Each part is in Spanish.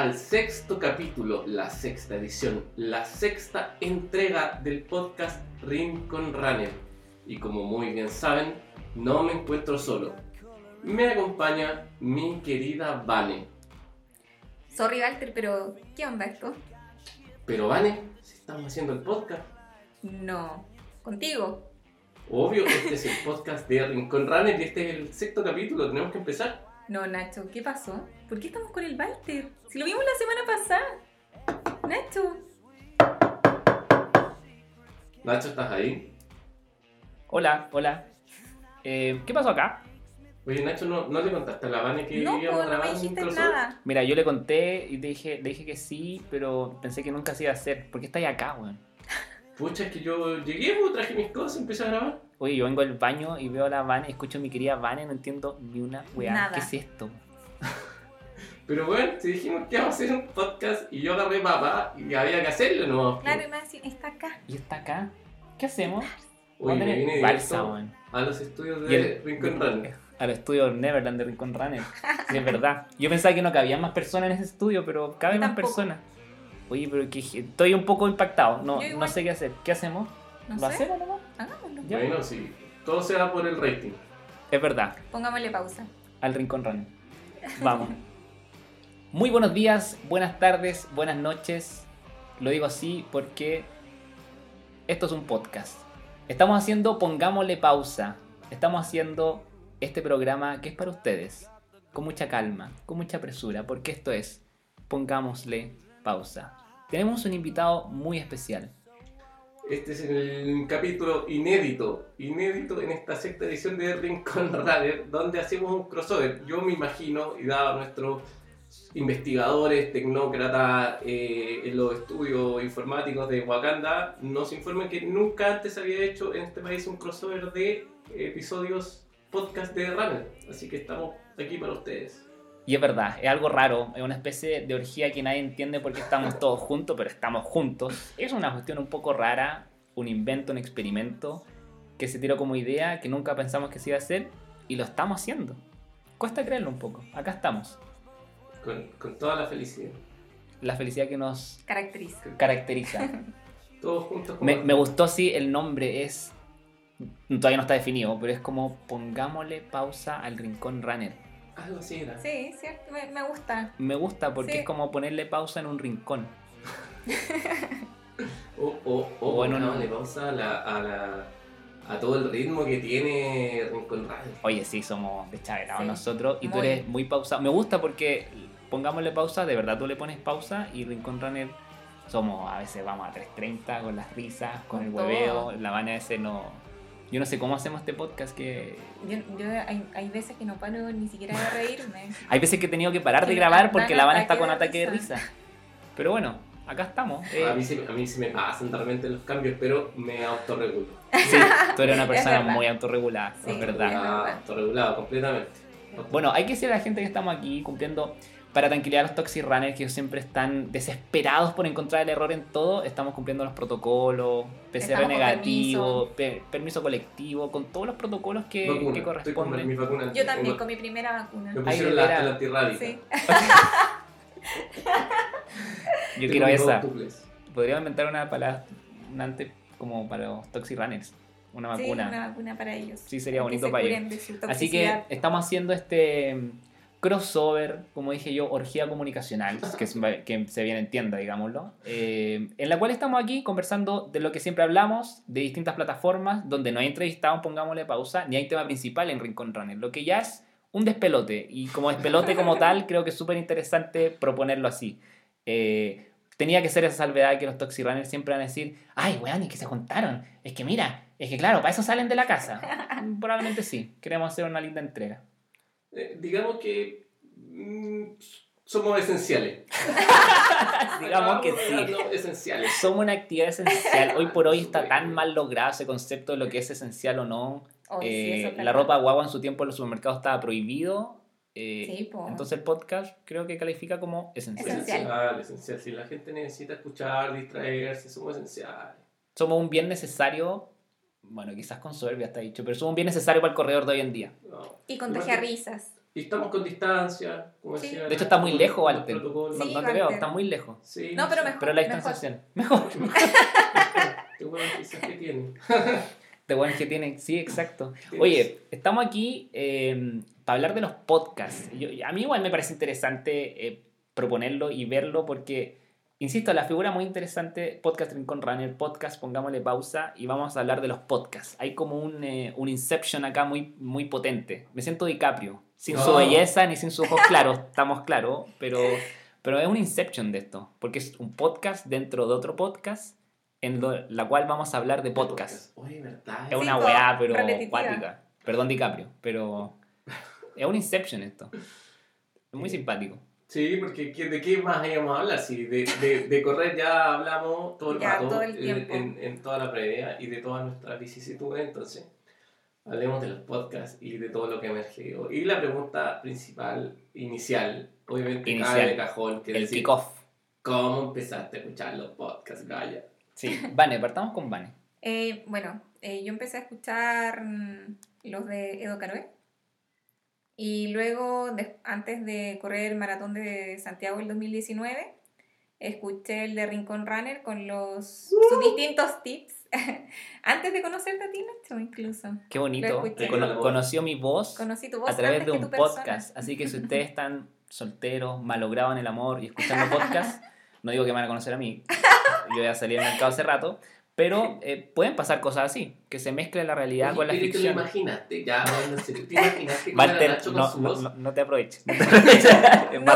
al sexto capítulo, la sexta edición, la sexta entrega del podcast Rincon Runner. Y como muy bien saben, no me encuentro solo. Me acompaña mi querida Vane. Sorry, Walter, pero ¿qué onda esto? Pero Vane, si estamos haciendo el podcast. No, contigo. Obvio, este es el podcast de Rincon Runner y este es el sexto capítulo, tenemos que empezar. No, Nacho, ¿qué pasó? ¿Por qué estamos con el Walter? Si lo vimos la semana pasada. Nacho. Nacho, ¿estás ahí? Hola, hola. Eh, ¿Qué pasó acá? Oye, Nacho, ¿no, no le contaste a la Vane que No, íbamos a no grabar me un dijiste nada. Mira, yo le conté y te dije, le dije que sí, pero pensé que nunca se iba a hacer. ¿Por qué estáis acá, weón? Pucha, es que yo llegué, pues, traje mis cosas, empecé a grabar. Oye, yo vengo al baño y veo a la Vane, escucho a mi querida Vane, no entiendo ni una weá. ¿Qué es esto? Pero bueno, si dijimos que íbamos a hacer un podcast y yo agarré papá y había que hacerlo, ¿no? Claro, y me decía, está acá. ¿Y está acá? ¿Qué hacemos? Oye, me vine directo Balsa, weón. a los estudios de el- Rincon Run. Al estudio Neverland de Rincon Runner. Sí, es verdad. Yo pensaba que no cabían más personas en ese estudio, pero caben más personas. Oye, pero que estoy un poco impactado. No, no sé qué hacer. ¿Qué hacemos? No ¿Lo sé. hacemos nomás? Hagámoslo. Ya. Bueno, sí, todo se da por el rating. Es verdad. Pongámosle pausa. al Rincón Run. Vamos. Muy buenos días, buenas tardes, buenas noches. Lo digo así porque esto es un podcast. Estamos haciendo, pongámosle pausa. Estamos haciendo este programa que es para ustedes. Con mucha calma, con mucha presura, porque esto es, pongámosle pausa. Tenemos un invitado muy especial. Este es el capítulo inédito, inédito en esta sexta edición de Rincon Runner, donde hacemos un crossover. Yo me imagino, y dado nuestros investigadores, tecnócratas eh, en los estudios informáticos de Wakanda, nos informan que nunca antes había hecho en este país un crossover de episodios podcast de Runner. Así que estamos aquí para ustedes. Y es verdad, es algo raro, es una especie de orgía que nadie entiende porque estamos todos juntos, pero estamos juntos. Es una cuestión un poco rara, un invento, un experimento que se tiró como idea, que nunca pensamos que se iba a hacer y lo estamos haciendo. Cuesta creerlo un poco, acá estamos. Con, con toda la felicidad. La felicidad que nos Caracteriza. caracteriza. Todos juntos. como- Me, me gustó si el nombre es, todavía no está definido, pero es como pongámosle pausa al Rincón Runner. Algo así era. Sí, cierto. Me, me gusta. Me gusta porque Sí. es como ponerle pausa en un rincón. O, o, o Bueno, no. pausa a, la, a, la- a todo el ritmo que tiene Rincón Radio. Oye, sí, somos deschavenados Sí, nosotros y tú eres muy pausado. Me gusta porque pongámosle pausa, de verdad tú le pones pausa y Rincón Runner somos, a veces vamos a 3.30 con las risas, con Con el hueveo, la van a veces no... Yo no sé cómo hacemos este podcast que... Yo, yo- hay, hay veces que no paro ni siquiera de reírme. Hay veces que he tenido que parar de Que grabar porque la van está con de ataque de risa. risa. Pero bueno, acá estamos. eh. A, mí se, a mí se me pasan de repente los cambios, pero me autorregulo. Sí, tú eres una persona muy autorregulada, Sí. es verdad. Es verdad. Autorregulado completamente. Bueno, hay que decir a la gente que estamos aquí cumpliendo para tranquilidad a los Toxic Runners que siempre están desesperados por encontrar el error en todo. Estamos cumpliendo los protocolos, PCR Estamos con negativo, permiso. permiso colectivo, con todos los protocolos que, Vacuna. que Estoy con corresponden. mi vacuna. Yo también con mi primera vacuna. Me pusieron la, la antirrábica. Sí. Yo quiero esa. Podríamos inventar una palabra como para los Toxic Runners. Una Sí, vacuna. una vacuna para ellos. Sí, sería bonito para ellos. Así que estamos haciendo este crossover, como dije yo, orgía comunicacional, que, se- que se bien entienda, digámoslo, eh, en la cual estamos aquí conversando de lo que siempre hablamos, de distintas plataformas, donde no hay entrevistado, pongámosle pausa, ni hay tema principal en Rincón Runner, lo que ya es un despelote, y como despelote como tal, creo que es súper interesante proponerlo así. Eh, tenía que ser esa salvedad que los Toxic Runners siempre van a decir, ay, weón, y que se juntaron, es que mira, es que claro, para eso salen de la casa. Probablemente sí, queremos hacer una linda entrega. Eh, digamos que mm, somos esenciales. Digamos que sí. Esenciales. Somos una actividad esencial. Hoy por hoy está tan mal logrado ese concepto de lo que es esencial o no. Oh, Eh, la ropa guagua en su tiempo en los supermercados estaba prohibido. eh, Sí, entonces el podcast creo que califica como esencial. Esencial. Esencial, esencial. Si la gente necesita escuchar, distraerse, somos esenciales. Somos un bien necesario, bueno, quizás con soberbia está dicho, pero somos un bien necesario para el corredor de hoy en día. No. Y contagia risas. Y estamos con distancia, como Sí. decía. De hecho, está muy lejos, Walter. No, no te veo, está muy lejos. Sí, No, pero mejor. Pero la mejor. distanciación. Mejor. Este weón quizás que tiene. De buenas que tienen, sí, exacto. Oye, estamos aquí eh, para hablar de los podcasts. Yo- a mí igual me parece interesante eh, proponerlo y verlo porque, insisto, la figura muy interesante, podcast Rincón Runner, podcast, pongámosle pausa y vamos a hablar de los podcasts. Hay como un, eh, un Inception acá muy, muy potente. Me siento DiCaprio, sin su No. belleza ni sin sus ojos claros, estamos claros, pero, pero es un Inception de esto, porque es un podcast dentro de otro podcast en lo- la cual vamos a hablar de podcast. Oye, ¿verdad? Es Sí, una weá, pero acuática. Perdón, DiCaprio, pero es un Inception esto. Es muy simpático. Sí, porque ¿qué- ¿de qué más íbamos a hablar? Sí, de, de, de correr ya hablamos todo el Ya, rato, todo el en- tiempo. En, en toda la previa y de todas nuestras vicisitudes, entonces hablemos de los podcasts y de todo lo que emerge. Y la pregunta principal, inicial, obviamente Inicial. cabe de cajón, que El decir, kickoff. ¿cómo empezaste a escuchar los podcasts, Gaya? Sí, Vane, partamos con Vane. Eh, bueno, eh, yo empecé a escuchar mm, los de Edo Caroe. Y luego, de- antes de correr el maratón de Santiago el 2019, escuché el de Rincón Runner con los sus distintos tips. antes de conocerte a ti, Nacho, incluso. Qué bonito. Cono- conoció mi voz Conocí tu voz a través de un persona. podcast. Así que si ustedes están solteros, malogrados en el amor y escuchando podcast, no digo que me van a conocer a mí. Yo ya salí al mercado hace rato. Pero eh, pueden pasar cosas así, que se mezcle la realidad Oye, con la pero ¿Te lo ficción. imaginaste? Ya, hablando en serio, ¿te imaginaste cómo era Walter, Nacho con no, su no, voz? no, no te aproveches. No, te aproveches. No,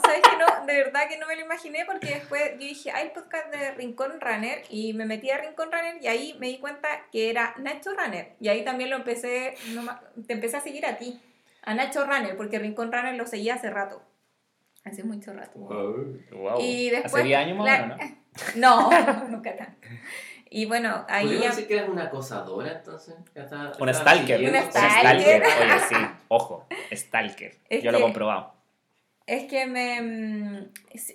¿sabes que no? De verdad que no me lo imaginé porque después yo dije, hay podcast de Rincón Runner y me metí a Rincón Runner y ahí me di cuenta que era Nacho Runner y ahí también lo empecé, te empecé a seguir a ti, a Nacho Runner porque Rincón Runner lo seguía hace rato, hace mucho rato. Wow. Wow. Y después, Hace 10 años más la- o menos, ¿no? No, nunca tanto. Y bueno, ahí ¿Podríamos ya... decir que eras una acosadora entonces? Está- Una stalker. Una stalker. Oye, sí, ojo, stalker. Es Yo lo he que- comprobado. Es que me... mm,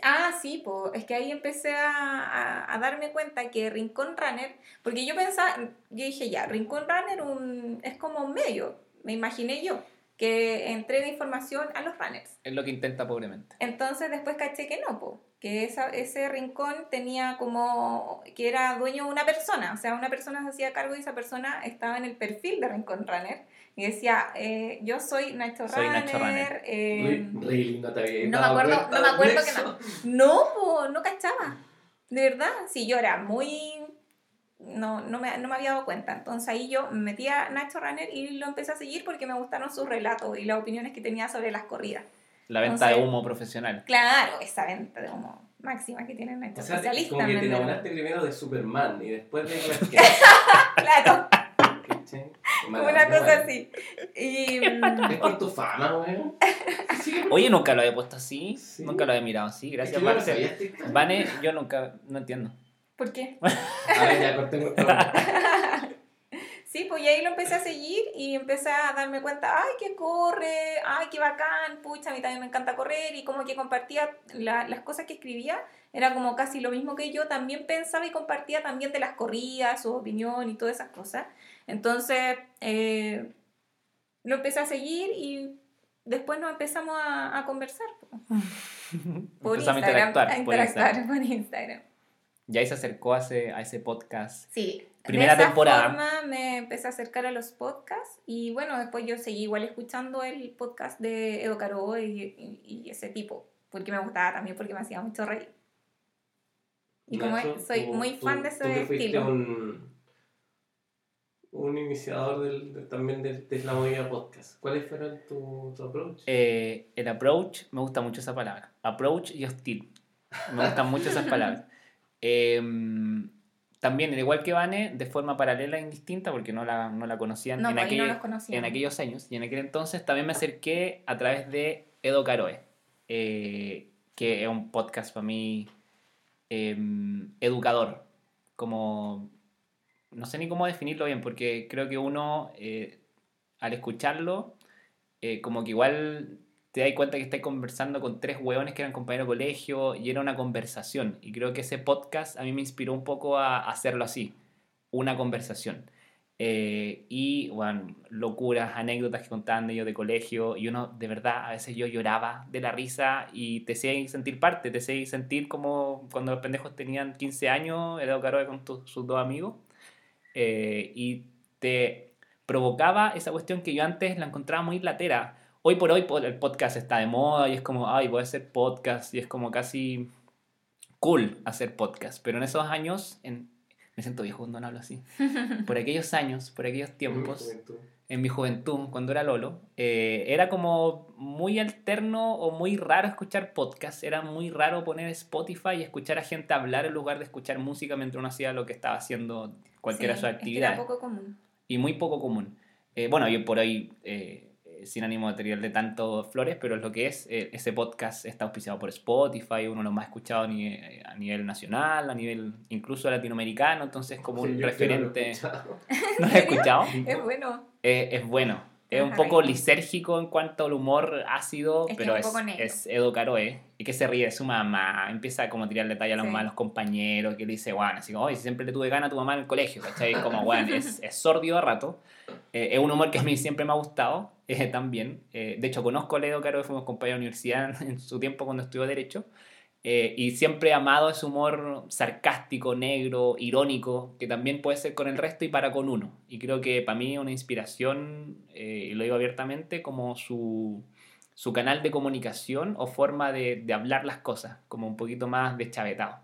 Ah, sí, po, es que ahí empecé a, a- a darme cuenta que Rincón Runner, porque yo pensaba, yo dije ya, Rincón Runner un, es como un medio, me imaginé yo, que entrega información a los runners. Es lo que intenta pobremente. Entonces después caché que no, po, que esa, ese rincón tenía como, que era dueño de una persona, o sea, una persona se hacía cargo y esa persona estaba en el perfil de Rincón Runner y decía, eh, yo soy Nacho Soy Runner, Nacho Runner. eh, Really, no te no me acuerdo- cuenta no me acuerdo que eso. no, po, no cachaba. De verdad, sí, yo era muy... No, no, me, no me había dado cuenta. Entonces ahí yo me metí a Nacho Runner y lo empecé a seguir porque me gustaron sus relatos y las opiniones que tenía sobre las corridas. La venta de humo profesional. Claro, esa venta de humo máxima que tiene Nacho. O sea, especialista como que te enamoraste primero de Superman y después de Claro, como una cosa así. Y, mm, Es por tu fama, weón. Oye, nunca lo había puesto así. Sí. Nunca lo había mirado así. es Gracias, Marcel. TikTok. Vane, yo nunca, no entiendo. ¿Por qué? A ver, ya cortemos. Sí, pues y ahí lo empecé a seguir y empecé a darme cuenta, ay, que corre, ay, qué bacán, pucha, a mí también me encanta correr y como que compartía la- las cosas que escribía, era como casi lo mismo que yo, también pensaba y compartía también de las corridas, su opinión y todas esas cosas. Entonces, eh, lo empecé a seguir y después nos empezamos a, a conversar po, por a Instagram, interactuar a por interactuar Instagram. por Instagram. Y ahí se acercó a ese, a ese podcast. Sí. Primera de esa temporada. forma me empecé a acercar a los podcasts y bueno, después yo seguí igual escuchando el podcast de Edo Caro y, y- y ese tipo, porque me gustaba también, porque me hacía mucho reír. Y como Nacho, es- soy tú- muy tú- fan de tú ese que estilo. Un, un iniciador del, de- también de, de la movida podcast. ¿Cuáles fueron tu, tu approach? Eh, el approach, me gusta mucho esa palabra. Approach y hostil. Me gustan mucho esas palabras. Em, también, al igual que Vane, de forma paralela e indistinta, porque no la, no la conocían No, en, pues no aquel- en aquellos años. Y en aquel entonces también me acerqué a través de Edo Caroe, eh, que es un podcast para mí em, educador. Como. No sé ni cómo definirlo bien, porque creo que uno, eh, al escucharlo, eh, como que igual te das cuenta que estás conversando con tres hueones que eran compañeros de colegio y era una conversación. Y creo que ese podcast a mí me inspiró un poco a hacerlo así, una conversación. Eh, y, bueno, locuras, anécdotas que contaban de ellos de colegio. Y uno, de verdad, a veces yo lloraba de la risa y te hacía sentir parte, te hacía sentir como cuando los pendejos tenían 15 años, Edo Caroe con tu- sus dos amigos. eh, y te provocaba esa cuestión que yo antes la encontraba muy latera. Hoy por hoy el podcast está de moda y es como, ay, voy a hacer podcast y es como casi cool hacer podcast. Pero en esos años, en, me siento viejo cuando no hablo así. Por aquellos años, por aquellos tiempos, Juventud. en mi juventud, cuando era Lolo, eh, era como muy alterno o muy raro escuchar podcast. Era muy raro poner Spotify y escuchar a gente hablar en lugar de escuchar música mientras uno hacía lo que estaba haciendo cualquiera de Sí, sus es que actividades era poco común. y muy poco común. Eh, bueno, yo por hoy, eh, eh, sin ánimo de tirarle tanto flores, pero es lo que es. eh, ese podcast está auspiciado por Spotify, uno de los más escuchados a nivel, a nivel nacional, a nivel incluso latinoamericano, entonces como un Sí, he referente. ¿No lo he escuchado? Es bueno. Eh, es bueno. Es un Ajá, poco lisérgico en cuanto al humor ácido, Es que pero es es, un Edo Caroe. Y que se ríe de su mamá, empieza como a tirarle talla a los Sí. malos compañeros, que le dice, bueno, así como, oye, si siempre le tuve gana a tu mamá en el colegio, ¿cachai? Como, bueno, es, es sordio a rato. Eh, es un humor que a mí siempre me ha gustado, eh, también. Eh, de hecho, conozco a Edo Caroe, fuimos compañeros de universidad en su tiempo cuando estudió Derecho. Eh, y siempre he amado ese humor sarcástico, negro, irónico, que también puede ser con el resto y para con uno. Y creo que para mí es una inspiración, eh, y lo digo abiertamente, como su, su canal de comunicación o forma de, de hablar las cosas, como un poquito más deschavetado.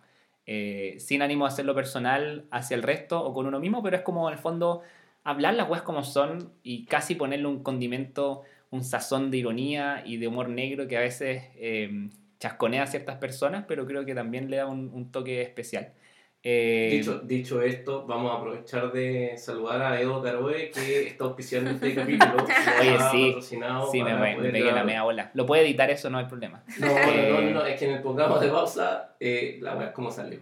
Eh, sin ánimo de hacerlo personal hacia el resto o con uno mismo, pero es como en el fondo hablar las weas como son y casi ponerle un condimento, un sazón de ironía y de humor negro que a veces eh, chasconea a ciertas personas, pero creo que también le da un, un toque especial. Eh, Dicho, dicho esto, vamos a aprovechar de saludar a Edo Caroe que está auspiciando este capítulo. Oye, sí, sí, me, me pegué la media bola. Lo puede editar eso, no hay problema. No, no, Eh, no, no, es que en el programa de pausa eh, la es como salió.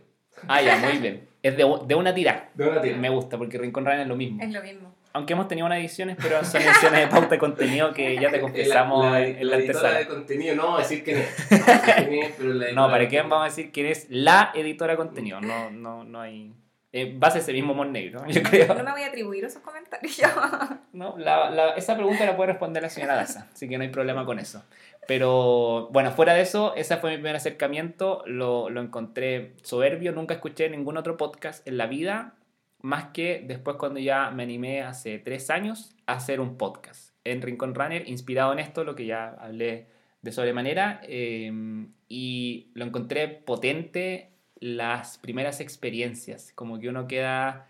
Ah, ya, muy bien. Es de, de una tira. De una tira. Me gusta, porque Rincón Ryan es lo mismo. Es lo mismo. Aunque hemos tenido unas ediciones, pero son ediciones de pauta de contenido que ya te confesamos la, la, en la la editora antesala. de contenido, no vamos a decir quién es. No quién es, pero No, ¿para qué vamos a decir quién es la editora de contenido? No, no, no hay... Eh, base ese mismo humor negro, yo creo. No me voy a atribuir esos comentarios. No, la, la- esa pregunta la puede responder la señora Daza, así que no hay problema con eso. Pero bueno, fuera de eso, ese fue mi primer acercamiento, lo, lo encontré soberbio, nunca escuché ningún otro podcast en la vida, más que después cuando ya me animé hace tres años a hacer un podcast en Rincón Runner, inspirado en esto, lo que ya hablé de sobremanera, eh, y lo encontré potente las primeras experiencias, como que uno queda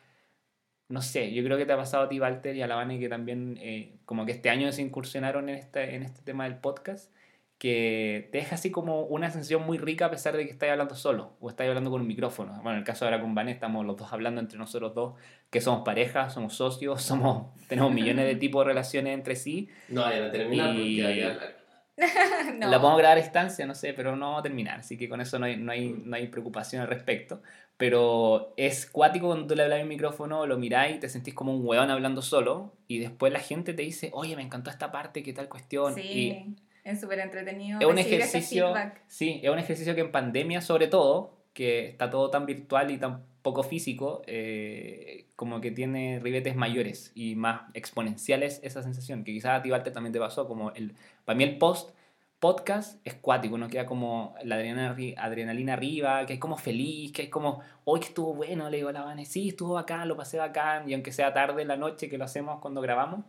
no sé, yo creo que te ha pasado a ti, Walter, y a la Vane, que también, eh, como que este año se incursionaron en este, en este tema del podcast, que te deja así como una sensación muy rica a pesar de que estás hablando solo o estás hablando con un micrófono. Bueno, en el caso ahora con Vane estamos los dos hablando entre nosotros dos, que somos pareja, somos socios, somos, tenemos millones de tipos de relaciones entre sí. No, ya no termina Y- porque No. La podemos grabar a distancia, no sé, pero no va a terminar, así que con eso no hay, no hay, no hay preocupación al respecto. Pero es cuático cuando tú le hablas al micrófono, lo miráis y te sentís como un hueón hablando solo, y después la gente te dice, oye, me encantó esta parte, qué tal cuestión. Y Sí, es súper entretenido. es un ejercicio, sí, es un ejercicio que en pandemia sobre todo, que está todo tan virtual y tan poco físico, eh, como que tiene ribetes mayores y más exponenciales esa sensación, que quizás a ti, también te pasó, como el, para mí el post podcast es cuático, uno queda como la adrenalina, adrenalina arriba, que es como feliz, que es como, hoy que estuvo bueno, le digo a la Vane, sí, estuvo bacán, lo pasé bacán, y aunque sea tarde en la noche que lo hacemos cuando grabamos,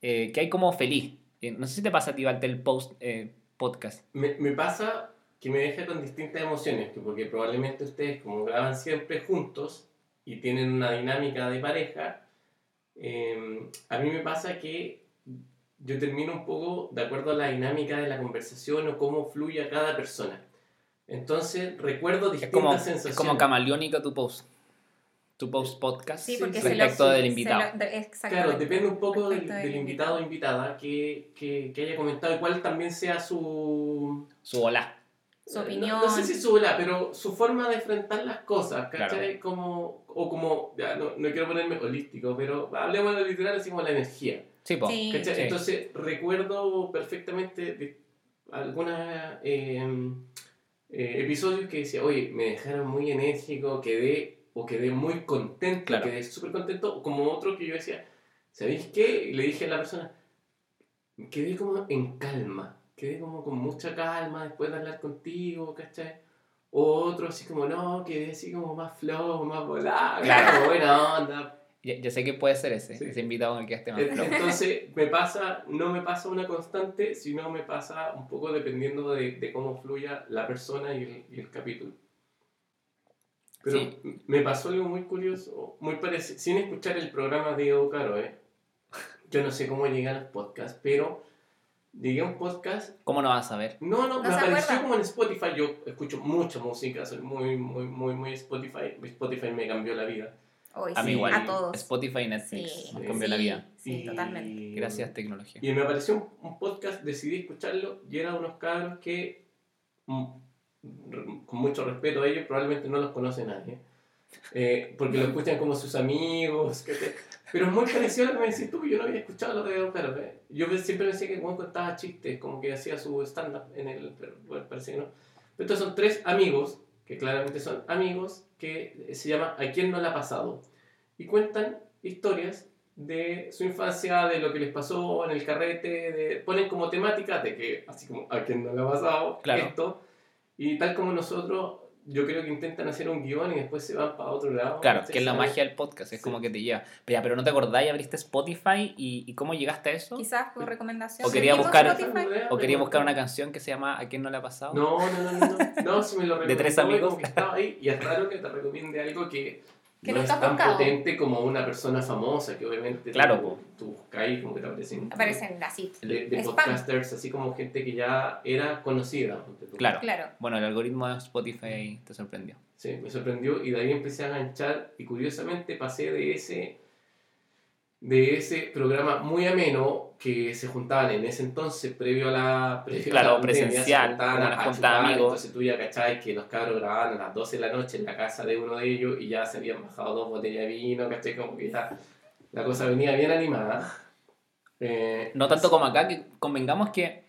eh, que hay como feliz. Eh, no sé si te pasa a ti, el post podcast. me, me pasa que me deja con distintas emociones, que porque probablemente ustedes como graban siempre juntos y tienen una dinámica de pareja, eh, a mí me pasa que yo termino un poco de acuerdo a la dinámica de la conversación o cómo fluye a cada persona. Entonces recuerdo Es distintas como, es sensaciones. como camaleónico tu post. Tu post podcast Sí, porque se lo- respecto del se invitado. lo- de- Claro, depende un poco del, Respecto del invitado o invitada que, que, que haya comentado y cuál también sea su, Su hola. Su No- opinión. No, sé si su hola, pero su forma de enfrentar las cosas, Claro. ¿cachai? Como, o como, ya, no, no quiero ponerme holístico, pero hablemos de lo literal, así como la energía. Sí, po. Sí. ¿cachai? Sí. Entonces, recuerdo perfectamente de algunos episodios que decía, oye, me dejaron muy enérgico, quedé, o quedé muy contento, Claro. quedé súper contento, como otro que yo decía, ¿sabéis qué? Y le dije a la persona, quedé como en calma, quedé como con mucha calma después de hablar contigo, ¿cachai? O otro así como, no, quedé así como más flojo, más volado, Claro. buena onda. Ya sé que puede ser ese, Sí. ese invitado con el que esté más En- flojo. Entonces, me pasa, no me pasa una constante, sino me pasa un poco dependiendo de, de cómo fluya la persona y el, y el capítulo. Pero Sí. me pasó algo muy curioso, muy parecido, sin escuchar el programa de Edo Caro, ¿eh? Yo no sé cómo llegué a los podcasts, pero llegué a un podcast ¿Cómo no vas a ver? no, no, ¿No me apareció acuerda? como en Spotify. Yo escucho mucha música, soy muy, muy, muy, muy Spotify. Spotify me cambió la vida. Hoy A mí sí, igual. a todos. Spotify y Netflix Sí, nos cambió la vida. Sí, Y- totalmente. Gracias, tecnología. Y me apareció un, un podcast, decidí escucharlo y eran unos cabros que, mm, con mucho respeto a ellos, probablemente no los conoce nadie. Eh, porque lo escuchan como sus amigos. que te- Pero es muy parecido a lo que me decís tú, yo no había escuchado lo de Don Caro. ¿eh? Yo siempre pensé que Juan contaba chistes, como que hacía su stand-up en el. Pero bueno, parece que no. Pero estos son tres amigos, que claramente son amigos, que se llama ¿A quién no le ha pasado? Y cuentan historias de su infancia, de lo que les pasó en el carrete, de, ponen como temática de que, así como a quién no le ha pasado Claro. esto, y tal como nosotros, yo creo que intentan hacer un guion y después se van para otro lado. Claro, que es la magia del podcast, es Sí. como que te lleva. Pero, ya, pero no te acordáis, abriste Spotify y, y cómo llegaste a eso? Quizás por recomendación. O quería buscar-. ¿O querías buscar una canción que se llama ¿A quién no le ha pasado? No, no, no, no, no, no, si me lo De tres y amigos. como que estaba ahí, y es raro que te recomiende algo que, Que no es tan buscado. potente como una persona famosa, que obviamente Claro, tú, tú buscas como que te aparecen, Aparecen así. de, podcasters, así como gente que ya era conocida. Claro. Claro. Bueno, el algoritmo de Spotify te sorprendió. Sí, me sorprendió y de ahí empecé a enganchar y curiosamente pasé de ese de ese programa muy ameno que se juntaban en ese entonces previo a la previo Claro, a la pandemia, presencial, se juntaban una junta de amigos. entonces tú ya cachai que los cabros grababan a las 12 de la noche en la casa de uno de ellos y ya se habían bajado dos botellas de vino, cachai como que ya la cosa venía bien animada Eh, No tanto como acá, que convengamos que.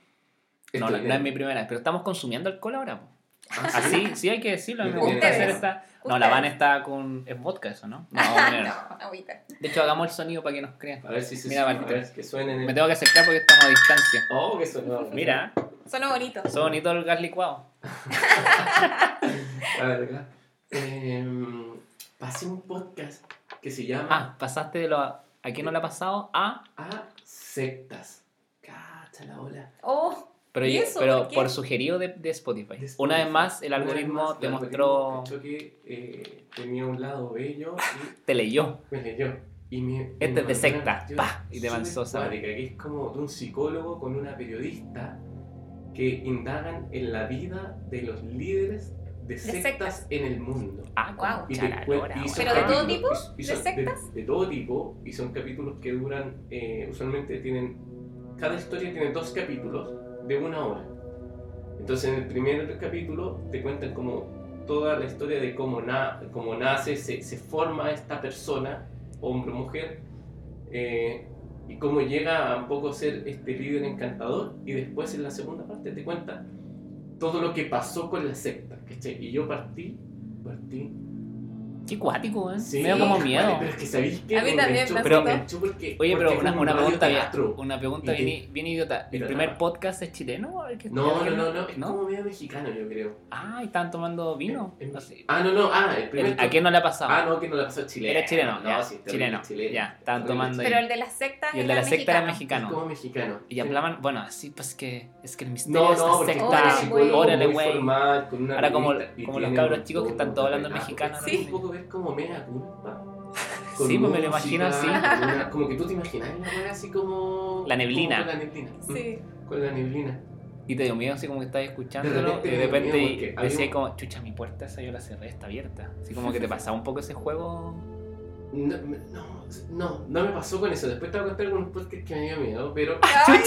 No, no, no es mi primera vez, pero estamos consumiendo alcohol ahora. Ah, ¿sí? Así, sí hay que decirlo. a mí me Ustedes. gusta hacer esta. No, la van está con. Es vodka eso, ¿no? No. No, agüita. De hecho, hagamos el sonido para que nos crean. a ver si se Mira, a Marquito. ver que suenen en Me tengo que acercar porque estamos a distancia. Oh, que sonó. Mira, Sonó bonito. son bonito el gas licuado. La verdad. Em, pasé un podcast que se llama Ah, pasaste de lo. ¿A quién no le ha pasado? A. A Sectas. Cacha la ola. Oh, Pero, ¿Y eso? pero ¿Por sugerido de, de Spotify. De Una vez Spotify. más, el Una vez algoritmo más, el algoritmo cachó que eh, tenía un lado bello Te leyó. y me leyó. Y me, Este es de secta, pa, y te lanzó, que es como de un psicólogo con una periodista que indagan en la vida de los líderes de sectas, sectas. en el mundo. Ah, Wow. Y te y ¿Pero de todo tipo? y- y ¿De sectas? De, todo tipo, y son capítulos que duran, eh, usualmente tienen, cada historia tiene dos capítulos de una hora. Entonces en el primer capítulo te cuentan como toda la historia de cómo, na cómo nace, se, se forma esta persona, hombre o mujer, eh, y cómo llega a un poco ser este líder encantador, y después en la segunda parte te cuenta todo lo que pasó con la secta. Y yo partí, partí Qué cuático, weón. Sí, Me da como vale, miedo. pero es que sabéis que A mí también me Pero- porque, Oye, pero porque una, una pregunta bien, una pregunta te- bien, bien idiota. ¿El primer atrapa. podcast es chileno? ¿El que No, está no, no, no, es como medio mexicano, yo creo. Ah, y estaban tomando vino. En- en- Así. Ah, no, no, ah, el primer. El- ¿A quién no le ha pasado? Ah, no, que no le pasó chileno. Era chileno, no, ya, sí, chileno, chileno. ya, estaban tomando pero el de las sectas y el de la secta era mexicano. Como mexicano. Y hablaban, bueno, así pues que es que el misterio No, de porque secta. Órale, güey. Ahora como- los cabros chicos que están todos hablando mexicano, Sí, ver como mea culpa. Sí, pues me lo imagino así. una- como que tú te imaginas la wea así como. La neblina. como con la neblina. Sí. Con la neblina. Y te dio miedo así como que estabas escuchándolo De repente y de repente decías un- como, chucha, mi puerta esa yo la cerré, está abierta. Así como que te pasaba un poco ese juego. No, no, no, no me pasó con eso. Después te voy a contar algunos podcasts que me dio miedo, pero, Ay,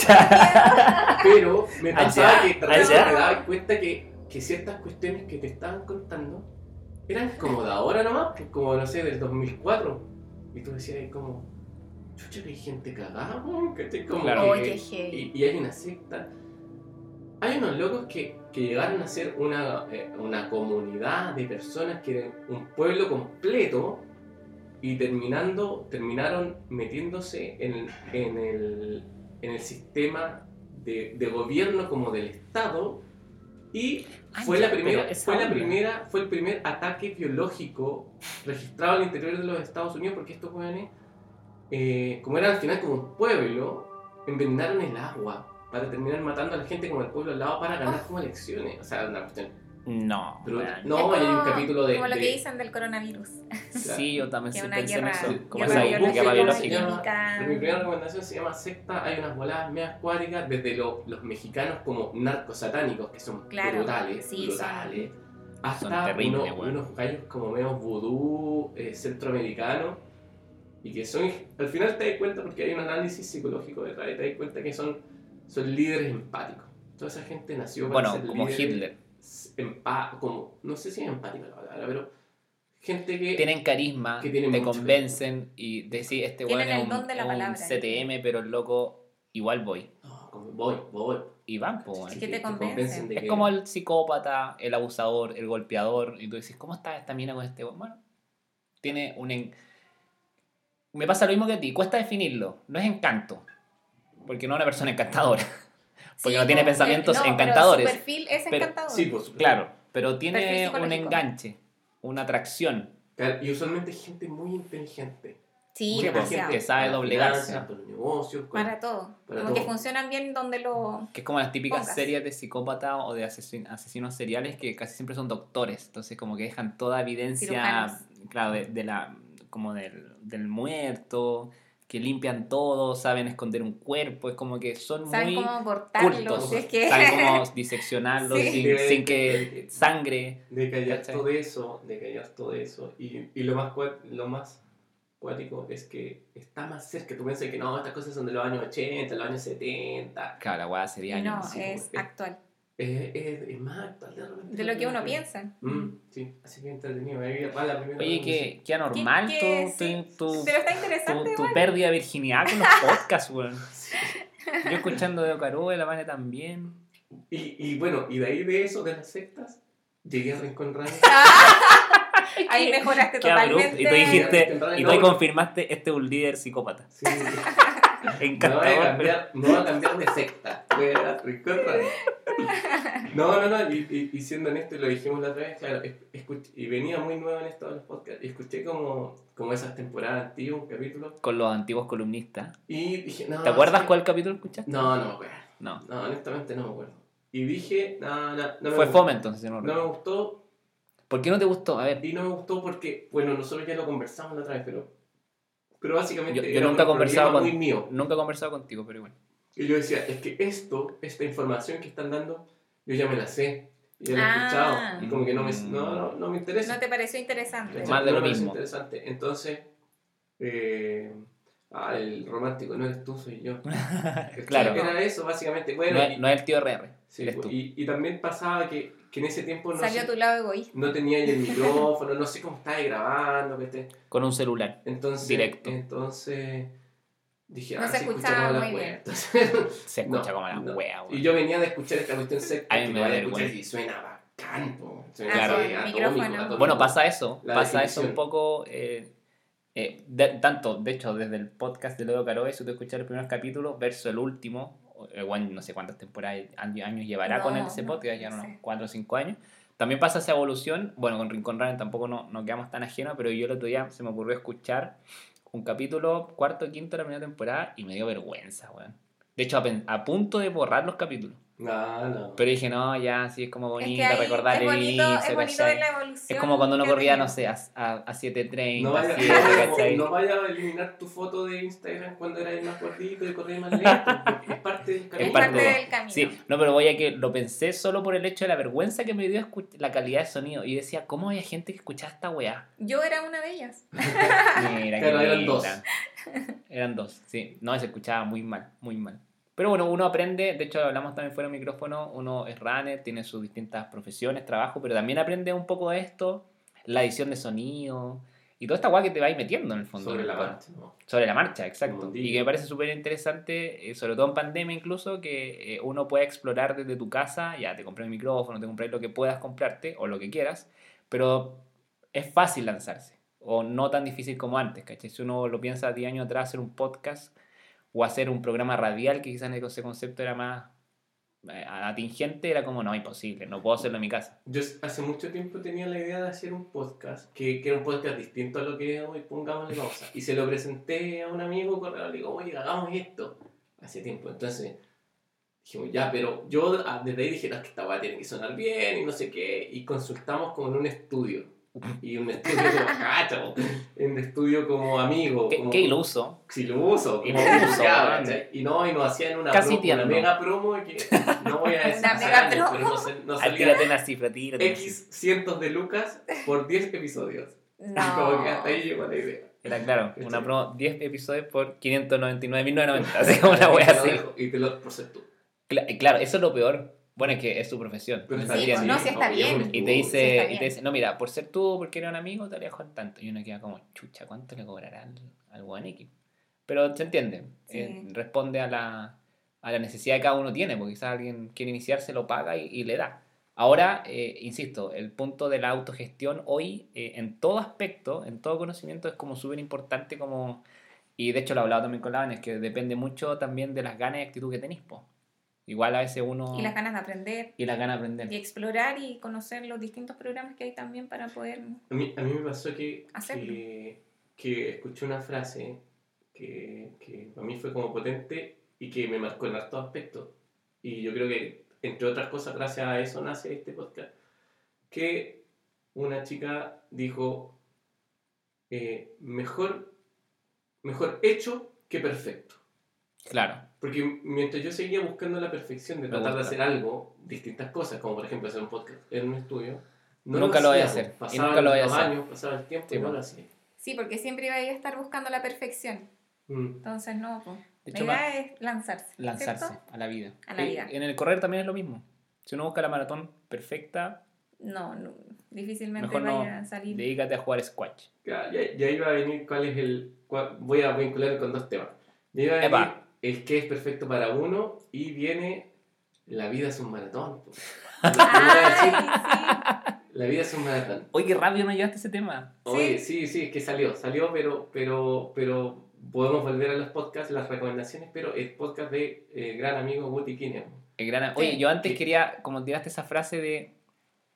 pero me pasaba Allá, que de me daba cuenta que, que ciertas cuestiones que te estaban contando eran como de ahora nomás, pues, como no sé, del 2004. Y tú decías ahí como, chucha, que hay gente cagada, weón", ¿cachai? Como Claro. Oye, que- y, y hay una secta. Hay unos locos que, que llegaron a ser una, eh, una comunidad de personas que eran un pueblo completo y terminando, terminaron metiéndose en, en el, en el sistema de, de gobierno como del Estado y Ah, fue la primera, fue la primera, fue el primer ataque biológico registrado al interior de los Estados Unidos porque estos jóvenes, eh, como eran al final como un pueblo, envenenaron el agua para terminar matando a la gente como el pueblo al lado para ganar como elecciones. O sea, una cuestión. No. Pero, no, Es hay un como- capítulo de. Como lo de- que dicen del coronavirus. Sí, yo también Que sí pensé en guerra, eso. Como esa guerra biológica. mi primera recomendación se llama Secta. Hay unas voladas medias acuáticas desde lo- los mexicanos como narcosatánicos, que son Claro, brutales, sí, brutales, Son hasta terribles, uno- weón. unos gallos como medio vudú, eh, centroamericanos, y que son, al final te das cuenta, porque hay un análisis psicológico detrás, y te das cuenta que son, son líderes empáticos. Toda esa gente nació para Bueno, ser como líderes Hitler. Empa- como, no sé si es empática la palabra, pero gente que... Tienen carisma, Que tienen te convencen y decís, este weón es un, don de la es un palabra. CTM, pero el loco igual voy. No, como voy, voy. Y van, weón. Sí, que te convencen. de Es que- como el psicópata, el abusador, el golpeador, y tú decís, ¿cómo está esta mina con este weón? Bueno, tiene un... en- Me pasa lo mismo que a ti, cuesta definirlo, no es encanto, porque no es una persona encantadora, porque Sí, no tiene pensamientos no, pero encantadores. Su perfil es Pero- encantador. Sí, por supuesto. claro, pero tiene un enganche, una atracción, Y usualmente gente muy inteligente. Sí, demasiado. que sabe Para doblegarse. Para los negocios. con- Para todo. Para como que todo. funcionan bien donde lo. que es como las típicas Pongas. series de psicópata o de asesin- asesinos seriales que casi siempre son doctores, entonces como que dejan toda evidencia, Cirujanos. claro, de, de la como del, del muerto, que limpian todo, saben esconder un cuerpo, es como que son Saben muy cómo si es que... saben cómo diseccionarlo Sí. sin, sin que sangre. De callar ¿Cachai? todo eso, de callar todo eso. Y, y lo, más lo más cuático es que está más cerca. Tú piensas que no, estas cosas son de los años 80, los años 70. Claro, la sería no, sí, es porque- actual. Es, es, es más actual de repente. De lo que uno piensa. Mm, sí, así que entretenido. Ahí va la primera Oye, qué, qué anormal ¿Qué- qué- tu, sí, tu, tu- Pero está tu, interesante tu igual. pérdida de virginidad con los podcasts, weón. Yo escuchando de Ocarú, la Vane también. Y, y bueno, y de ahí de eso, de las sectas, llegué a Rincón Radio. Ahí mejoraste abrupto. totalmente. Y tú dijiste, y tú confirmaste, este es un líder psicópata. Sí. Me voy, a Encantador. cambiar, me voy a cambiar de secta. Voy a. No, no, no, y, y, y siendo honesto, y lo dijimos la otra vez, claro, es- escuché- y venía muy nuevo en esto de los podcasts, y escuché como, como esas temporadas antiguas, un capítulo, Con los antiguos columnistas. y dije, no. ¿Te acuerdas sí. cuál capítulo escuchaste? No, no me acuerdo. No. No, honestamente no me acuerdo. Y dije, no, no, no me Fue fome entonces, no No me gustó, ¿Por qué no te gustó? A ver, y no me gustó porque, bueno, nosotros ya lo conversamos la otra vez, pero, pero básicamente Yo- yo era nunca he un conversado con- muy mío. nunca he conversado contigo, pero igual. Y yo decía, es que esto, esta información que están dando, yo ya me la sé. Y ya la he Ah. escuchado. Y como que no me, no, no, no me interesa. ¿No te pareció interesante? Más de No lo me mismo. interesante. Entonces, eh, ah, el romántico no eres tú, soy yo. Claro. Era eso, básicamente. Bueno, no, y, es, no es el tío RR, sí, eres pues, tú. y, y también pasaba que, que en ese tiempo no, Salió sé- tu lado egoísta. no tenía el micrófono, no sé cómo estaba grabando. que te- Con un celular. Entonces, Directo. entonces dije, No ah, se sí, escuchaba escucha como muy las bien. weas. Se escucha No, como la no. wea, Y weón. yo venía de escuchar esta cuestión secta. A mí me da a escuchar. Y suena bacán, po. Suena Claro. así, El atómico, atómico. Bueno, pasa eso, La pasa eso un definición. poco, eh, eh, de- tanto, de hecho, desde el podcast de Leo Caroe, si tú escuchas los primeros capítulos, verso el último, bueno, no sé cuántas temporadas, años, llevará con No, ese no, podcast, ya no unos sé. 4 o 5 años. También pasa esa evolución, bueno, con Rincón Raro tampoco no, no quedamos tan ajenos, pero yo el otro día se me ocurrió escuchar un capítulo, cuarto quinto de la primera temporada, y me dio vergüenza, weón. De hecho, a punto de borrar los capítulos. No, no. Pero dije, no, ya, sí, es como Es bonito que ahí recordar es el bonito, inicio, es bonito ver la evolución. Es como cuando uno que corría, no sé, a, a, a 7.30, No vaya, 7, no vaya- ¿cachai? no vaya a eliminar tu foto de Instagram cuando eras más gordito y corrías más lento, porque es parte del Es camino. parte parte de- del camino. Sí, no, pero voy a que lo pensé solo por el hecho de la vergüenza que me dio la calidad de sonido. Y decía, ¿cómo había gente que escuchaba esta weá? Yo era una de ellas. Mira, qué eran dos. Eran dos, sí. No, se escuchaba muy mal, muy mal. Pero bueno, uno aprende, de hecho hablamos también fuera del micrófono, uno es runner, tiene sus distintas profesiones, trabajo, pero también aprende un poco de esto, la edición de sonido y toda esta weá que te va a ir metiendo en el fondo. Sobre la Bueno, marcha, ¿no? Sobre la marcha, exacto. Y que me parece súper interesante, eh, sobre todo en pandemia incluso, que eh, uno pueda explorar desde tu casa, ya te compré el micrófono, te compré lo que puedas comprarte o lo que quieras, pero es fácil lanzarse. o no tan difícil como antes, ¿cachai? Si uno lo piensa 10 años atrás, hacer un podcast o hacer un programa radial, que quizás ese concepto era más eh, atingente, era como, no, imposible, no puedo hacerlo en mi casa. Yo hace mucho tiempo tenía la idea de hacer un podcast, que, que era un podcast distinto a lo que hoy pongámosle pausa. Y se lo presenté a un amigo, correo, le digo, oye, hagamos esto. Hace tiempo, entonces dijimos, ya, pero yo ah, desde ahí dije, no, que esta weá tiene que sonar bien y no sé qué, y consultamos como en un estudio. Y un estudio como cacho, un estudio como amigo. ¿Qué, como, qué iluso? Sí, lo uso. Y como lo uso, ya. Y no, y nos hacían una, Casi promo, una mega promo que no voy a decir Una mega años, promo. pero no, se- no salía tírate una cifra, tírate X cientos de lucas por 10 episodios. No. Como que hasta ahí llegó la idea. Era claro, ¿Cachai? una promo, 10 episodios por 599.990, así como una Y wea te lo así. Y te lo por ser tú. Cla- Claro, eso es lo peor. Bueno, es que es su profesión. Pero ¿me está Sí, bien, entiendes? no, sí está bien. Y te Sí, dice, y te dice, no, mira, por ser tú, porque eres un amigo, te voy a dejar tanto. Y uno queda como, chucha, ¿cuánto le cobrará al, X? Pero se entiende, Sí. eh, responde a la, a la necesidad que cada uno tiene, porque quizás alguien quiere iniciarse, lo paga y, y le da. Ahora, eh, insisto, el punto de la autogestión hoy, eh, en todo aspecto, en todo conocimiento, es como súper importante como... Y de hecho lo he hablado también con la Vane, es que depende mucho también de las ganas y actitud que tenéis, po. Igual a veces uno... Y las ganas de aprender y las ganas de aprender. y explorar y conocer los distintos programas que hay también para poder... A mí, a mí me pasó que, que, que escuché una frase que, que para mí fue como potente y que me marcó en hartos aspectos. Y yo creo que, entre otras cosas, gracias a eso nace este podcast. Que una chica dijo, eh, mejor, mejor hecho que perfecto. Claro. Porque mientras yo seguía buscando la perfección de tratar de hacer algo, distintas cosas, como por ejemplo hacer un podcast en un estudio, no Nunca lo voy a hacer, pues. y Pasaban nunca lo voy a los hacer. años, pasaba el tiempo Sí, y no pues. lo hacía. Sí, porque siempre iba a estar buscando la perfección. Mm. Entonces, no, pues. De La hecho, idea es lanzarse. lanzarse ¿cierto? a la vida. A la Y vida. En el correr también es lo mismo. Si uno busca la maratón perfecta, No, no, difícilmente mejor no vaya a salir. dedícate a jugar squash. Ya, ya, ya iba a venir cuál es el... cuál- voy a vincular con dos temas. Ya iba a venir Epa. El que es perfecto para uno y viene la vida es un maratón. po. Ay, sí. La vida es un maratón. Oye, qué rápido me llevaste ese tema. Oye, sí, sí, es que salió, salió, pero, pero, pero podemos volver a los podcasts, las recomendaciones, pero el podcast de eh, gran amigo Guti Kine. El gran- Oye, Sí. yo antes Sí. quería, como tiraste esa frase de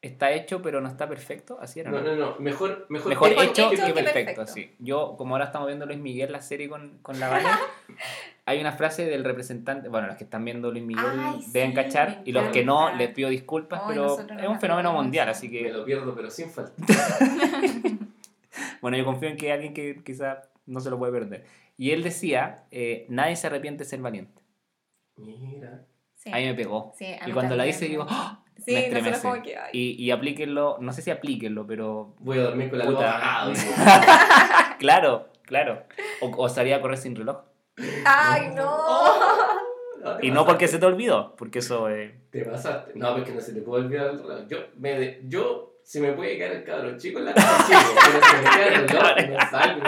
está hecho pero no está perfecto, así era. No, ¿no? no, no, mejor, mejor, Mejor hecho, hecho que, que perfecto, perfecto. sí. Yo, como ahora estamos viendo Luis Miguel, la serie con, con la Vale, hay una frase del representante, bueno, los que están viendo Luis Miguel Ay, deben sí, cachar, me y los que no, les pido disculpas, Ay, pero es un fenómeno mundial, así Me que, lo pierdo, pero sin falta. bueno, yo confío en que hay alguien que quizá no se lo puede perder. Y él decía, eh, nadie se arrepiente de ser valiente. Mira. Sí. Ahí me pegó. Sí, a Y cuando la también. dice digo, ¡Ah! Sí, me nosotros estremece. como que, ay. Y, y aplíquenlo, no sé si aplíquenlo, pero Voy a dormir con la luz claro, claro. O, o salía a correr sin reloj. Ay, no. No, te Y no porque se te olvidó, porque eso es... Te pasaste. No, porque no se te puede olvidar el reloj. Yo, me de- yo se me puede quedar el cabro chico en la casa chico, pero se me queda el reloj, no salgo.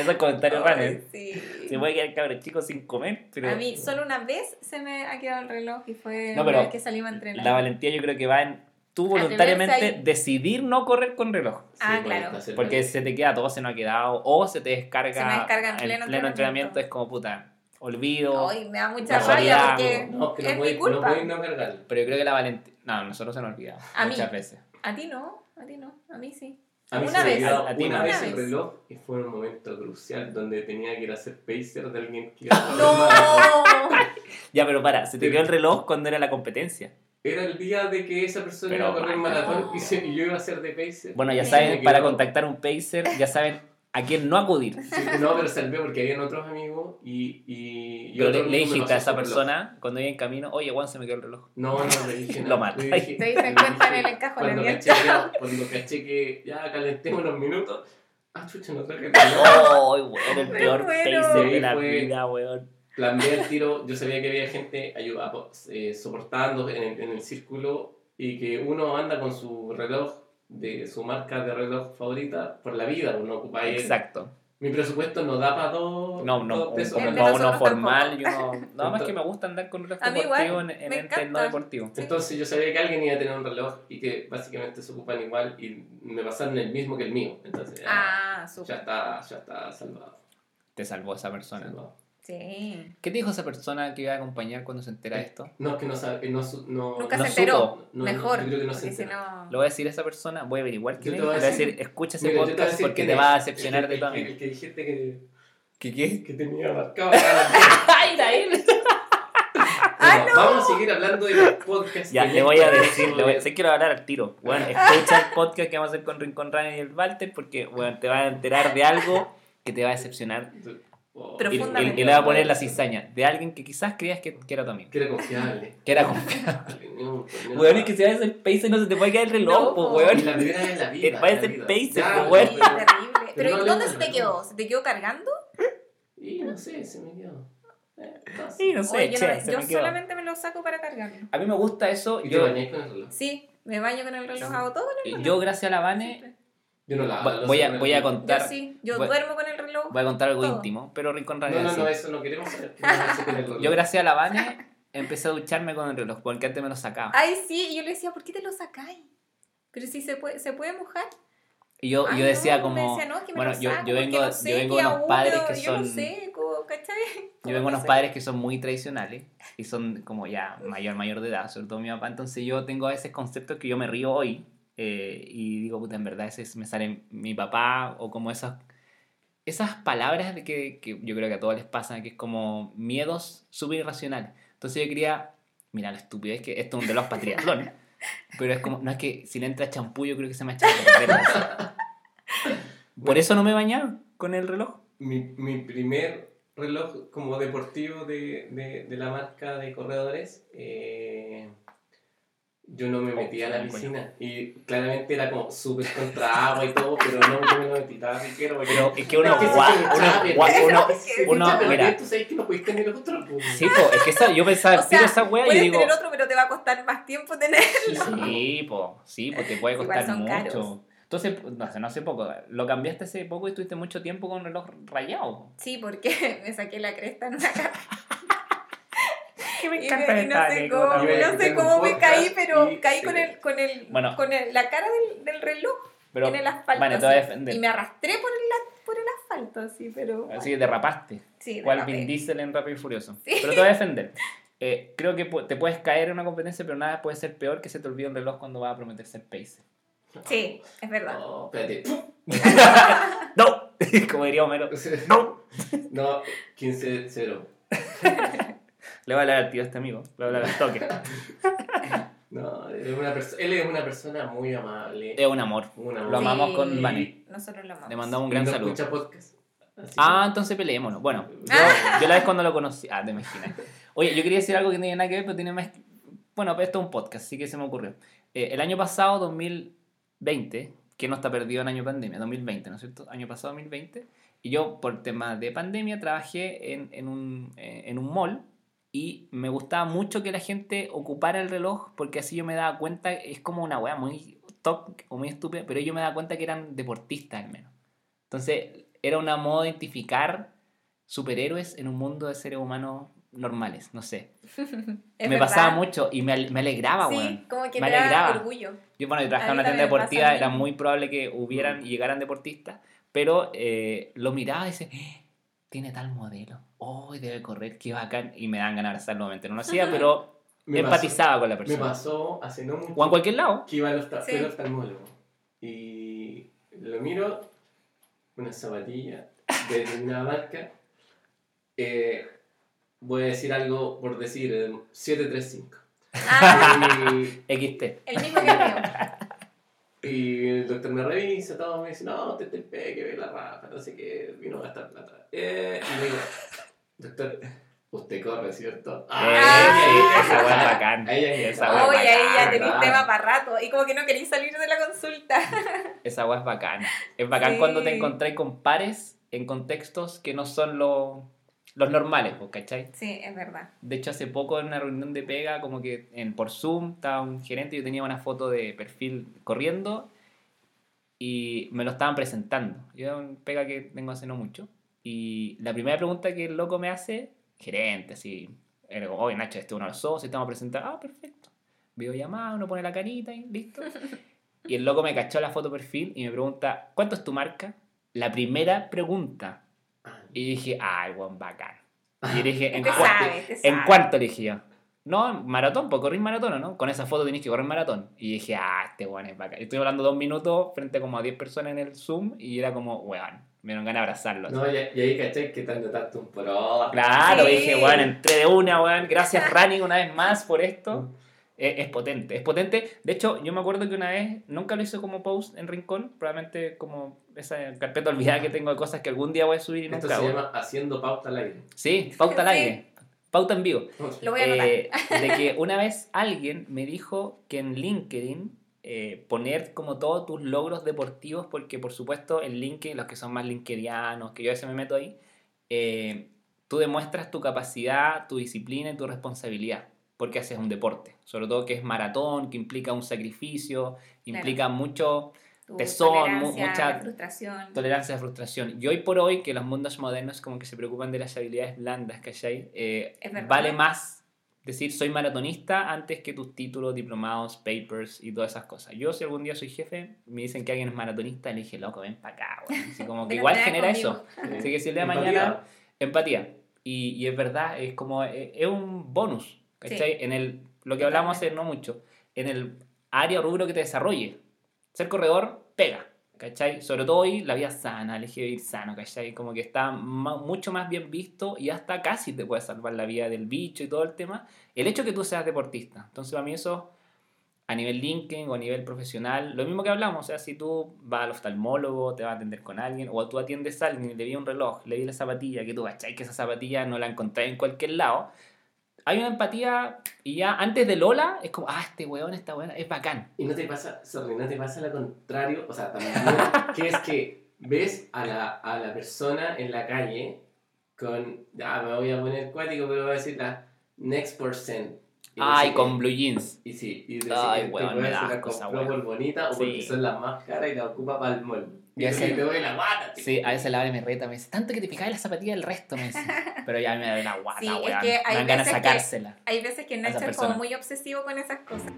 Esos comentarios raros. sí. Se puede quedar cabrón chico sin comer, pero A mí solo una vez se me ha quedado el reloj y fue No, vez que salimos a entrenar. la valentía yo creo que va en tú voluntariamente ahí. decidir no correr con reloj. Ah, Sí, claro. Porque se te queda todo, se nos ha quedado, o se te descarga, Se me descarga en en pleno pleno, entrenamiento. entrenamiento. Es como puta, olvido. Ay, me da mucha rabia porque No, que no es mi podéis no culpa. podéis no cargarlo. Pero yo creo que la valentía. No, nosotros se nos olvida. A mí. muchas veces. A ti no, a ti no, a mí sí. A mí Una se me vez. olvidó A ti una no. vez Una el vez. reloj y fue un momento crucial donde tenía que ir a hacer pacer de alguien que iba a. ¡No! Ya, pero para, se te quedó el reloj cuando era la competencia. Era el día de que esa persona Pero, iba a correr maratón y, se- y yo iba a hacer de pacer. Bueno, ya saben, Me para contactar un pacer, ya saben a quién no acudir. Sí, no, pero salvé porque habían otros amigos y. y, y Pero otro le, le dijiste a esa persona, cuando iba en camino, oye, Juan, se me quedó el reloj. No, no, le dije Lo dije- Te diste cuenta en el encajo cuando la caché, que, cuando caché que ya calentemos unos minutos. Ah, chucha, no traje reloj. ¡Ay, weón! El peor pacer de la fue- vida, weón. Planteé el tiro. Yo sabía que había gente ayuda, eh, soportando en el, en el círculo y que uno anda con su reloj, de su marca de reloj favorita por la vida. Uno ocupa ahí Exacto. Mi presupuesto no da para dos. No, no, dos un- pesos. Para uno formal y tampoco. uno... Nada más que me gusta andar con reloj A mí deportivo igual, en, en ente no deportivo. Entonces yo sabía que alguien iba a tener un reloj y que básicamente se ocupan igual y me pasaron el mismo que el mío. Entonces ya, Ah, ya está, ya está salvado. Te salvó esa persona. salvado. Sí. ¿Qué te dijo esa persona que iba a acompañar cuando se entera de esto? No, es que no sabe, no, no, Nunca No se enteró. No, Mejor. yo creo que no se. Lo voy a decir a esa persona, voy a averiguar quién Yo es. te voy a Le voy a decir- escucha ese Mira, te podcast decir porque te va a decepcionar de tu el que- amigo. El que dijiste que, ¿Qué qué? que tenía marcado acá la ¡Ay, era él! ¡Ah, Bueno, Vamos a seguir hablando de los podcasts. Ya, le voy a decir, le voy a, sé quiero hablar al tiro. Bueno, escucha el podcast que vamos a hacer con Rincón Ryan y el Walter porque bueno, te vas a enterar de algo que te va a decepcionar. Pero Y, y- Profundamente. y le voy a poner la cizaña de alguien que quizás creías que, que era tu amigo. Que era confiable. Que era confiable. No, no. Weón, es que si vas a hacer pace no se te puede caer el reloj, No, weón. la primera vez en la vida. Va a ser no, weón. Sí, pero- terrible. Pero no ¿y dónde se te quedó? ¿Se te quedó cargando? Y no sé, se me quedó. Eh. Sí, no sé, Oye, yo, che, no- se yo me quedó. solamente me lo saco para cargarlo. A mí me gusta eso. ¿Y te Yo, bañáis con el reloj? Sí, me baño con el reloj, hago todo con el reloj. yo gracias a la Vane, Siempre. Yo no la voy, no voy sé a, voy a reloj. Yo contar, sí, yo voy- duermo con el reloj. voy a contar algo Todo. íntimo, pero Rincón No, Radio no, sí. no, eso no queremos. Yo gracias a la Vane empecé a ducharme con el reloj, porque antes me lo sacaba. Ay, sí, y yo le decía, ¿por qué te lo sacáis? Pero si se puede, ¿se puede mojar. Y yo, Ay, yo decía no, como, decía, no, es que me bueno, yo, saco yo porque vengo, no sé, yo vengo de unos padres que Yo no son, sé, co- ¿cachai? yo ¿Cómo vengo de no unos sé? padres que son muy tradicionales y son como ya mayor, mayor de edad, sobre todo mi papá, entonces yo tengo a veces conceptos que yo me río hoy eh, y digo, puta, en verdad ese es- me sale mi papá o como esas, esas palabras de que, que yo creo que a todos les pasan, que es como miedos súper irracionales. Entonces yo quería, mira la estupidez que esto es un reloj para triatlón, pero es como, no es que si le entra champú yo creo que se me ha echado. Por eso no me bañaba con el reloj. Mi, mi primer reloj como deportivo de, de, de la marca de corredores, eh, yo no me metía a la piscina. Y claramente era como súper contra agua y todo, pero no, yo me lo metí, estaba porque- Pero es que uno, Es que ese gua- es el uno, uno- mira. Tú sabes que no puedes tener otro. pues. Sí, po, es que esa, yo pensaba, O sea, tiro esa wea y puedes digo, tener otro, pero te va a costar más tiempo tener. sí, po, sí, pues te puede costar mucho. caros. Entonces, no sé, no hace poco, lo cambiaste hace poco y estuviste mucho tiempo con un reloj rayado. po. Sí, porque me saqué la cresta en una cara. Que me Y, encanta me- y no sé cómo, no sé me caí, pero y- caí con el, con el, Bueno. con el, la cara del, del reloj Pero, en el asfalto. vale, te voy a así. defender. Y me arrastré por el, por el asfalto, así, pero. Así que derrapaste. Sí, Cual. Vin Diesel en Rápido y Furioso. Sí. Pero te voy a defender. Eh, creo que te puedes caer en una competencia, pero nada puede ser peor que se te olvide un reloj cuando vas a prometer ser pace. Sí, es verdad. No, espérate. ¡No! Como diría Homero. ¡No! No, 15-0. Le va a hablar al tío a este amigo. Le va a hablar al toque. No, él es una, él es una persona muy amable. Es un amor. un amor. Lo amamos Sí, con Vane. Nosotros lo amamos. Le mandamos un gran no saludo. escucha podcast. Así Ah, entonces peleémonos. Bueno, yo, yo la vez cuando lo conocí. Ah, te imaginas. Oye, yo quería decir algo que no tiene nada que ver, pero tiene más. Bueno, pues esto es un podcast, así que se me ocurrió. Eh, el año pasado, 2020, que no está perdido en año pandemia, 2020, ¿no es cierto? Año pasado, 2020. Y yo, por temas de pandemia, trabajé en, en, un, eh, en un mall y me gustaba mucho que la gente ocupara el reloj porque así yo me daba cuenta, es como una weá muy top o muy estúpida, pero yo me daba cuenta que eran deportistas al menos. Entonces, era una modo de identificar superhéroes en un mundo de seres humanos normales, no sé. Me verdad. pasaba mucho y me, me alegraba, Sí, weón. como que Me te alegraba. orgullo. Yo, bueno, yo trabajaba en una tienda deportiva, era muy probable que hubieran y llegaran deportistas, pero eh, lo miraba y decía, "Eh, tiene tal modelo, oh, debe correr, qué bacán, y me dan ganas de abrazarlo nuevamente. No lo hacía, pero Me empatizaba con la Pasó, me persona. pasó hace no mucho O en cualquier lado. que iba al Sí. oftalmólogo. Y lo miro, una zapatilla de determinada marca. Eh, voy a decir algo por decir, eh, 735. Ah, Y, XT. el mismo que el mío. y el doctor me revisa, todo, me dice, no, te te que ve la raja, no sé qué, vino a gastar plata. Eh, y le digo, doctor, usted corre, ¿cierto? Eh, Ah. esa weá es bacán. Esa weá es Oye, ahí ya tenéis tema para rato. Y como que no queréis salir de la consulta. Esa weá es bacán. Es bacán Sí. cuando te encontrás con pares en contextos que no son los, los normales, ¿cachai? Sí, es verdad. De hecho, hace poco en una reunión de pega, como que en, por Zoom, estaba un gerente y yo tenía una foto de perfil corriendo y me lo estaban presentando. Yo un pega que tengo hace no mucho. Y la primera pregunta que el loco me hace, gerente, así, era como, oye Nacho, este es uno de los socios, estamos presentando, ah, perfecto. Videollamada, uno pone la carita y listo. Y el loco me cachó la foto perfil y me pregunta, ¿cuánto es tu marca? La primera pregunta. Y dije, ay, buen bacán. Y dije, ¿en, te ¿en cuánto? Le dije yo. No, maratón, pues correr maratón, ¿o ¿no? Con esa foto tenés que correr maratón. Y dije, ah, este weón es bacán. Estuve hablando dos minutos frente como a 10 personas en el Zoom y era como, weón, me dieron ganas de abrazarlo. No, y, y ahí cachai que te anotaste un pro. Claro, Sí. dije, weón, entré de una, weón. Gracias, Rani, una vez más por esto. Es, es potente, es potente. De hecho, yo me acuerdo que una vez, nunca lo hice como post en Rincón, probablemente como esa carpeta olvidada que tengo de cosas que algún día voy a subir y Esto nunca se hago. llama haciendo pauta al aire. Sí, pauta al Sí. aire. Pauta en vivo. Lo voy a anotar. Eh, de que una vez alguien me dijo que en LinkedIn eh, poner como todos tus logros deportivos, porque por supuesto en LinkedIn, los que son más linkedianos, que yo a veces me meto ahí, eh, tú demuestras tu capacidad, tu disciplina y tu responsabilidad, porque haces un deporte, sobre todo que es maratón, que implica un sacrificio, implica mucho Tu tesón, mucha- frustración. tolerancia a frustración. Y hoy por hoy, que los mundos modernos como que se preocupan de las habilidades blandas, ¿cachai? Eh, vale más decir soy maratonista antes que tus títulos, diplomados, papers y todas esas cosas. Yo si algún día soy jefe, me dicen que alguien es maratonista, le dije, loco, ven para acá, weón. Así como que igual genera conmigo. eso. Así que si el día de Empatía. mañana, empatía. Y, y es verdad, es como, es, es un bonus, ¿cachai? En el, lo que hablamos hace no mucho, en el área o rubro que te desarrolle. Ser corredor, pega, ¿cachai? Sobre todo hoy, la vida sana, elegir vivir sano, ¿cachai? Como que está mucho más bien visto y hasta casi te puede salvar la vida del bicho y todo el tema. El hecho que tú seas deportista. Entonces, para mí eso, a nivel LinkedIn o a nivel profesional, lo mismo que hablamos, o sea, si tú vas al oftalmólogo, te vas a atender con alguien, o tú atiendes a alguien le vi un reloj, le vi la zapatilla, que tú cachai que esa zapatilla no la encontrás en cualquier lado, hay una empatía y ya antes de Lola es como, ah, este weón, esta weón, es bacán. Y no te pasa, sorry, no te pasa lo contrario, o sea, también, que es que ves a la, a la persona en la calle con, ya me voy a poner cuático, pero voy a decir la next percent. Y Ay, con blue jeans. Y sí, y dice Ay, que weón, me da compró weón. por bonita o porque Sí. son las más caras y la ocupa para el mall. Y ese- así te doy la guata, tío. Sí, a veces la Vale me reta, me dice, tanto que te fijaba en la zapatilla del resto, me dice. Pero ya me da la guata, Sí, es weón. que hay me dan ganas de veces que- sacársela. Hay veces que Nacho es como muy obsesivo con esas cosas.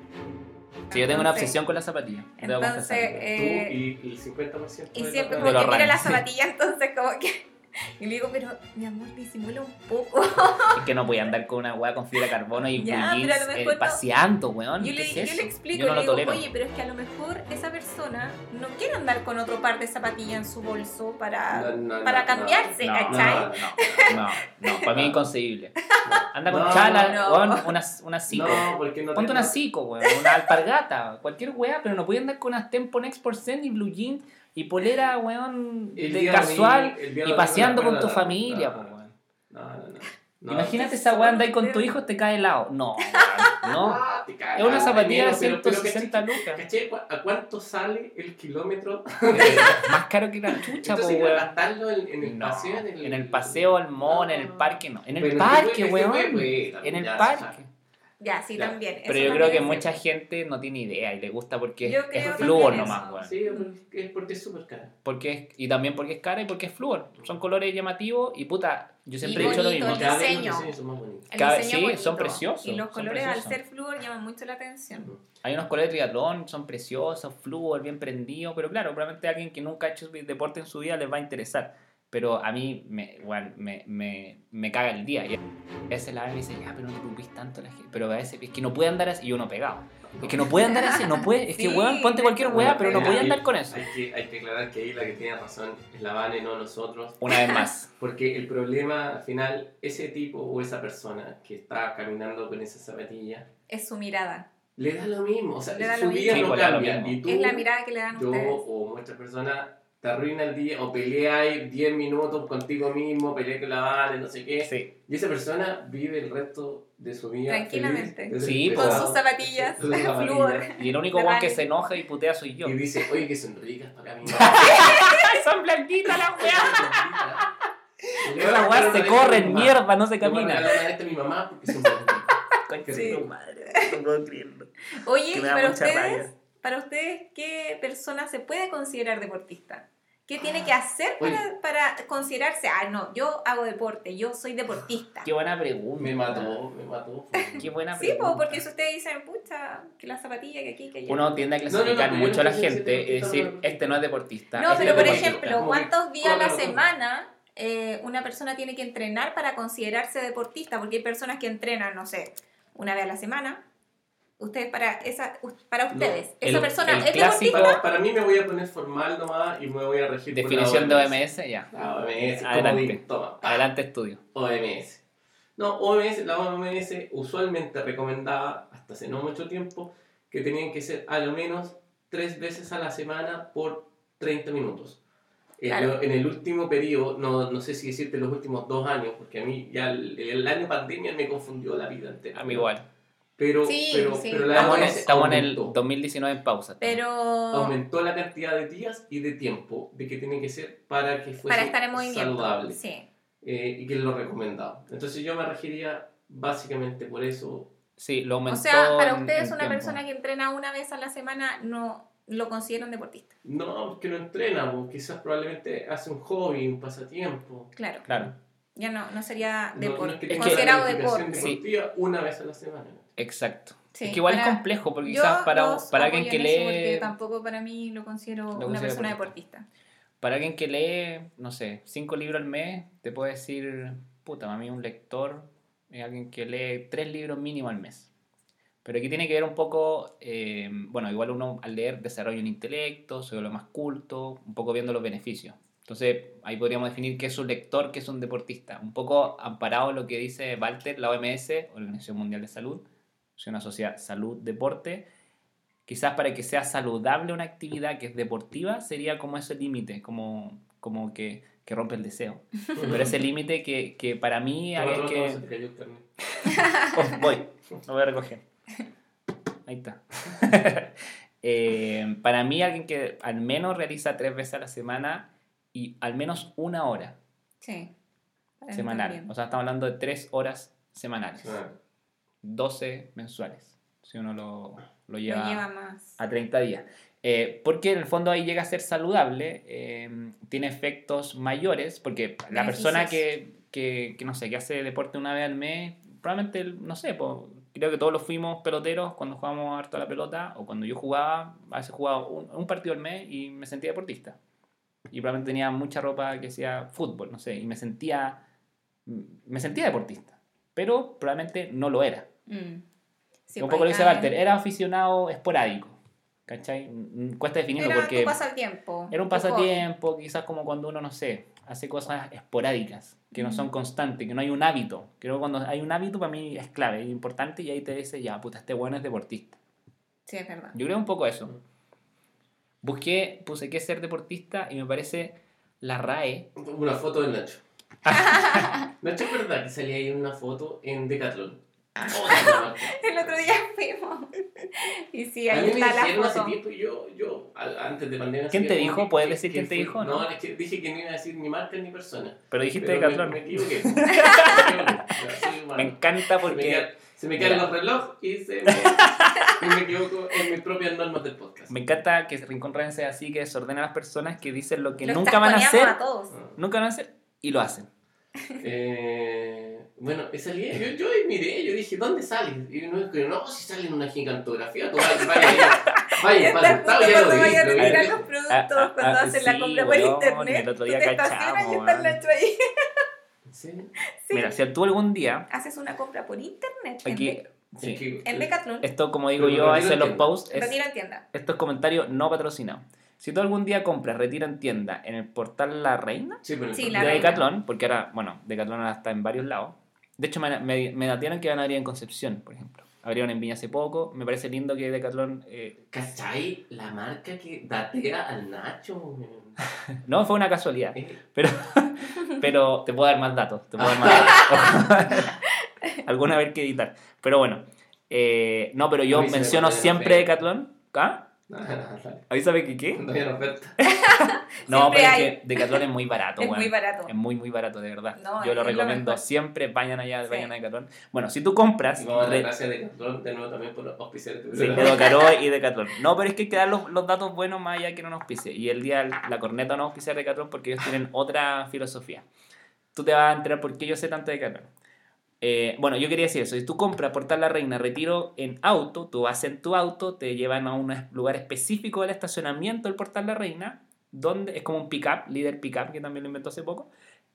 Sí, yo tengo una obsesión con la zapatilla. debo Entonces, confesarlo. eh, Tú y el 50% Y de siempre como que mira la zapatilla, entonces como que... Y le digo, pero mi amor, disimula un poco. Es que no voy a andar con una weá con fibra de carbono y Ya, blue pero a jeans eh, no. paseando, weón. Yo ¿Qué le, es yo le explico, Yo no le lo digo, tolero. oye, pero es que a lo mejor esa persona no quiere andar con otro par de zapatillas en su bolso para, No, para cambiarse, no, ¿cachai? no, No, no, para mí es inconcebible. Anda con No, chala, no. weón, una, una cico. No, porque no Ponte te- una cico, weón, una alpargata, cualquier weá, pero no puede andar con unas Tempo Next Percent y blue jeans y polera, weón, El de casual y paseando con tu familia, no, po, weón. No, no, no. Imagínate esa weá andar con tu hijo te cae helado. No, weón, no. Ah, Es una zapatilla de amigo, pero- pero 160 ¿cachai- lucas. ¿Cachai cu- a cuánto sale el kilómetro? Más caro que la chucha, po, Entonces, weón. gastarlo en, en el No, paseo, en el, en el paseo, al mall, en el No. parque, no. En el Pero parque, weón. En el ya, parque. Ya, sí, Ya. también. Pero eso yo creo que mucha gente no tiene idea y le gusta porque Yo es, flúor nomás, weón. Sí, es porque es súper caro. Porque es, y también porque es cara y porque es flúor. Son colores llamativos y puta, yo siempre Y he dicho lo mismo. el Cada diseño. diseños son más bonitos. El Cada- diseño sí, bonito. son preciosos, Y los colores al ser flúor llaman mucho la atención. Hay unos colores de triatlón, son preciosos, flúor, bien prendidos, pero claro, probablemente alguien que nunca ha hecho deporte en su vida les va a interesar. Pero a mí me, weón, me, me, me caga el día. Y a veces la y me dice, ya, pero no te preocupes tanto la gente. Pero a veces es que no puede andar así, y uno pegado. Es que no puede andar así, no puede. Es que, Sí, weón, ponte cualquier weá, pero no puede andar con eso. Hay que, hay que aclarar que ahí la que tiene razón es la Vane, no nosotros. Una vez más. Porque el problema, al final, ese tipo o esa persona que está caminando con esa zapatilla, Es su mirada. le da lo mismo. O sea, Le da su lo vida mismo. no Sí, pues, lo cambia. mismo. Y tú, es la mirada que le dan yo ustedes. o muchas personas te arruina el día o peleáis 10 minutos contigo mismo, peleas con la Vane, no sé qué. Sí. Y esa persona vive el resto de su vida Tranquilamente. feliz, Sí, Con pues. sus zapatillas, Con sus zapatillas. flúor. Y el único weón que se enoja y putea soy yo. Y dice, oye, que son ricas para caminar. Son blanquitas las weas. Las weas se corren, mierda, no se Camina. caminan. a mi mamá porque son Sí. de tu madre, no puedo creerlo. Oye, Que ¿y me da para mucha ustedes? para ustedes, ¿qué persona se puede considerar deportista? ¿Qué tiene que hacer para, para considerarse, ah, no, yo hago deporte, yo soy deportista? Qué buena pregunta. Me mató, me mató. Qué buena Sí, pregunta. pues, porque si ustedes dicen, pucha, que la zapatilla, que aquí, que allá. Uno tiende a No, no, no, clasificar mucho no a la gente y decir, no. este no es deportista. No, este pero es por deportista. ejemplo, ¿cuántos días a la semana eh, una persona tiene que entrenar para considerarse deportista? Porque hay personas que entrenan, no sé, una vez a la semana. Ustedes, para esa, para ustedes, ¿esa persona el es clásico- deportista? Para, para mí me voy a poner formal nomás y me voy a regir por la Definición de OMS, ya. La OMS, Adelante. toma. Adelante estudio. OMS. No, OMS, la OMS usualmente recomendaba, hasta hace no mucho tiempo, que tenían que ser a lo menos tres veces a la semana por 30 minutos. En, Claro. en el último periodo, no, no sé si decirte los últimos dos años, porque a mí ya el, el año pandemia me confundió la vida entera. A mí igual. Pero, Sí, pero, sí. pero la Estamos, en, estamos en el aumentó. 2019 en pausa. Pero aumentó la cantidad de días y de tiempo de que tiene que ser para que fuese para estar en movimiento. saludable Sí. eh, y que es lo recomendado. Entonces yo me regiría básicamente por eso. Sí, lo O aumentó. sea, para ustedes una tiempo. persona que entrena una vez a la semana no lo consideran deportista. No, que no entrena, o quizás probablemente hace un hobby, un pasatiempo. Claro. Claro, Ya no, no sería No- deporte. no es que considerado deporte. deportiva una vez a la semana. Exacto. Sí, es que igual para- es complejo, porque quizás para, para alguien que eso Porque lee. tampoco para mí lo considero una considero persona deportista. deportista. Para alguien que lee, no sé, cinco libros al mes, te puede decir, puta, mí un lector es alguien que lee tres libros mínimo al mes. Pero aquí tiene que ver un poco, eh, bueno, igual uno al leer desarrolla un intelecto, se vuelve más culto, un poco viendo los beneficios. Entonces, ahí podríamos definir qué es un lector, qué es un deportista. Un poco amparado lo que dice Walter, la OMS, Organización Mundial de Salud, es una sociedad salud-deporte. Quizás para que sea saludable una actividad que es deportiva, sería como ese límite, como, como que, que rompe el deseo. Pero ese límite que, que para mí es toma, que... cayó. Oh, voy, lo voy a recoger. Ahí está. Eh, para mí, alguien que al menos realiza tres veces a la semana y al menos una hora Sí. Semanal. también. O sea, estamos hablando de tres horas semanales. Ah, 12 mensuales. Si uno lo, lo lleva, lleva más. a 30 días. Eh, porque en el fondo ahí llega a ser saludable, eh, tiene efectos mayores, porque la persona que, que, que, no sé, que hace deporte una vez al mes, probablemente, no sé, po, creo que todos los fuimos peloteros cuando jugábamos harto a la pelota, o cuando yo jugaba, a veces jugaba un, un partido al mes y me sentía deportista. Y probablemente tenía mucha ropa que decía fútbol, no sé, y me sentía, me sentía deportista, pero probablemente no lo era. Mm. Sí, un poco lo dice Walter, era aficionado esporádico. ¿Cachai? Mm, Cuesta definirlo Era porque tu pasatiempo. era un pasatiempo, quizás como cuando uno, no sé, hace cosas esporádicas, que no son Ujú. constantes, que no hay un hábito. Creo que cuando hay un hábito para mí es clave, es importante y ahí te dice, ya, puta, este bueno es deportista. Sí, es verdad. Yo creo un poco eso. Busqué, puse que ser deportista y me parece la RAE. Una foto de Nacho. Nacho, ¿es verdad que salía ahí una foto en Decathlon? Otra marca. El otro día fuimos. Y sí, A ahí mí me está la hace foto. tiempo y yo, antes de pandemia... ¿Quién te dijo? ¿Puedes decir quién te fui- dijo, No, no? es que dije que no iba a decir ni marca ni persona. Pero dijiste Pero Decathlon. Me, me equivoqué. Me encanta porque... se me quedan Mira. los relojes y, se me, equivoco en mis propias normas del podcast. Me encanta que Rincón sea así, que desordena a las personas que dicen lo que nunca van a hacer, a todos. Ah. nunca van a hacer y lo hacen. Eh, bueno, esa línea, yo, yo miré, yo dije, ¿dónde sale? Y no, que no, si sale en una gigantografía, tú vaya, vaya, vaya, vaya, está para el justo Estado, ya lo cuando vi, vaya a retirar los Ah, productos, ah, cuando ah, hacen la compra por internet. el otro tú día te estacionas cachamos, y está el weón. Nacho ahí. Sí, Sí. Mira, si tú algún día, Haces una compra por internet. aquí, En, Decathlon. esto como digo Pero yo a veces los posts, es, Retira en tienda. estos comentarios no patrocinados. Si tú algún día compras retira en tienda en el portal La Reina Sí, pero Sí, de. Decathlon, porque ahora, bueno, Decathlon ahora está en varios lados. De hecho, me, me, me datearon que van a abrir en Concepción, por ejemplo. Abrieron en Viña hace poco. Me parece lindo que Decathlon... eh, ¿Cachai? La marca que datea al Nacho. no, fue una casualidad. Eh, Pero, pero te puedo dar más datos. Te puedo dar más datos. Alguna vez que editar. Pero bueno. eh, no, pero yo menciono siempre. Decathlon. ¿Ah? No, no, dale. ¿Avísame que qué? No hay una oferta. No, Siempre pero hay. es que Decathlon es muy barato, Es muy barato. Es muy, muy barato, de verdad. No, Yo lo recomiendo siempre. Vayan allá, Sí. vayan a Decathlon. Bueno, si tú compras... Y vamos a dar re- gracias de Decathlon de nuevo también por auspiciar este Sí, Docaró y Decathlon. No, pero es que hay que dar los, los datos buenos más allá que no nos pise. Y el día la corneta no auspicia Decathlon porque ellos tienen otra filosofía. Tú te vas a enterar por qué yo sé tanto de Decathlon. Eh, bueno, yo quería decir eso. Si tú compras Portal La Reina Retiro en auto, tú vas en tu auto, te llevan a un lugar específico del estacionamiento del Portal La Reina, donde es como un pick-up, líder pick-up, que también lo inventó hace poco.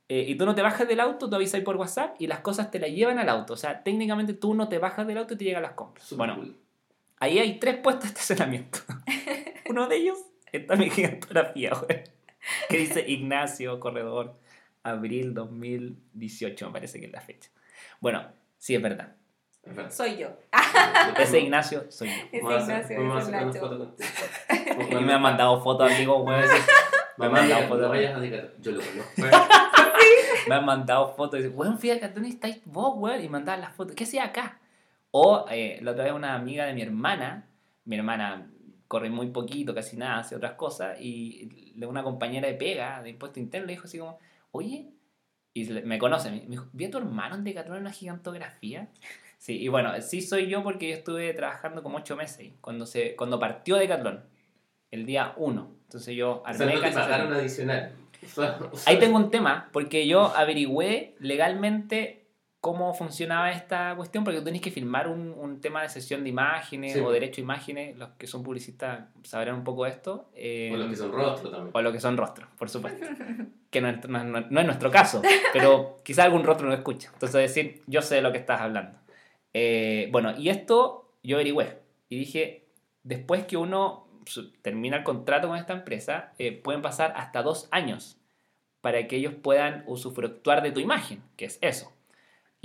Eh, y tú no te bajas del auto, tú avisas por WhatsApp y las cosas te las llevan al auto. O sea, técnicamente tú no te bajas del auto y te llegan las compras. Bueno, cool. Ahí hay tres puestos de estacionamiento. Uno de ellos está mi gigantografía, güey. Que dice Ignacio Corredor, abril 2018, me parece que es la fecha. Bueno, sí es verdad. Es. Soy yo. Ese Ignacio soy yo. Ese Ignacio, una Nacho. Y me han mandado fotos, amigos, güey. Me han mandado fotos. Yo lo conozco. Me han mandado fotos y dicen, weón, fui a Catón y estáis vos, weón. Y me mandaban las fotos. ¿Qué hacía acá? O eh, la otra vez una amiga de mi hermana, mi hermana corre muy poquito, casi nada, hace otras cosas, y una compañera de pega, de impuesto interno, le dijo así como, oye, y me conoce, me dijo, ¿vi a tu hermano en Decathlon en una gigantografía? Sí, y bueno, sí soy yo porque yo estuve trabajando como ocho meses cuando, se, cuando partió Decathlon, el día uno. Entonces yo O sea, casi- pagaron adicional. Ahí tengo un tema, porque yo averigüé legalmente cómo funcionaba esta cuestión, porque tú tenés que firmar un, un tema de sesión de imágenes Sí. o derecho a imágenes, los que son publicistas sabrán un poco de esto. eh, O los que son rostros también. o los que son rostros, por supuesto. Que no, es- no- no- no es nuestro caso, pero quizá algún rostro no escucha. Entonces decir, yo sé de lo que estás hablando. Eh, bueno, y esto yo averigüé. Y dije, después que uno termina el contrato con esta empresa, eh, pueden pasar hasta dos años para que ellos puedan usufructuar de tu imagen, que es eso.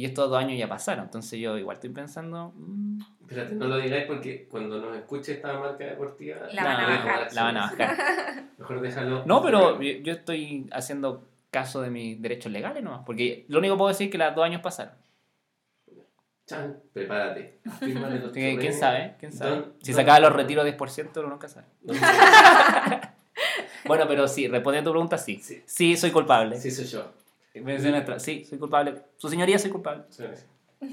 Y estos dos años ya pasaron. Entonces yo igual estoy pensando... mm, Espérate, no lo digáis porque cuando nos escuche esta marca deportiva, La van a bajar. La van a bajar. Mejor déjalo. No, pero yo yo estoy haciendo caso de mis derechos legales nomás. Porque lo único que puedo decir es que los dos años pasaron. Chan, prepárate. Los ¿Quién convenios. sabe? ¿Quién sabe? Don- si sacaba los retiros 10%, uno nunca sabe. Bueno, pero sí, respondiendo a tu pregunta, sí. Sí. Sí, soy culpable. Sí, soy yo. Mención extra. Sí, soy culpable. Su señoría, soy culpable. Yo.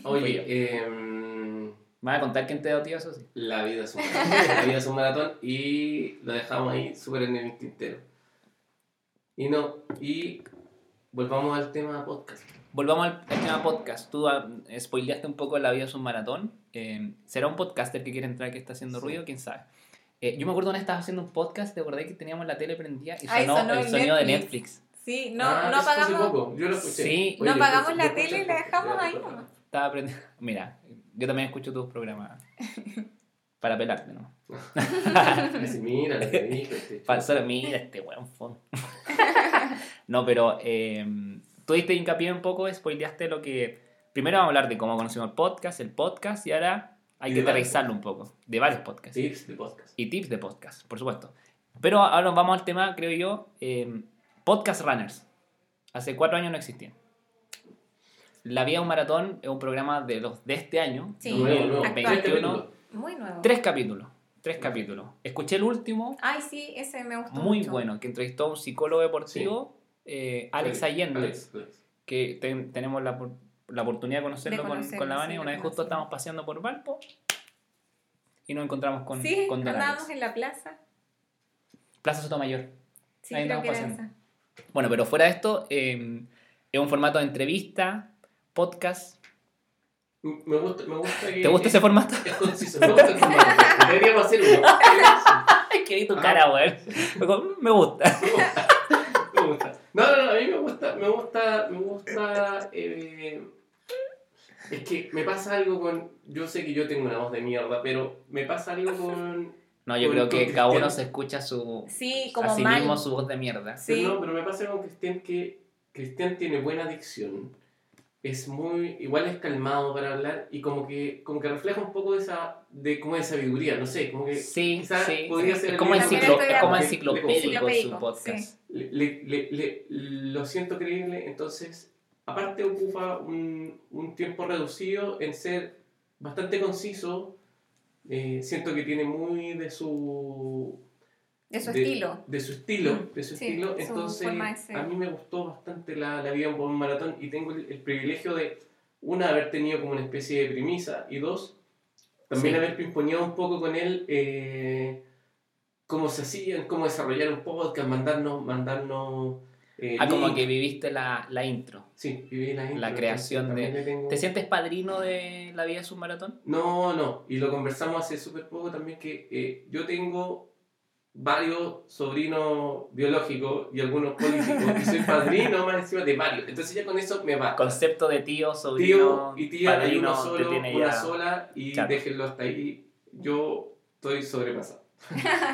Oye, em, ¿Me vas a contar quién te dio tío eso? Sí. la vida es un maratón. La vida es un maratón y lo dejamos ahí súper en el tintero. Y no, y volvamos al tema podcast. Volvamos al, al tema podcast. Tú ah, spoileaste un poco La vida es un maratón. Eh, ¿Será un podcaster que quiere entrar que está haciendo Sí. ruido? ¿Quién sabe? Eh, yo me acuerdo una vez estabas haciendo un podcast, ¿te acordás que teníamos la tele prendida y Ay, sonó, sonó el el sonido de Netflix. Sí, no, Ah, no poco, Yo lo escuché. Sí. No escuché- la tele y la dejamos ahí nomás. Estaba aprendiendo. Mira, yo también escucho tus programas. Para pelarte, ¿no? Mira, lo que dijo este Pa- solo mira este weón fondo. no, pero eh, tú diste hincapié un poco, spoileaste lo que. Primero vamos a hablar de cómo conocimos el podcast, el podcast, y ahora hay Y que aterrizarlo un poco. De varios podcasts. Tips de podcast. Y tips de podcast, por supuesto. Pero ahora nos vamos al tema, creo yo, eh, podcast runners. Hace cuatro años no existían. La Vía un Maratón es un programa de los de este año, Sí, Nuevo, nuevo. actual. 2021. Muy nuevo. Tres capítulos. Tres capítulos. Escuché el último, Ay, sí, ese me gustó muy mucho. bueno, que entrevistó a un psicólogo deportivo, eh, Alex Allende, Alex, Alex. que ten- tenemos la, la oportunidad de conocerlo De con, conocerlo, con la Vane. Una vez justo estábamos paseando por Valpo y nos encontramos con, Sí, con Don andábamos en la plaza. Plaza Sotomayor. Sí, Ahí creo que era paseando. esa. Bueno, pero fuera de esto, eh, es un formato de entrevista, podcast. Me gusta, me gusta que. ¿Te gusta ese formato? Es conciso, me gusta el formato. Deberíamos hacer uno. Vi tu Ah. cara, weón. Me gusta. Me gusta. No, no, no, a mí me gusta, me gusta, me gusta. eh, es que me pasa algo con. Yo sé que yo tengo una voz de mierda, pero me pasa algo con. No, yo creo que cada uno se escucha su, Sí, a como sí mal. mismo su voz de mierda. Sí. Pero no, pero me pasa con Cristian que Cristian tiene buena dicción. Es muy. Igual es calmado para hablar y como que, como que refleja un poco de esa. de como de sabiduría, no sé, como que. Sí, sí. podría Es ser como, el También enciclo- es como enciclopédico su podcast. le, le- le- le- lo siento creíble, entonces, aparte ocupa un, un tiempo reducido en ser bastante conciso, eh, siento que tiene muy de su De su estilo. de su estilo, de su Sí, estilo. Entonces, a mí me gustó bastante la, la vida por un maratón y tengo el, el privilegio de, una, haber tenido como una especie de premisa y dos, también Sí. haber pimponeado un poco con él eh, cómo se hacían, cómo desarrollar un podcast, mandarnos, mandarnos... eh, Ah, como que viviste la, la intro. Sí, viví la, intro, creación entonces de- tengo- ¿Te sientes padrino de la vida de un maratón? No, no, y lo conversamos hace súper poco también que eh, yo tengo varios sobrinos biológicos y algunos políticos y soy padrino más encima de varios. Entonces ya con eso me va. Concepto de tío, sobrino, Tío y tía, hay padrino, uno te solo, una ya- sola y chato. déjenlo hasta ahí. Yo estoy sobrepasado.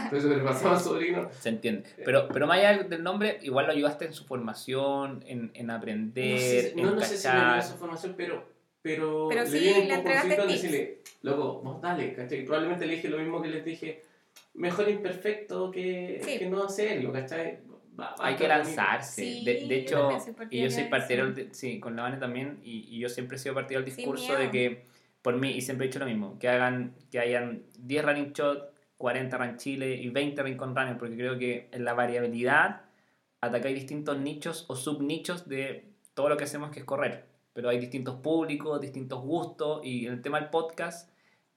Estoy sobrepasado, sobrino. Se entiende. Pero, pero más allá del nombre, igual lo ayudaste en su formación, en, en aprender, No sé, en no, no sé si me dio cachar. esa formación, pero, pero, Pero le sí, di un le poco entregaste en decirle, loco, vos dale, ¿cachai? Probablemente le dije lo mismo que les dije, mejor imperfecto que, Sí. que no hacerlo, ¿cachai? Va- va Hay que lanzarse. Sí, de, de hecho, y yo soy partidario, de- sí, con la Vane también, y, y yo siempre he sido partidario del discurso de que, por mí, y siempre he dicho lo mismo, que hagan que hayan 10 running shot, 40 run Chile y 20 rincón running, porque creo que en la variabilidad atacáis distintos nichos o subnichos de todo lo que hacemos que es correr. Pero hay distintos públicos, distintos gustos, y en el tema del podcast,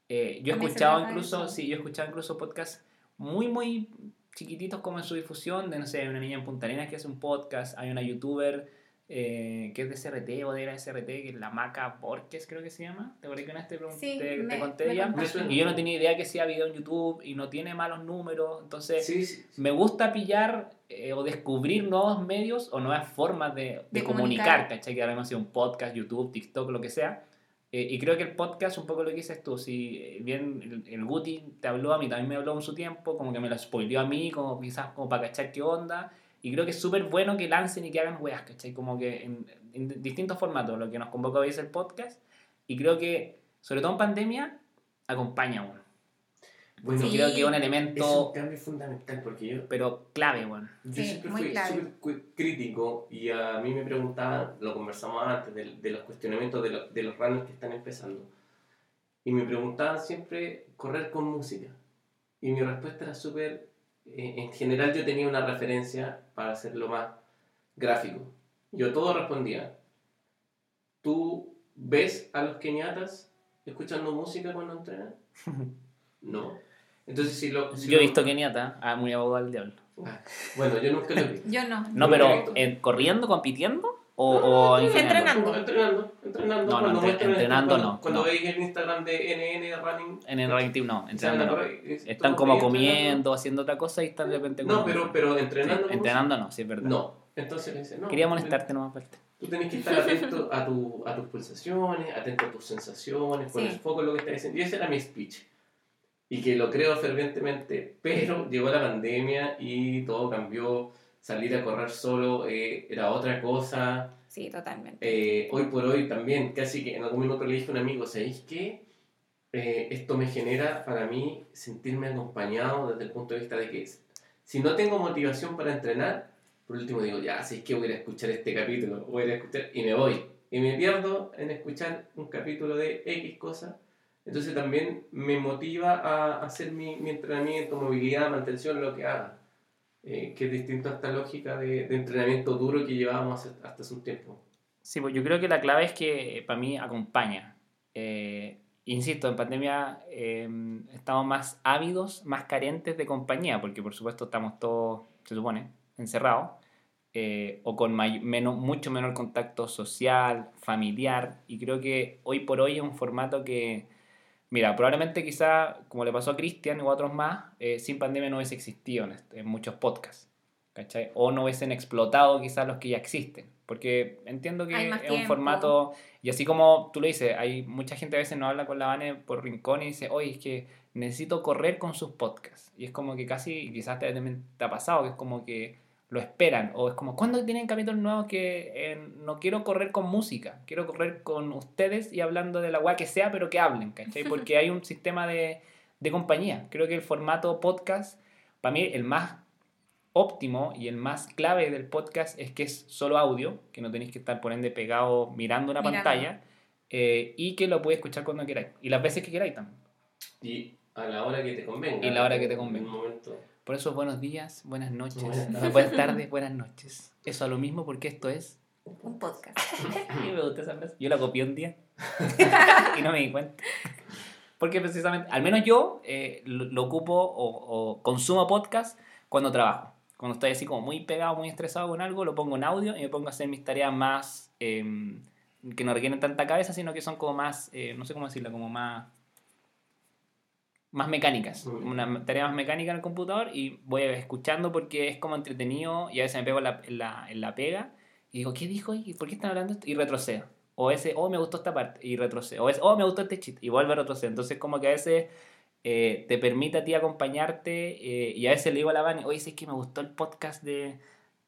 eh, yo he escuchado incluso, eso. sí, yo he escuchado incluso podcasts muy, muy chiquititos como en su difusión, de no sé, hay una niña en Punta Arenas que hace un podcast, hay una youtuber eh, que es de SRT o de la SRT, que es la Maca Borges creo que se llama, ¿te acuerdas que una vez te, pregunté- Sí, te, te me- conté ella? Me suena. Y yo no tenía idea que hacía video en YouTube y no tiene malos números, entonces Sí, sí, sí. me gusta pillar eh, o descubrir nuevos medios o nuevas formas de, de De comunicar, comunicar. ¿cachai? Que ahora hemos sido un podcast, YouTube, TikTok, lo que sea. Eh, y creo que el podcast, un poco lo que dices tú, si eh, bien el, el Guti te habló, a mí también me habló en su tiempo, como que me lo spoileó a mí, como quizás como para cachar qué onda. Y creo que es súper bueno que lancen y que hagan weas, ¿cachai? Como que en, en distintos formatos, lo que nos convoca hoy es el podcast. Y creo que, sobre todo en pandemia, acompaña a uno. Bueno, Sí. Creo que es un es elemento, un cambio fundamental porque yo, pero clave, bueno. yo Sí, siempre muy fui súper crítico y a mí me preguntaban, lo conversamos antes, de, de los cuestionamientos de, los- de los runners que están empezando. Y me preguntaban siempre correr con música. Y mi respuesta era súper, en general yo tenía una referencia para hacerlo más gráfico. Yo todo respondía, ¿tú ves a los keniatas escuchando música cuando entrenan? No. Entonces si lo... si Yo he visto Keniata, ah, muy abogado del diablo. Ah, Bueno, yo nunca lo vi. Yo no. No, pero visto. ¿en- ¿corriendo, compitiendo? ¿O, o entrenando. Entrenando, entrenando. No, no, entre- entrenando no, Cuando no. veis el Instagram de NN Running. En el ranking no, entrenando no. Están como comiendo, haciendo otra cosa y están de repente. No, pero, pero entrenando. entrenando no, sí es verdad. No. Entonces le dice, no. Quería molestarte nomás, parte. Tú tenés que estar atento a, tu, a tus pulsaciones, atento a tus sensaciones, poner Sí. foco en lo que estás diciendo. Y ese era mi speech. Y que lo creo fervientemente, pero llegó la pandemia y todo cambió. Salir a correr solo eh, era otra cosa. Sí, totalmente. Eh, hoy por hoy también, casi que en algún minuto le dije a un amigo, ¿sabéis qué? Eh, esto me genera para mí sentirme acompañado desde el punto de vista de que si no tengo motivación para entrenar, por último digo, ya, si es que voy a escuchar este capítulo, voy a escuchar y me voy. Y me pierdo en escuchar un capítulo de X cosa. Entonces también me motiva a hacer mi, mi entrenamiento, movilidad, mantención, lo que haga. Eh, que es distinto a esta lógica de, de entrenamiento duro que llevábamos hace- hasta hace un tiempo. Sí, pues yo creo que la clave es que eh, para mí acompaña. Eh, insisto, en pandemia eh, estamos más ávidos, más carentes de compañía, porque por supuesto estamos todos, se supone, encerrados, eh, o con menos, mucho menor contacto social, familiar, y creo que hoy por hoy es un formato que, mira, probablemente quizá, como le pasó a Cristian a otros más, eh, sin pandemia no hubiese existido en, este- en muchos podcasts. ¿cachai? O no hubiesen explotado quizás los que ya existen. Porque entiendo que es un formato, y así como tú lo dices, hay mucha gente a veces no habla con la Vane por rincón y dice, oye, es que necesito correr con sus podcasts. Y es como que casi, quizás te, te ha pasado, que es como que lo esperan, o es como, ¿cuándo tienen capítulos nuevos que eh, no quiero correr con música? Quiero correr con ustedes y hablando de la weá que sea, pero que hablen, ¿cachai? Porque hay un sistema de, de compañía. Creo que el formato podcast, para mí, el más óptimo y el más clave del podcast es que es solo audio, que no tenéis que estar por ende pegado mirando una Mirando. pantalla, eh, y que lo puedes escuchar cuando queráis, y las veces que queráis también. Y a la hora que te convenga. Y la hora que te En un convenga. momento. Por eso, buenos días, buenas noches, Buenas buenas tardes, buenas noches. Eso a lo mismo porque esto es. Un podcast. Y me gusta esa frase. Yo la copié un día y no me di cuenta. Porque precisamente, al menos yo eh, lo, lo ocupo o, o consumo podcast cuando trabajo. Cuando estoy así como muy pegado, muy estresado con algo, lo pongo en audio y me pongo a hacer mis tareas más. em, que no requieren tanta cabeza, sino que son como más. eh, no sé cómo decirlo, como más. Más mecánicas. Mm. Una tarea más mecánica en el computador y voy escuchando porque es como entretenido y a veces me pego en la, en la, en la pega y digo, ¿qué dijo? ¿Y por qué están hablando esto? Y retrocedo. O ese, oh, me gustó esta parte y retrocedo. O ese, oh, me gustó este chiste y vuelve a retroceder. Entonces, como que a veces eh, te permite a ti acompañarte eh, y a veces le digo a la Vani, oye, sé que me gustó el podcast de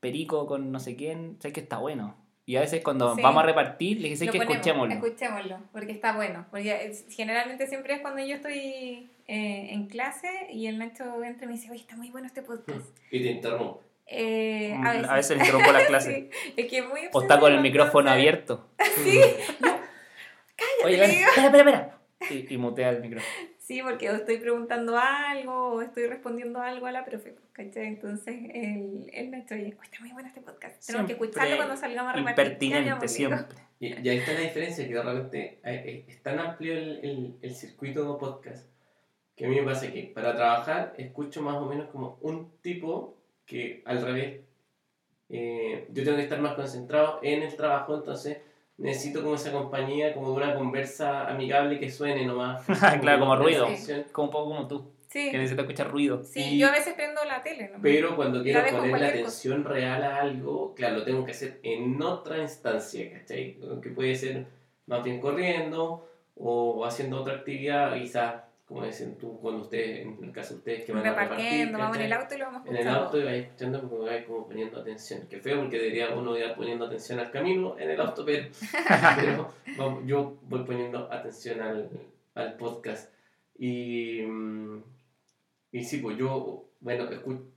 Perico con no sé quién, sé que está bueno. Y a veces cuando Sí. vamos a repartir, le dije, sé Lo que ponemos, escuchémoslo. Escuchémoslo, porque está bueno. Porque es- generalmente siempre es cuando yo estoy eh, en clase y el Nacho entra y me dice, oye, está muy bueno este podcast. Y te interrumpo. Eh, Mm, a veces. a veces le interrumpo las clases. Sí, es que muy O está con el micrófono abierto. Sí, Oye, le Vani, digo. espera, espera, espera. Y, y mutea el micrófono. sí, porque o estoy preguntando algo o estoy respondiendo algo a la profe, ¿cachai? Entonces el, el Nacho dice, "Oye, está muy bueno este podcast. Tenemos que Siempre escucharlo cuando salgamos a repartir. Ya, Impertinente digamos, siempre. Y, y ahí está la diferencia, que de repente eh, eh, es tan amplio el, el, el circuito podcast que a mí me pasa que para trabajar escucho más o menos como un tipo que al revés, eh, yo tengo que estar más concentrado en el trabajo, entonces necesito como esa compañía, como de una conversa amigable que suene nomás. Claro, como ruido. conversación. Como un poco como tú, Sí, que necesitas escuchar ruido. sí Y- yo a veces prendo la tele, ¿no? Pero cuando quiero La poner la atención real a algo, claro, lo tengo que hacer en otra instancia, ¿cachai? Que puede ser más bien corriendo o haciendo otra actividad, quizás, como dicen tú, cuando ustedes, en el caso de ustedes que van a repartir, Repartiendo, vamos en el auto y lo vamos En el escuchando. auto y vais escuchando porque vais como poniendo atención. Que feo porque debería uno ir poniendo atención al camino en el auto, pero, pero vamos, yo voy poniendo atención al, al podcast. Y, mm, y sí, pues yo, bueno,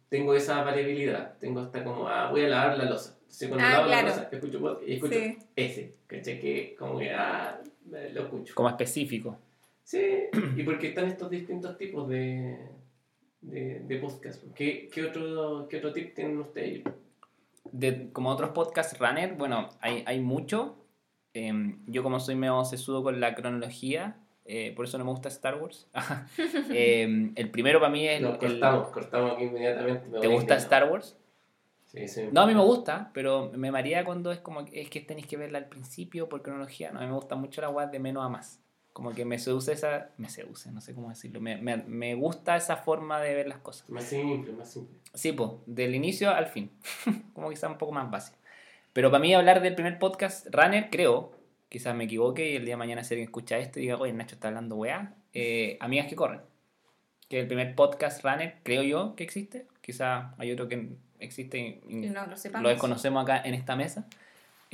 tengo esa variabilidad. Tengo hasta como, ah, voy a lavar la losa. Entonces cuando Ah, lavo claro. la losa, escucho podcast y escucho Sí. ese. ¿Cachai? Que como que, ah, lo escucho. Como específico. Sí, y porque están estos distintos tipos de, de, de podcast. ¿Qué, qué, otro, ¿Qué otro tip tienen ustedes? de, como otros podcast runner, bueno, hay, hay mucho. Em, yo como soy medio sesudo con la cronología, eh, por eso no me gusta Star Wars. Em, el primero para mí es... el- Nos el- cortamos, cortamos aquí inmediatamente. me ¿Te gusta. Star Wars? Sí, sí. No, a mí me gusta, pero me marea cuando es como es que tenéis que verla al principio por cronología. No, a mí me gusta mucho la web de menos a más. Como que me seduce esa... Me seduce, no sé cómo decirlo. Me, me, me gusta esa forma de ver las cosas. Más simple, más simple. Sí, pues, del inicio al fin. Como quizá un poco más básico. Pero para mí hablar del primer podcast Runner, creo, quizás me equivoque y el día de mañana si alguien escucha esto y diga, oye, Nacho está hablando weá, eh, Amigas que corren. Que el primer podcast Runner, creo yo, que existe. Quizá hay otro que existe y, no lo lo desconocemos acá en esta mesa.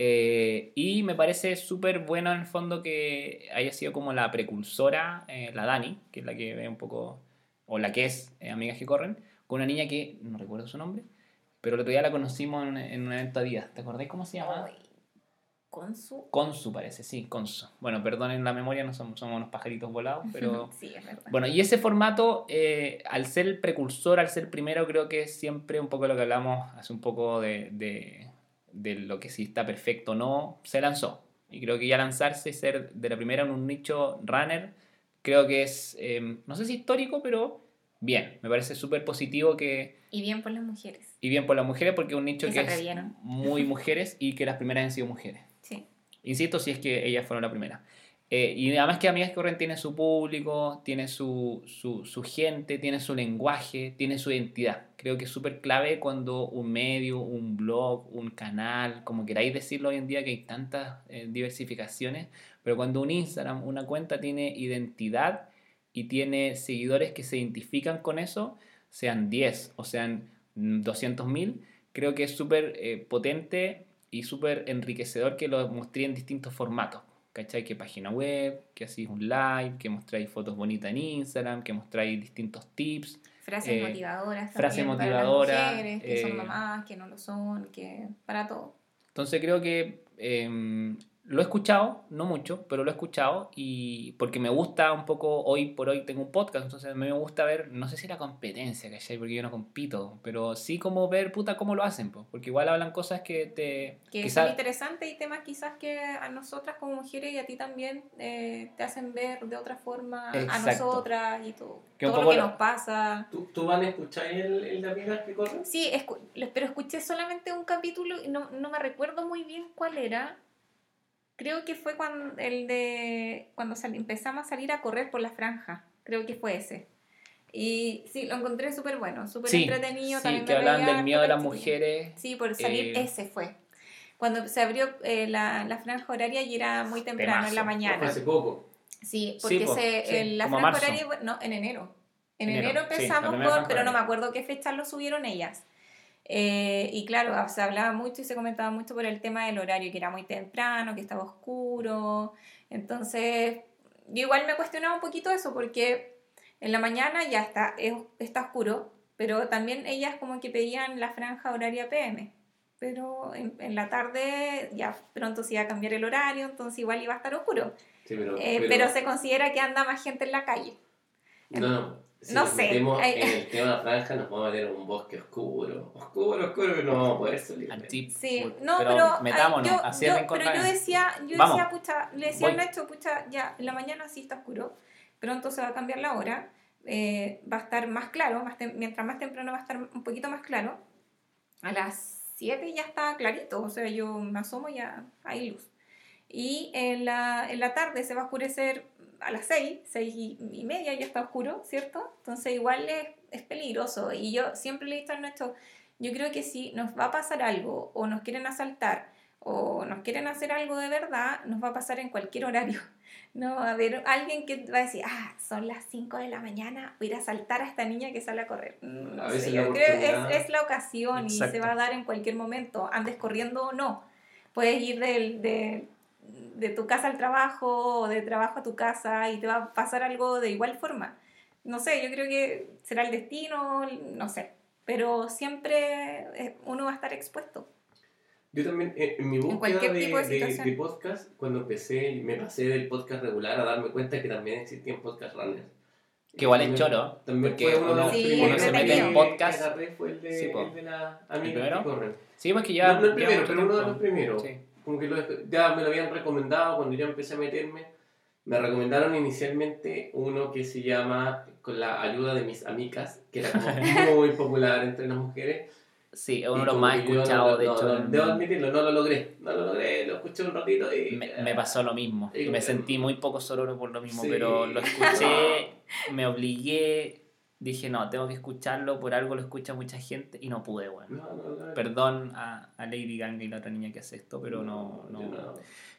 Eh, y me parece súper bueno en el fondo que haya sido como la precursora, eh, la Dani, que es la que ve un poco, o la que es eh, Amigas que Corren, con una niña que no recuerdo su nombre, pero el otro día la conocimos en, en un evento a día. ¿Te acordás cómo se llama? Ay, Con su... Consu parece, sí, Consu. Bueno, perdonen la memoria, no somos, somos unos pajaritos volados, pero... Sí, es verdad. Bueno, y ese formato, eh, al ser el precursor, al ser primero, creo que es siempre un poco lo que hablamos hace un poco de, de, de lo que si está perfecto o no, se lanzó. Y creo que ya lanzarse y ser de la primera en un nicho runner, creo que es, eh, no sé si histórico, pero bien. Me parece súper positivo que, Y bien por las mujeres. y bien por las mujeres, porque es un nicho Que es muy mujeres y que las primeras han sido mujeres. Sí. Insisto, si es que ellas fueron la primera. Eh, y además que Amigas que Corren tiene su público, tiene su, su, su gente, tiene su lenguaje, tiene su identidad. Creo que es súper clave cuando un medio, un blog, un canal, como queráis decirlo hoy en día que hay tantas eh, diversificaciones, pero cuando un Instagram, una cuenta tiene identidad y tiene seguidores que se identifican con eso, sean 10 o sean 200.000, creo que es súper eh, potente y súper enriquecedor que lo mostré en distintos formatos. ¿Cachai? Que página web, que hacéis un live, que mostráis fotos bonitas en Instagram, que mostráis distintos tips. Frases Eh, motivadoras. frases motivadoras, Para las mujeres, que eh, son mamás, que no lo son, que para todo. Entonces creo que eh, Lo he escuchado, no mucho, pero lo he escuchado y porque me gusta un poco, hoy por hoy tengo un podcast, entonces a mí me gusta ver, no sé si la competencia, ¿cachai? Porque yo no compito, pero sí como ver, puta, cómo lo hacen, po, porque igual hablan cosas que te... Que quizá- son interesantes y temas quizás que a nosotras como mujeres y a ti también eh, te hacen ver de otra forma a Exacto. nosotras y todo, Que todo lo que lo- nos pasa. ¿Tú, tú Van, escucháis el, el de amigas que corren? Sí, escu- pero escuché solamente un capítulo y no, no me recuerdo muy bien cuál era. Creo que fue cuando el de cuando sal- empezamos a salir a correr por la franja. Creo que fue ese. Y sí, lo encontré súper bueno, súper Sí, entretenido. sí, también que del miedo de las mujeres. Sí, por salir, Eh, ese fue. Cuando se abrió eh, la, la franja horaria y era muy temprano en la Temazo. Fue mañana. hace poco. Sí, Sí, porque po, se, sí, en la franja marzo. horaria, no, en enero. En Enero, enero sí, empezamos, franja pero no me acuerdo qué fecha lo subieron ellas. Eh, y claro, se hablaba mucho y se comentaba mucho por el tema del horario, que era muy temprano, que estaba oscuro. Entonces, yo igual me cuestionaba un poquito eso, porque en la mañana ya está, es- está oscuro, pero también ellas como que pedían la franja horaria PM. Pero en, en la tarde ya pronto se iba a cambiar el horario, entonces igual iba a estar oscuro. Sí, pero, Eh, pero, se considera que anda más gente en la calle. No, no. Si No nos sé, metemos en el tema franja, nos vamos a meter en un bosque oscuro. Oscuro, oscuro, que no vamos a poder salir. Anti- Sí, no, pero, pero, ay, metámonos, yo, así yo- pero yo decía, yo Vamos. decía, pucha, le decía al Voy. Nacho, pucha, ya, en la mañana sí está oscuro, pronto se va a cambiar la hora, eh, va a estar más claro, más tem- mientras más temprano va a estar un poquito más claro, a las 7 ya está clarito, o sea, yo me asomo y ya hay luz. Y en la, en la tarde se va a oscurecer a las 6, 6 y, y media ya está oscuro, ¿cierto? Entonces igual es, es peligroso. Y yo siempre le he dicho a Nacho, yo creo que si nos va a pasar algo o nos quieren asaltar o nos quieren hacer algo de verdad, nos va a pasar en cualquier horario. No va a haber alguien que va a decir, ah, son las 5 de la mañana, voy a ir a asaltar a esta niña que sale a correr. Mm, No A sé, yo creo es, es la ocasión y se Exacto. va a dar en cualquier momento, andes corriendo o no. Puedes ir del, de, de tu casa al trabajo o de trabajo a tu casa y te va a pasar algo de igual forma. No sé, yo creo que será el destino, no sé, pero siempre eh, uno va a estar expuesto. Yo también, eh, en mi búsqueda cualquier de, tipo de de- podcast, cuando empecé, me pasé del podcast regular a darme cuenta que también existían podcast runners. Que igual es También- choro, También porque uno uno, Sí, uno se mete en podcast. agarré fue el de, Sí, el de la ¿El amiga primero? que corren. Sí, pues que ya. no, no el primero, pero uno de los primeros. Sí. Como que lo- ya me lo habían recomendado cuando ya empecé a meterme. Me recomendaron inicialmente uno que se llama Con la ayuda de mis amigas, que era como muy popular entre las mujeres. Sí, es uno de los más yo no- escuchados, de no, hecho. no, debo admitirlo, no lo logré. No lo logré, lo escuché un ratito y. me, me pasó lo mismo. Y me sentí muy poco sororo por lo mismo, Sí. pero lo escuché, me obligué, dije, no, tengo que escucharlo, por algo lo escucha mucha gente y no pude, bueno. No, no, no. Perdón a, a Lady Gang y la otra niña que hace esto, pero no... no.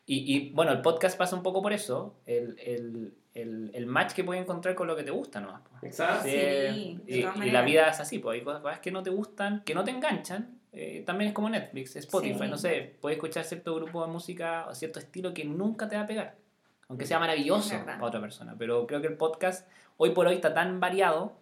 Y, y, bueno, el podcast pasa un poco por eso, el, el, el, el match que puedes encontrar con lo que te gusta nomás. Exacto. Sí, de y, y la vida es así, pues hay cosas que no te gustan, que no te enganchan. eh, también es como Netflix, Spotify, Sí. no sé, puedes escuchar cierto grupo de música o cierto estilo que nunca te va a pegar, aunque sea maravilloso para otra persona. Pero creo que el podcast hoy por hoy está tan variado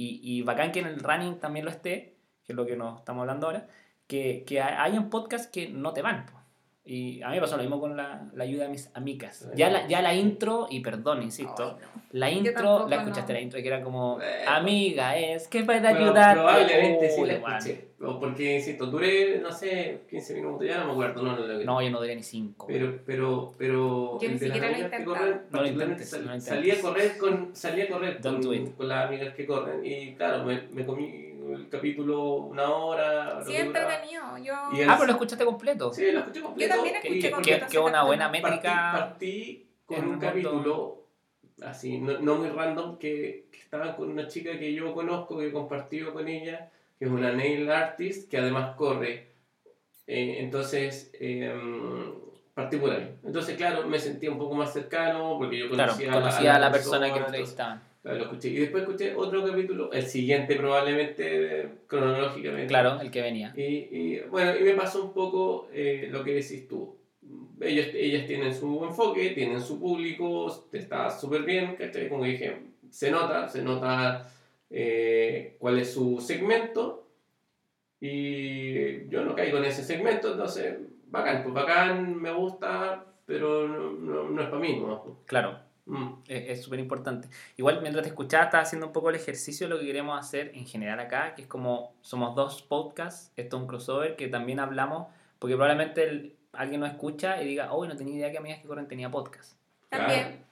y, y bacán que en el running también lo esté, que es lo que nos estamos hablando ahora, que, que hay un podcast que no te van. po. Y a mí me pasó lo mismo con la, la ayuda de mis amigas. Ya la, ya la intro, y perdón, insisto, Ay, no. la intro, la escuchaste no. la intro, que era como, Bueno. amiga, es que puede ayudar. Probablemente sí la escuché. O Porque, insisto, duré, no sé, 15 minutos, ya no me acuerdo, no lo logré. No, yo no duré ni cinco. Pero, pero, pero. Yo el ni de las siquiera lo corren, No lo particularmente intentes, sal- no lo Salí a intentes. correr con, salí a correr con, it. con las amigas que corren y claro, me, me comí el capítulo una hora. Sí, que entretenido. Yo... El- ah, pero lo escuchaste completo. Sí, lo escuché completo. también Que, escuché que- completo, que una buena también. métrica. Partí, partí con un capítulo así, no, no muy random, que, que estaba con una chica que yo conozco, que he compartido con ella, que es una nail artist, que además corre. Eh, entonces, eh, partí por ahí. Entonces, claro, me sentí un poco más cercano, porque yo Claro, conocía, conocía a la persona que entonces, entrevistaban. Lo escuché. Y después escuché otro capítulo, el siguiente probablemente, cronológicamente. Claro, el que venía. Y, y, bueno, y me pasó un poco eh, lo que decís tú. Ellos, ellas tienen su enfoque, tienen su público, está súper bien, ¿cachai? Como dije, se nota, se nota eh, cuál es su segmento y yo no caigo en ese segmento, entonces, bacán, pues bacán, me gusta, pero no, no, no es para mí, ¿no? Claro, Mm. es súper importante. Igual, mientras te escuchaba, estaba haciendo un poco el ejercicio de lo que queremos hacer en general acá, que es como somos dos podcasts, esto es un crossover, que también hablamos, porque probablemente el- alguien nos escucha y diga, oh, no tenía idea que Amigas que Corren tenía podcast. También.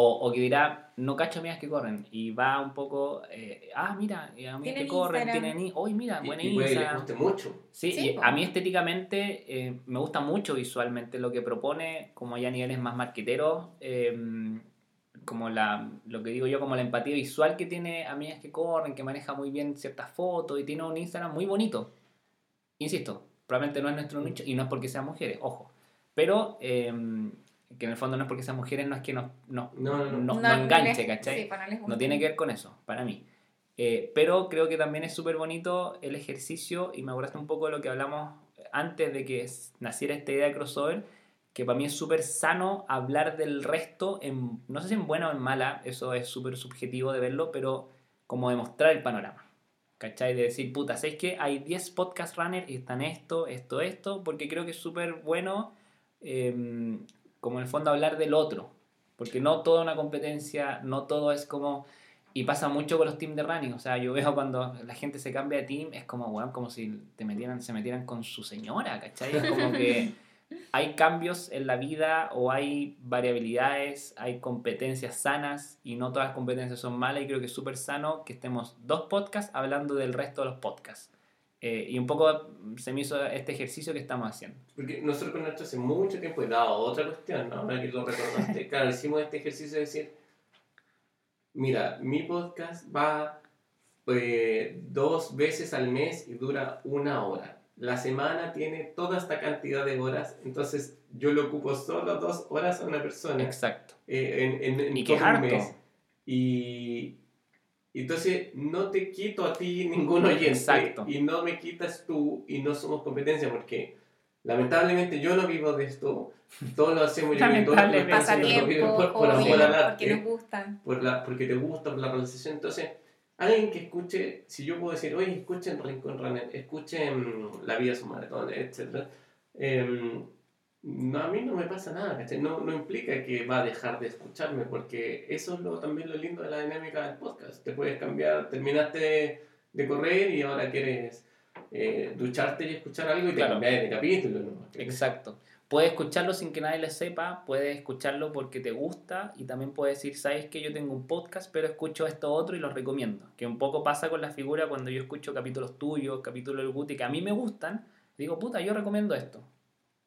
O, o que dirá, no cacho Amigas que Corren, y va un poco, eh, ah, mira, y Amigas que Corren, Instagram. tienen, hoy mira, Y, buena y puede que les Instagram. guste mucho. Sí, y a mí estéticamente eh, me gusta mucho visualmente lo que propone, como ya a niveles más marqueteros, eh, como la, lo que digo yo, como la empatía visual que tiene amigas que corren, que maneja muy bien ciertas fotos y tiene un Instagram muy bonito. Insisto, probablemente no es nuestro nicho y no es porque sean mujeres, ojo. Pero eh, que en el fondo no es porque sean mujeres, no es que nos, nos, No, no, no. no- no enganche, les- ¿cachai? sí, no les No gusta. tiene que ver con eso, para mí. Eh, pero creo que también es súper bonito el ejercicio y me acordaste un poco de lo que hablamos antes de que naciera esta idea de crossover, que para mí es súper sano hablar del resto, en, no sé si en buena o en mala, eso es súper subjetivo de verlo, pero como demostrar el panorama. ¿Cachai? De decir, puta, ¿sabéis que hay 10 podcast runners y están esto, esto, esto? Porque creo que es súper bueno, eh, como en el fondo, hablar del otro. Porque no toda una competencia, no todo es como... Y pasa mucho con los teams de running. O sea, yo veo cuando la gente se cambia de team, es como, weón, como si te metieran, se metieran con su señora, ¿cachai? Es como que hay cambios en la vida o hay variabilidades, hay competencias sanas y no todas las competencias son malas y creo que es súper sano que estemos dos podcasts hablando del resto de los podcasts. Eh, y un poco se me hizo este ejercicio que estamos haciendo. Porque nosotros con Nacho hace mucho tiempo, y dado otra cuestión, ¿no? ahora que lo recordaste, claro, hicimos este ejercicio de decir, mira, mi podcast va eh, dos veces al mes y dura una hora. La semana tiene toda esta cantidad de horas, entonces yo le ocupo solo dos horas a una persona Exacto. eh, en, en, en Y que es un harto. mes. Y entonces no te quito a ti ningún oyente Exacto. y no me quitas tú y no somos competencia porque lamentablemente yo no vivo de esto, todos lo hacemos yo que todos Lamentablemente. están haciendo lo por, por amor al porque nos arte, gustan. por la, porque te gusta, por la realización. Entonces, alguien que escuche, si yo puedo decir, oye, escuchen Rincón Runner, escuchen La Vida es un Maratón, etc. em, no, a mí no me pasa nada, ¿cachai? No, no implica que va a dejar de escucharme, porque eso es lo, también lo lindo de la dinámica del podcast. Te puedes cambiar, terminaste de, correr y ahora quieres eh, ducharte y escuchar algo y te cambias de capítulo. ¿no? Exacto. Puedes escucharlo sin que nadie le sepa, puedes escucharlo porque te gusta y también puedes decir, sabes que yo tengo un podcast, pero escucho esto otro y lo recomiendo. Que un poco pasa con la figura cuando yo escucho capítulos tuyos, capítulos del Guti que a mí me gustan, digo, puta, yo recomiendo esto.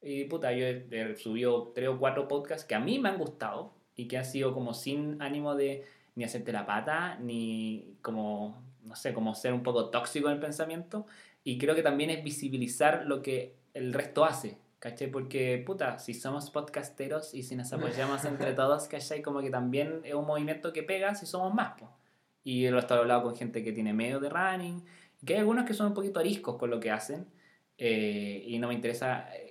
Y puta, yo he, he subido tres o cuatro podcasts que a mí me han gustado y que han sido como sin ánimo de ni hacerte la pata, ni como, no sé, como ser un poco tóxico en el pensamiento. Y creo que también es visibilizar lo que el resto hace, ¿cachai? Porque, puta, si somos podcasteros y si nos apoyamos entre todos, ¿cachai? Como que también es un movimiento que pega si somos más, po. Y lo he estado hablando con gente que tiene medio de running, que hay algunos que son un poquito ariscos con lo que hacen, eh, y no me interesa eh, mm,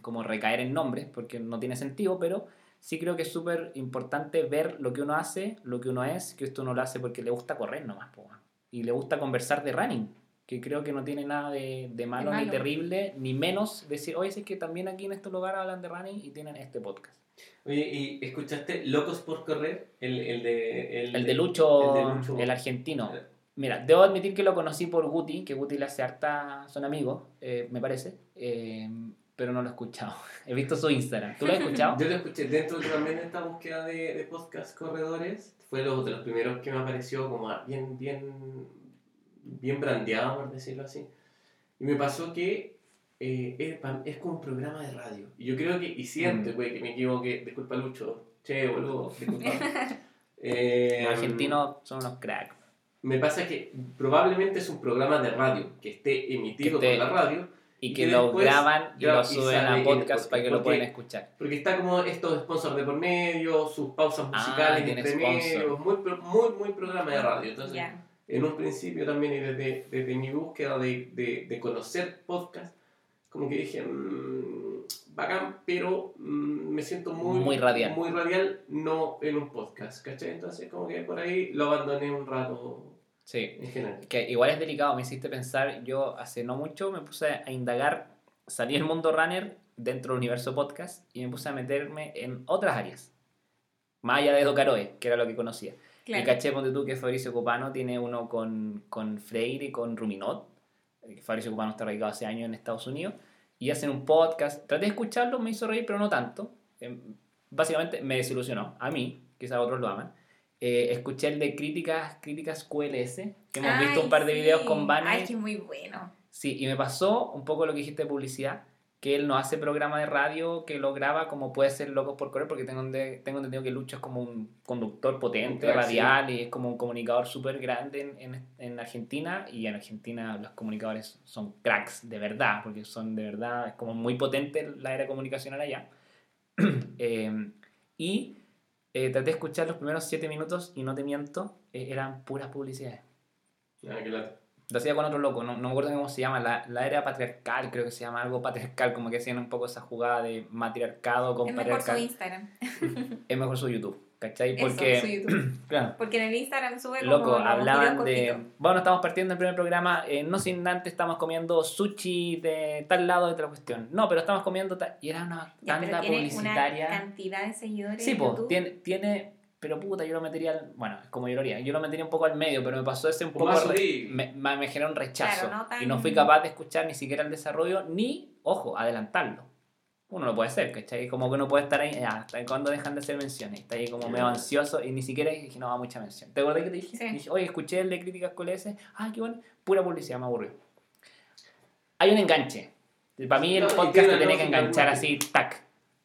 como recaer en nombres, porque no tiene sentido, pero sí creo que es súper importante ver lo que uno hace, lo que uno es, que esto uno lo hace porque le gusta correr nomás, po, y le gusta conversar de running, que creo que no tiene nada de, de malo, ni malo. terrible, ni menos decir, oye, es que también aquí en este lugar hablan de running y tienen este podcast. Oye, ¿y escuchaste Locos por Correr? El, el de... El de Lucho, el el, de Lucho. argentino. Mira, debo admitir que lo conocí por Guti, que Guti le hace harta, son amigos, eh, me parece, eh, pero no lo he escuchado. He visto su Instagram. ¿Tú lo has escuchado? Yo lo escuché dentro también de esta búsqueda de, de podcast corredores. Fue lo, de los primeros que me apareció como bien, bien, bien brandeado, por decirlo así. Y me pasó que eh, es, es como un programa de radio. Y yo creo que, y siento, Mm. güey, que me equivoqué. Disculpa, Lucho. Che, boludo, disculpa. Eh, Los argentinos son unos cracks. Me pasa que probablemente es un programa de radio que esté emitido Que esté- por la radio. Y Y que que lo graban y lo y suben a podcast para que lo puedan escuchar. Porque está como estos sponsors de por medio, sus pausas Ah, musicales tiene entre medio, muy, muy, muy programa de radio. Entonces, Ya. en un principio también y desde, desde mi búsqueda de, de, de conocer podcast, como que dije, mmm, bacán, pero mm, me siento muy, Muy radial. muy radial, no en un podcast, ¿cachai? Entonces como que por ahí lo abandoné un rato Sí. en general. Que igual es delicado, me hiciste pensar, yo hace no mucho me puse a indagar, salí del mundo runner dentro del universo podcast y me puse a meterme en otras áreas. Más allá de Docaroe, que era lo que conocía. Claro. Y caché, ponte tú, que Fabricio Copano tiene uno con, con Freire y con Ruminot. Eh, Fabricio Copano está radicado hace años en Estados Unidos. Y hacen un podcast. Traté de escucharlo, me hizo reír, pero no tanto. Eh, básicamente me desilusionó. A mí, quizás otros lo aman. Eh, escuché el de críticas, críticas QLS, que hemos visto un Ay, par de videos sí. con Vane. Ay, que muy bueno. Sí, y me pasó un poco lo que dijiste de publicidad, que él no hace programa de radio que lo graba como puede ser Locos por Correr, porque tengo, tengo entendido que Lucho es como un conductor potente, crack, radial, y es como un comunicador súper grande en, en, en Argentina, y en Argentina los comunicadores son cracks, de verdad, porque son de verdad, es como muy potente la era comunicacional allá. Eh, y eh, traté de escuchar los primeros siete minutos, y no te miento, eh, eran puras publicidades. Ah, qué lata. Lo hacía con otro loco, no, no me acuerdo cómo se llama, la, la era patriarcal, creo que se llama algo patriarcal, como que hacían un poco esa jugada de matriarcado con Es mejor su patriarcal. Instagram. Es mejor su YouTube, ¿cachai? Eso, Porque, su YouTube. claro, Porque en el Instagram sube como loco, hablaban de... Bueno, estamos partiendo del primer programa, eh, no sin antes estamos comiendo sushi de tal lado de otra cuestión. No, pero estamos comiendo... tal- Y era una Ya, pero tanda tiene publicitaria. una cantidad de seguidores Sí, pues, tiene, tiene... Pero puta, yo lo metería al... Bueno, es como yo lo haría. Yo lo metería un poco al medio, pero me pasó ese un poco... re- me, me, me generó un rechazo. Claro, no tan- Y no fui capaz de escuchar ni siquiera el desarrollo, ni, ojo, adelantarlo. Uno no puede ser, ¿cachai? Como que uno puede estar ahí, ya, ¿hasta cuándo dejan de hacer menciones? Está ahí como medio ansioso y ni siquiera dije, no va mucha mención. ¿Te acordás que te dije? Sí. Dije, oye, escuché el de críticas con ese, ah, qué bueno, pura publicidad, me aburrió. Hay un enganche. Para mí el No, podcast tiene te tiene que enganchar así, tac.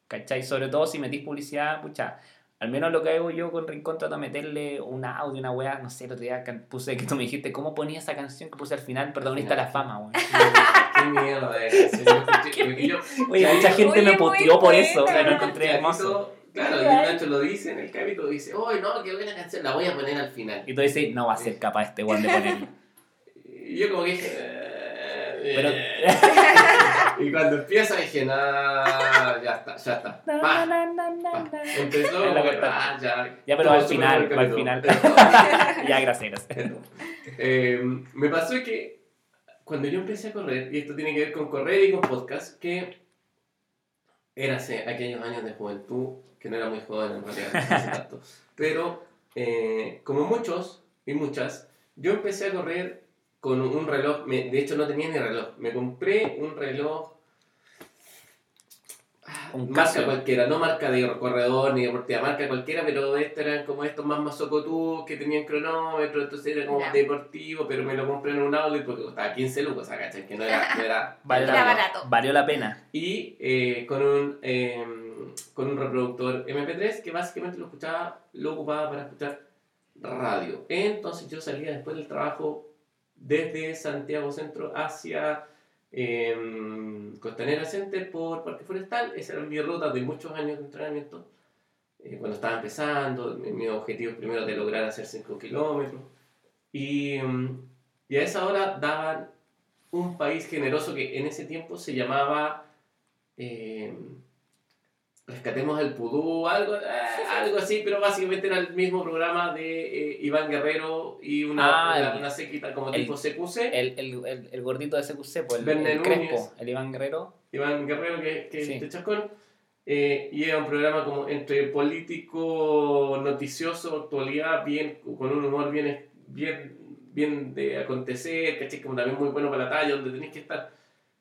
¿Cachai? Sobre todo si metís publicidad, pucha. Al menos lo que hago yo con Rincón trato de meterle un audio, una weá, no sé, el otro día puse que tú me dijiste, ¿cómo ponía esa canción que puse al final, protagonista de la fama, weón? Qué yo- Oye, mucha gente me puteó por eso, pero lo encontré hermoso. Claro, y el Nacho lo dice en el capítulo, dice, oh no, qué buena canción, la voy a poner al final. Y tú dices, no va a ser capaz este weón de ponerlo. Y yo como que dije, Pero- eh. y cuando empieza dije, no, ya está, ya está. Pa, pa. Empezó, ah, ya. Ya, pero al final, al final. ya, gracias. Eh, me pasó que cuando yo empecé a correr, y esto tiene que ver con correr y con podcast, que era hace aquellos años de juventud, que no era muy joven en realidad, tanto, pero eh, como muchos y muchas, yo empecé a correr con un reloj, me- de hecho no tenía ni reloj, me compré un reloj ah, Un marca Casio. cualquiera, no marca de corredor ni deportiva, marca cualquiera, pero estos eran como estos más masocotudos que tenían cronómetro, entonces era como Ya. deportivo, pero me lo compré en un outlet porque costaba 15 lucas, ¿cachai? Que no era, no era, Valió Era la, barato. valió la pena. y eh, con, un, eh, con un reproductor MP3 que básicamente lo escuchaba, lo ocupaba para escuchar radio. Entonces yo salía después del trabajo desde Santiago Centro hacia eh, Costanera Center por Parque Forestal. Esa era mi ruta de muchos años de entrenamiento. Eh, cuando estaba empezando, mi, mi objetivo primero de lograr hacer 5 kilómetros. Y, mm, y a esa hora daban un país generoso que en ese tiempo se llamaba eh, Rescatemos el Pudú, algo, eh, algo así, pero básicamente era el mismo programa de eh, Iván Guerrero y una, Ah, una, el- una sequita como el- tipo CQC. El, el, el, gordito de SQC, pues, el, el. Crespo, el Iván Guerrero. Iván Guerrero, que, que Sí. de Chascón, eh, y era un programa como entre político, noticioso, actualidad, bien, con un humor bien, bien, bien de acontecer, ¿cachai? Como también muy bueno para la talla, donde tenés que estar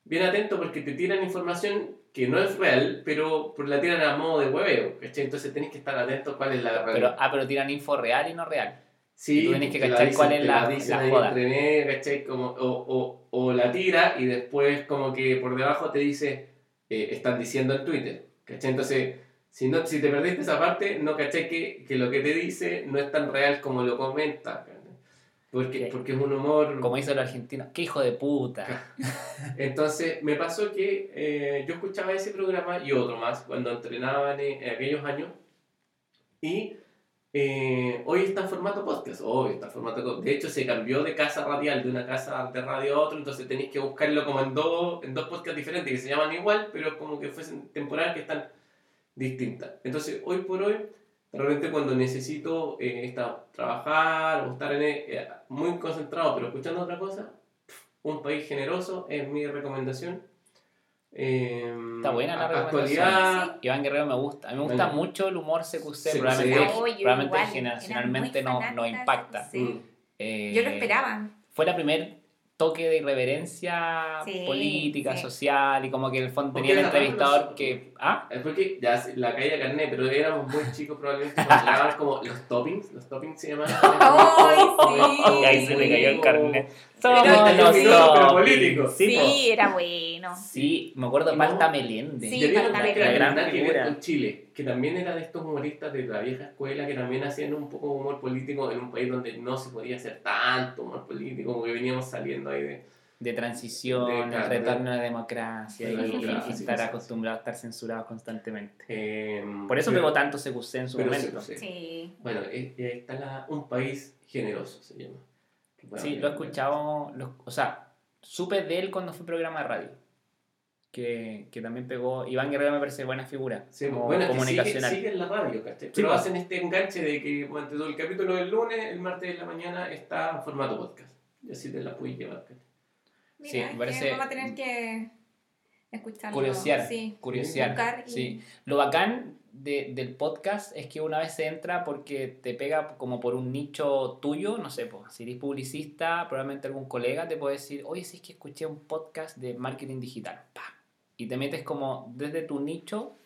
bien atento porque te tiran información que no es real, pero pero la tiran a modo de hueveo, ¿cachai? Entonces tenés que estar atento cuál es la Pero, realidad. ah, pero tiran info real y no real. Sí, tú tenés que cachar cuál es la- la o, o, o la tira y después como que por debajo te dice, eh, están diciendo en Twitter, ¿cachai? Entonces, si, no, si te perdiste esa parte, no cachai que, que lo que te dice no es tan real como lo comenta, ¿cachai? Porque, porque es un humor... Como dicen los argentinos, qué hijo de puta. Entonces, me pasó que eh, yo escuchaba ese programa y otro más cuando entrenaba en, en aquellos años. Y eh, hoy está en formato podcast. Hoy está en formato De hecho, se cambió de casa radial, de una casa de radio a otra. Entonces, tenéis que buscarlo como en dos, en dos podcasts diferentes que se llaman igual, pero como que fuesen temporadas que están distintas. Entonces, hoy por hoy, de repente cuando necesito eh, estar, trabajar o estar en, eh, muy concentrado, pero escuchando otra cosa, un país generoso es mi recomendación. Eh, Está buena la actualidad. Iván Guerrero me gusta. A mí me gusta Bueno. mucho el humor CQC, CQC. probablemente, oye, probablemente igual, generacionalmente era no, impacta. Mm. Eh, Yo lo esperaba. Fue la primer toque de irreverencia Sí, política, sí. social y como que en el fondo tenía el entrevistador que... ¿Ah? Es porque ya la caída carne, pero éramos muy chicos probablemente cuando como los toppings, los toppings se llaman. ¡Ay, sí! Ahí se le cayó el carnet. Pero- Somos los pero zombies. político. Sí, Sí, era bueno. Sí, me acuerdo de. Palta Meléndez. Sí, Y Palta una que ver con Chile, que también era de estos humoristas de la vieja escuela que también hacían un poco humor político en un país donde no se podía hacer tanto humor político, como que veníamos saliendo ahí de... de transición, De el retorno a la democracia De la y, democracia, estar sí, sí. acostumbrado a estar censurado constantemente. eh, Por eso pegó tanto CQC en su momento. sí, sí. Sí. Bueno, eh, eh, está la- un país generoso, se llama. Sí, ver- lo he escuchado, lo- o sea, supe de él cuando fue programa de radio. Que, que también pegó. Iván Guerrero me parece buena figura. Sí, como bueno, es que sigue, comunicacional. sigue en la radio, ¿cachai? Sí, Pero hacen este enganche de que bueno, todo el capítulo del lunes, el martes de la mañana está en formato podcast. Y así te la puedes llevar, ¿cachai? Mira, Sí, me parece- Vamos a tener que escucharlo. Curiosear. Sí. Curiosear. Y- Sí. Lo bacán de- del podcast es que una vez se entra porque te pega como por un nicho tuyo, no sé, pues, si eres publicista, probablemente algún colega te puede decir, oye, si es que escuché un podcast de marketing digital, pa, y te metes como desde tu nicho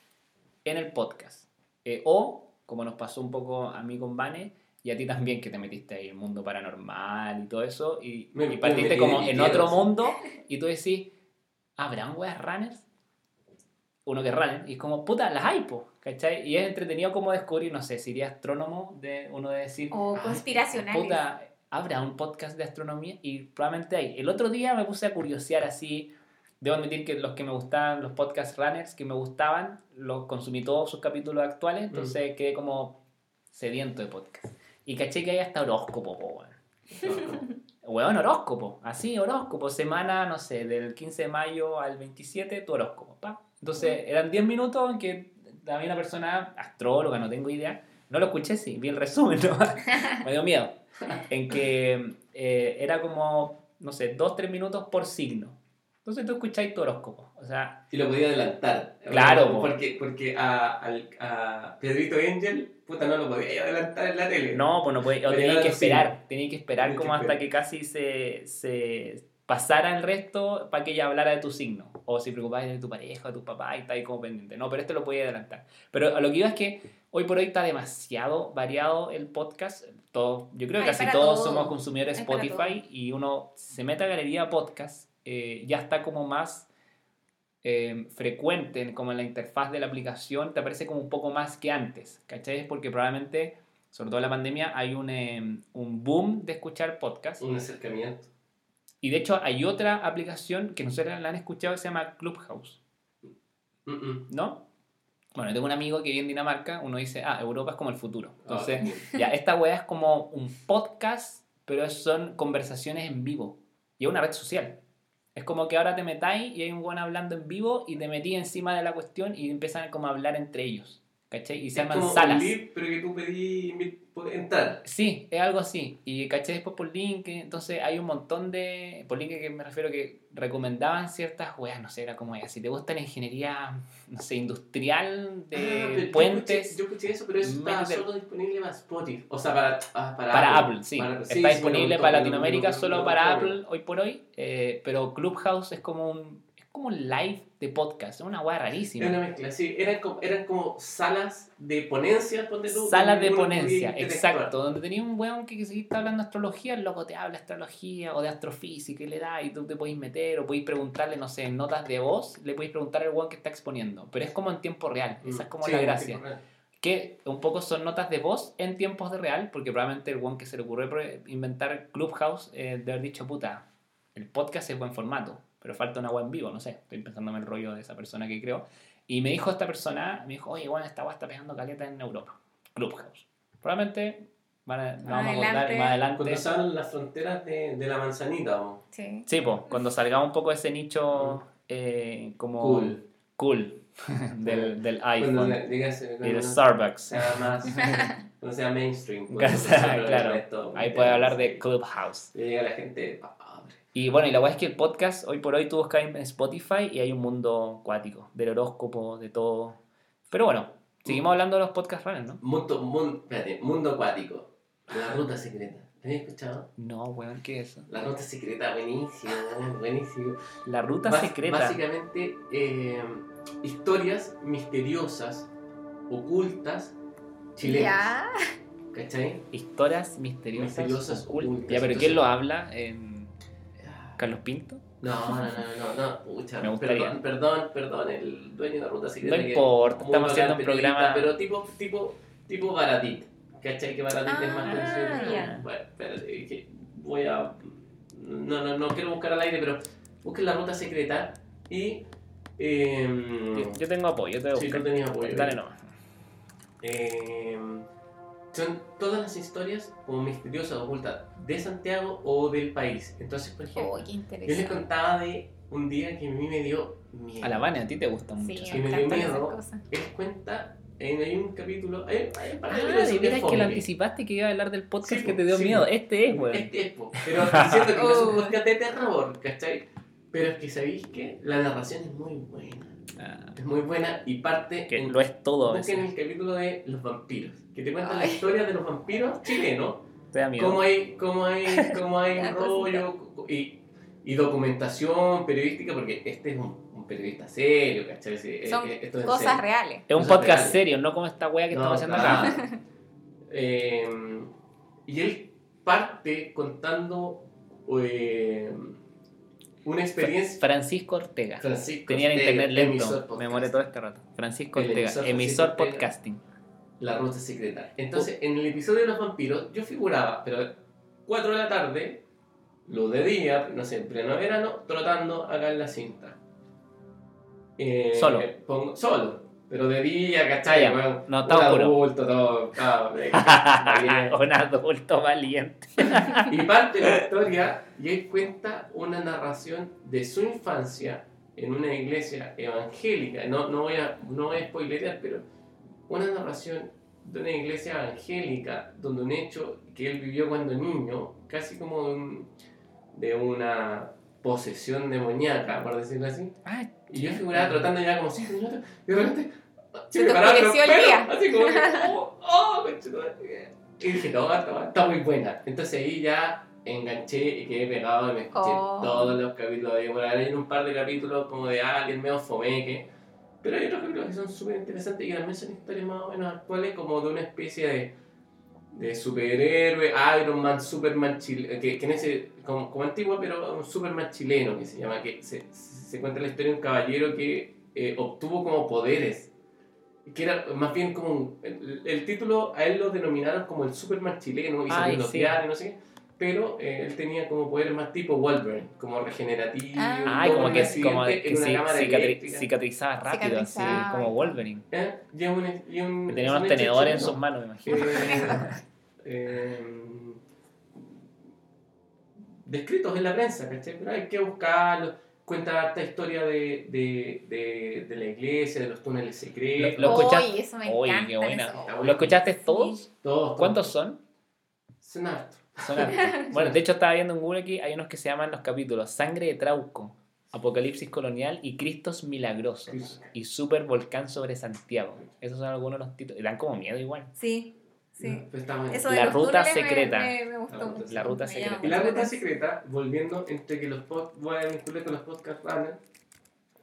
en el podcast. Eh, o, como nos pasó un poco a mí con Vane, y a ti también que te metiste ahí en el mundo paranormal y todo eso, y, Me- y partiste como en otro mundo, y tú decís, ¿habrán weas runners? Uno que runner, y es como, puta, las hay, po, ¿cachai? Y es entretenido como descubrir, no sé, si iría astrónomo, de uno de decir, O "Ay, conspiracionales. puta, ¿habrá un podcast de astronomía? Y probablemente hay. El otro día me puse a curiosear así, debo admitir que los que me gustaban, los podcast runners que me gustaban, los consumí todos sus capítulos actuales, entonces quedé como sediento de podcast. Y caché que hay hasta horóscopo, po, weón. Weón, horóscopo, así, horóscopo, semana, no sé, del 15 de mayo al 27, tu horóscopo, pa. Entonces, eran 10 minutos en que había una persona, astróloga, no tengo idea, no lo escuché, sí, vi el resumen, ¿no? me dio miedo, en que eh, era como, no sé, 2-3 minutos por signo. Entonces tú escucháis tu horóscopo, o sea, Y lo podía adelantar. Claro, po. Porque, porque a, al- a Pedrito Angel, puta, no lo podía adelantar en la tele. no, pues no podía, o era que esperar, teníais que esperar que como hasta esperar. que casi se, se pasara el resto para que ella hablara de tu signo. O si preocupabas de tu pareja, de tu papá y está ahí como pendiente. No, pero este lo podía adelantar. Pero a lo que iba es que hoy por hoy está demasiado variado el podcast. Todo, yo creo que casi todos todo. somos consumidores para Spotify y uno se mete a galería podcast, eh, ya está como más eh, frecuente como en la interfaz de la aplicación, te aparece como un poco más que antes, ¿cachai? Porque probablemente, sobre todo en la pandemia, hay un, eh, un boom de escuchar podcast. Un acercamiento. Y de hecho hay otra aplicación que nosotros la han escuchado que se llama Clubhouse. ¿no? Bueno, tengo un amigo que vive en Dinamarca, uno dice, ah, Europa es como el futuro. Entonces, Ah, ya, esta weá es como un podcast, pero son conversaciones en vivo. Y es una red social. Es como que ahora te metáis y hay un weón hablando en vivo y te metí encima de la cuestión y empiezan como a hablar entre ellos. ¿Cachai? Y se es llaman como salas. un lead, pero que tú pedí invi- poder entrar. Sí, es algo así. Y caché después por link, entonces hay un montón de. Por link que me refiero que recomendaban ciertas weas, no sé, era como ella. Si te gusta la ingeniería, no sé, industrial, de Ah, yo puentes. escuché- Yo escuché, eso, pero eso está solo disponible para Spotify. O sea, para, ah, para, Para Apple, sí. Para- Está sí, disponible sí, para no, Latinoamérica, no, no, solo para Apple hoy por hoy. eh, pero Clubhouse es como un es como un live de podcast. Una wea rarísima. Era una mezcla, sí. Eran como, eran como salas de ponencias, ponte tú. Salas de ponencia, exacto. Donde tenía un weón que, que está hablando de astrología, el loco te habla de astrología o de astrofísica y le da y tú te podéis meter o podéis preguntarle, no sé, en notas de voz, le podéis preguntar al weón que está exponiendo. Pero es como en tiempo real, esa es como Sí, la gracia. que un poco son notas de voz en tiempos de real, porque probablemente el one que se le ocurrió inventar Clubhouse eh, de haber dicho, puta, el podcast es buen formato, pero falta una web en vivo, no sé, estoy pensándome el rollo de esa persona que creó. Y me dijo esta persona, me dijo, oye, bueno, esta web está pegando caleta en Europa, Clubhouse. Probablemente van a, la vamos a abordar adelante. más adelante. Cuando estaban las fronteras de, de la manzanita, vamos. Sí. Sí, pues, cuando salga un poco ese nicho eh, como Cool. cool del, del iPhone y del Starbucks. sea más, cuando sea mainstream. El claro. resto, Ahí puede hablar de. Clubhouse. Y llega la gente. Y bueno, y la verdad es que el podcast, hoy por hoy tú buscas en Spotify y hay un mundo cuático, del horóscopo, de todo. Pero bueno, seguimos hablando de los podcast runners, ¿no? Mundo, mundo, espérate, mundo acuático. La ruta secreta. ¿Lo has escuchado? No, weón, ¿qué es eso? La ruta secreta, buenísimo, buenísimo. La ruta Bas- secreta. Básicamente, eh, historias misteriosas, ocultas, chilenas. Ya. ¿Cachai? Historias misteriosas. Misteriosas, ocultas. ocultas. Ya, pero Entonces- ¿quién lo habla? ¿En Carlos Pinto? No, no, no, no, no, no, pucha, Me gustaría. perdón, perdón, perdón, el dueño de la ruta secreta. No importa, estamos haciendo un programa- Pero tipo, tipo, tipo Baratit. ¿Cachai? Que Baratit es más Ah, conocido. Bueno, espérate, que voy a. No, no, no quiero buscar al aire, pero busquen la ruta secreta y. em, Yo, yo tengo apoyo, te voy a sí, tú tenías apoyo. Dale nomás. Em, son todas las historias como misteriosas, ocultas de Santiago o del país. Entonces, por ejemplo, Oh, yo les contaba de un día que a mí me dio miedo. A la Vane, a ti te gusta mucho. Sí, me dio miedo. Él cuenta, en, hay un capítulo, hay, hay un par de Ah, de veras que lo anticipaste que iba a hablar del podcast Sí, que te dio sí. miedo. Este es, weón. Este es, po, pero diciendo que no es un Oh. podcast de terror, ¿cachai? Pero es que sabéis que la narración es muy buena. Ah, Es muy buena y parte que en- lo es todo Busquen el capítulo de los vampiros, que te cuentan la historia de los vampiros chilenos, Te da miedo. cómo hay, cómo hay, cómo hay rollo y, y documentación periodística, porque este es un, un periodista serio, ¿cachai? Sí, Son eh, esto es en cosas serio. reales. Es un podcast reales. serio, no como esta wea que No, estamos haciendo claro. acá. Eh, y él parte contando eh, una experiencia. Francisco Ortega. Francisco Tenía Ortega, internet emisor lento. Me moré todo este rato. Francisco Ortega, emisor emisor Ortega. podcasting. La ruta secreta. Entonces, en el episodio de los vampiros, yo figuraba, pero 4 de la tarde, luz de día, no sé, en pleno verano, trotando acá en la cinta. Eh, Solo. pongo- solo. Pero de día, ¿cachai? Ya. Weón, No, un adulto, todo. un adulto valiente. Y parte la historia y él cuenta una narración de su infancia en una iglesia evangélica. No, no, voy, a, no voy a spoilerear, pero una narración de una iglesia evangélica donde un hecho que él vivió cuando niño, casi como de, un- de una posesión demoníaca, por decirlo así. Ah, Y yo figuraba trotando ya como minutos y de repente Se te oscureció el día. Así como que, oh, oh. Y dije, no, está, está muy buena. Entonces ahí ya enganché y quedé pegado y me escuché Oh. todos los capítulos. de por hay un par de capítulos como de alguien medio fomeque. Pero hay otros capítulos que son súper interesantes y también son historias más o menos actuales, como de una especie de, de superhéroe, Iron Man, Superman chileno, que, que en ese, como, como antiguo, pero un Superman chileno que se llama, que se, se cuenta la historia de un caballero que eh, obtuvo como poderes, que era más bien como un- el, el título, a él lo denominaron como el Superman chileno, y Ay, salió sí. diarios, no sé qué, pero eh, él tenía como poderes más tipo Wolverine, como regenerativo, Ah. Como que, como que en una ci- cámara cicatri- cicatrizaba rápido, así, Cicatrizaba. como Wolverine. ¿Eh? Y un, y un, Que tenía unos tenedores en sus manos, me imagino. Eh, eh, descritos en la prensa, ¿cachai? Pero hay que buscarlos. Cuenta harta historia de, de, de, de la iglesia, de los túneles secretos. Lo escuchaste- Uy, eso me encanta. qué buena. eso. ¿Lo escuchaste Sí. todos? Todos, todos. ¿Cuántos son? Son hartos. Son hartos. Bueno, de hecho estaba viendo en Google aquí, hay unos que se llaman los capítulos Sangre de Trauco, Apocalipsis Colonial y Cristos Milagrosos y Super Volcán sobre Santiago. Esos son algunos de los títulos. Y dan como miedo igual. Sí, sí. Pues está muy Eso bien. de La los ruta me- secreta. Me, me gustó La ruta- mucho. la ruta Me secreta. Y la ruta secreta, volviendo entre que los pod, voy a vincular con los podcast runners,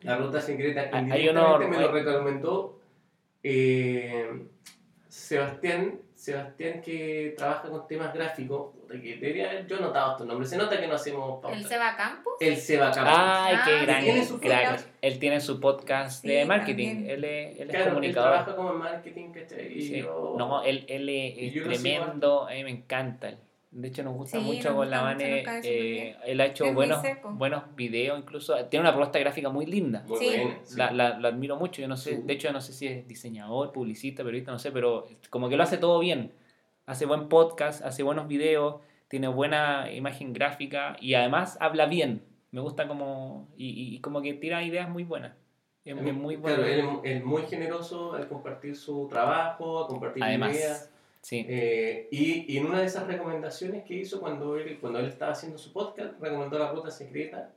la ruta secreta indirectamente uno- me lo recomendó eh, Sebastián, Sebastián que trabaja con temas gráficos, que debería, yo he notado estos nombres, se nota que no hacemos pauta. ¿El Seba Campos? El Seba Campos. Ay, Ah, qué sí, gran tiene su crack. Él tiene su podcast Sí, de marketing. también. Él es, él es Claro, él comunicador. trabaja como en marketing, ¿cachai? Y Sí. yo- No, él, él es, yo tremendo, a mí me encanta. él. De hecho, nos gusta Sí, mucho nos con la gusta Vane. eh, él ha hecho Es buenos, buenos videos, incluso. Tiene una propuesta gráfica muy linda. Sí. La, la, la admiro mucho. Yo no sé, Sí. de hecho, no sé si es diseñador, publicista, periodista, no sé, pero como que lo hace todo bien. Hace buen podcast, hace buenos videos, tiene buena imagen gráfica y además habla bien. Me gusta como. Y, y- como que tira ideas muy buenas. Es, muy bueno. Claro, él es- muy generoso al compartir su trabajo, a compartir Además. ideas. Sí. Eh, y, y en una de esas recomendaciones que hizo cuando él, cuando él estaba haciendo su podcast, recomendó la ruta secreta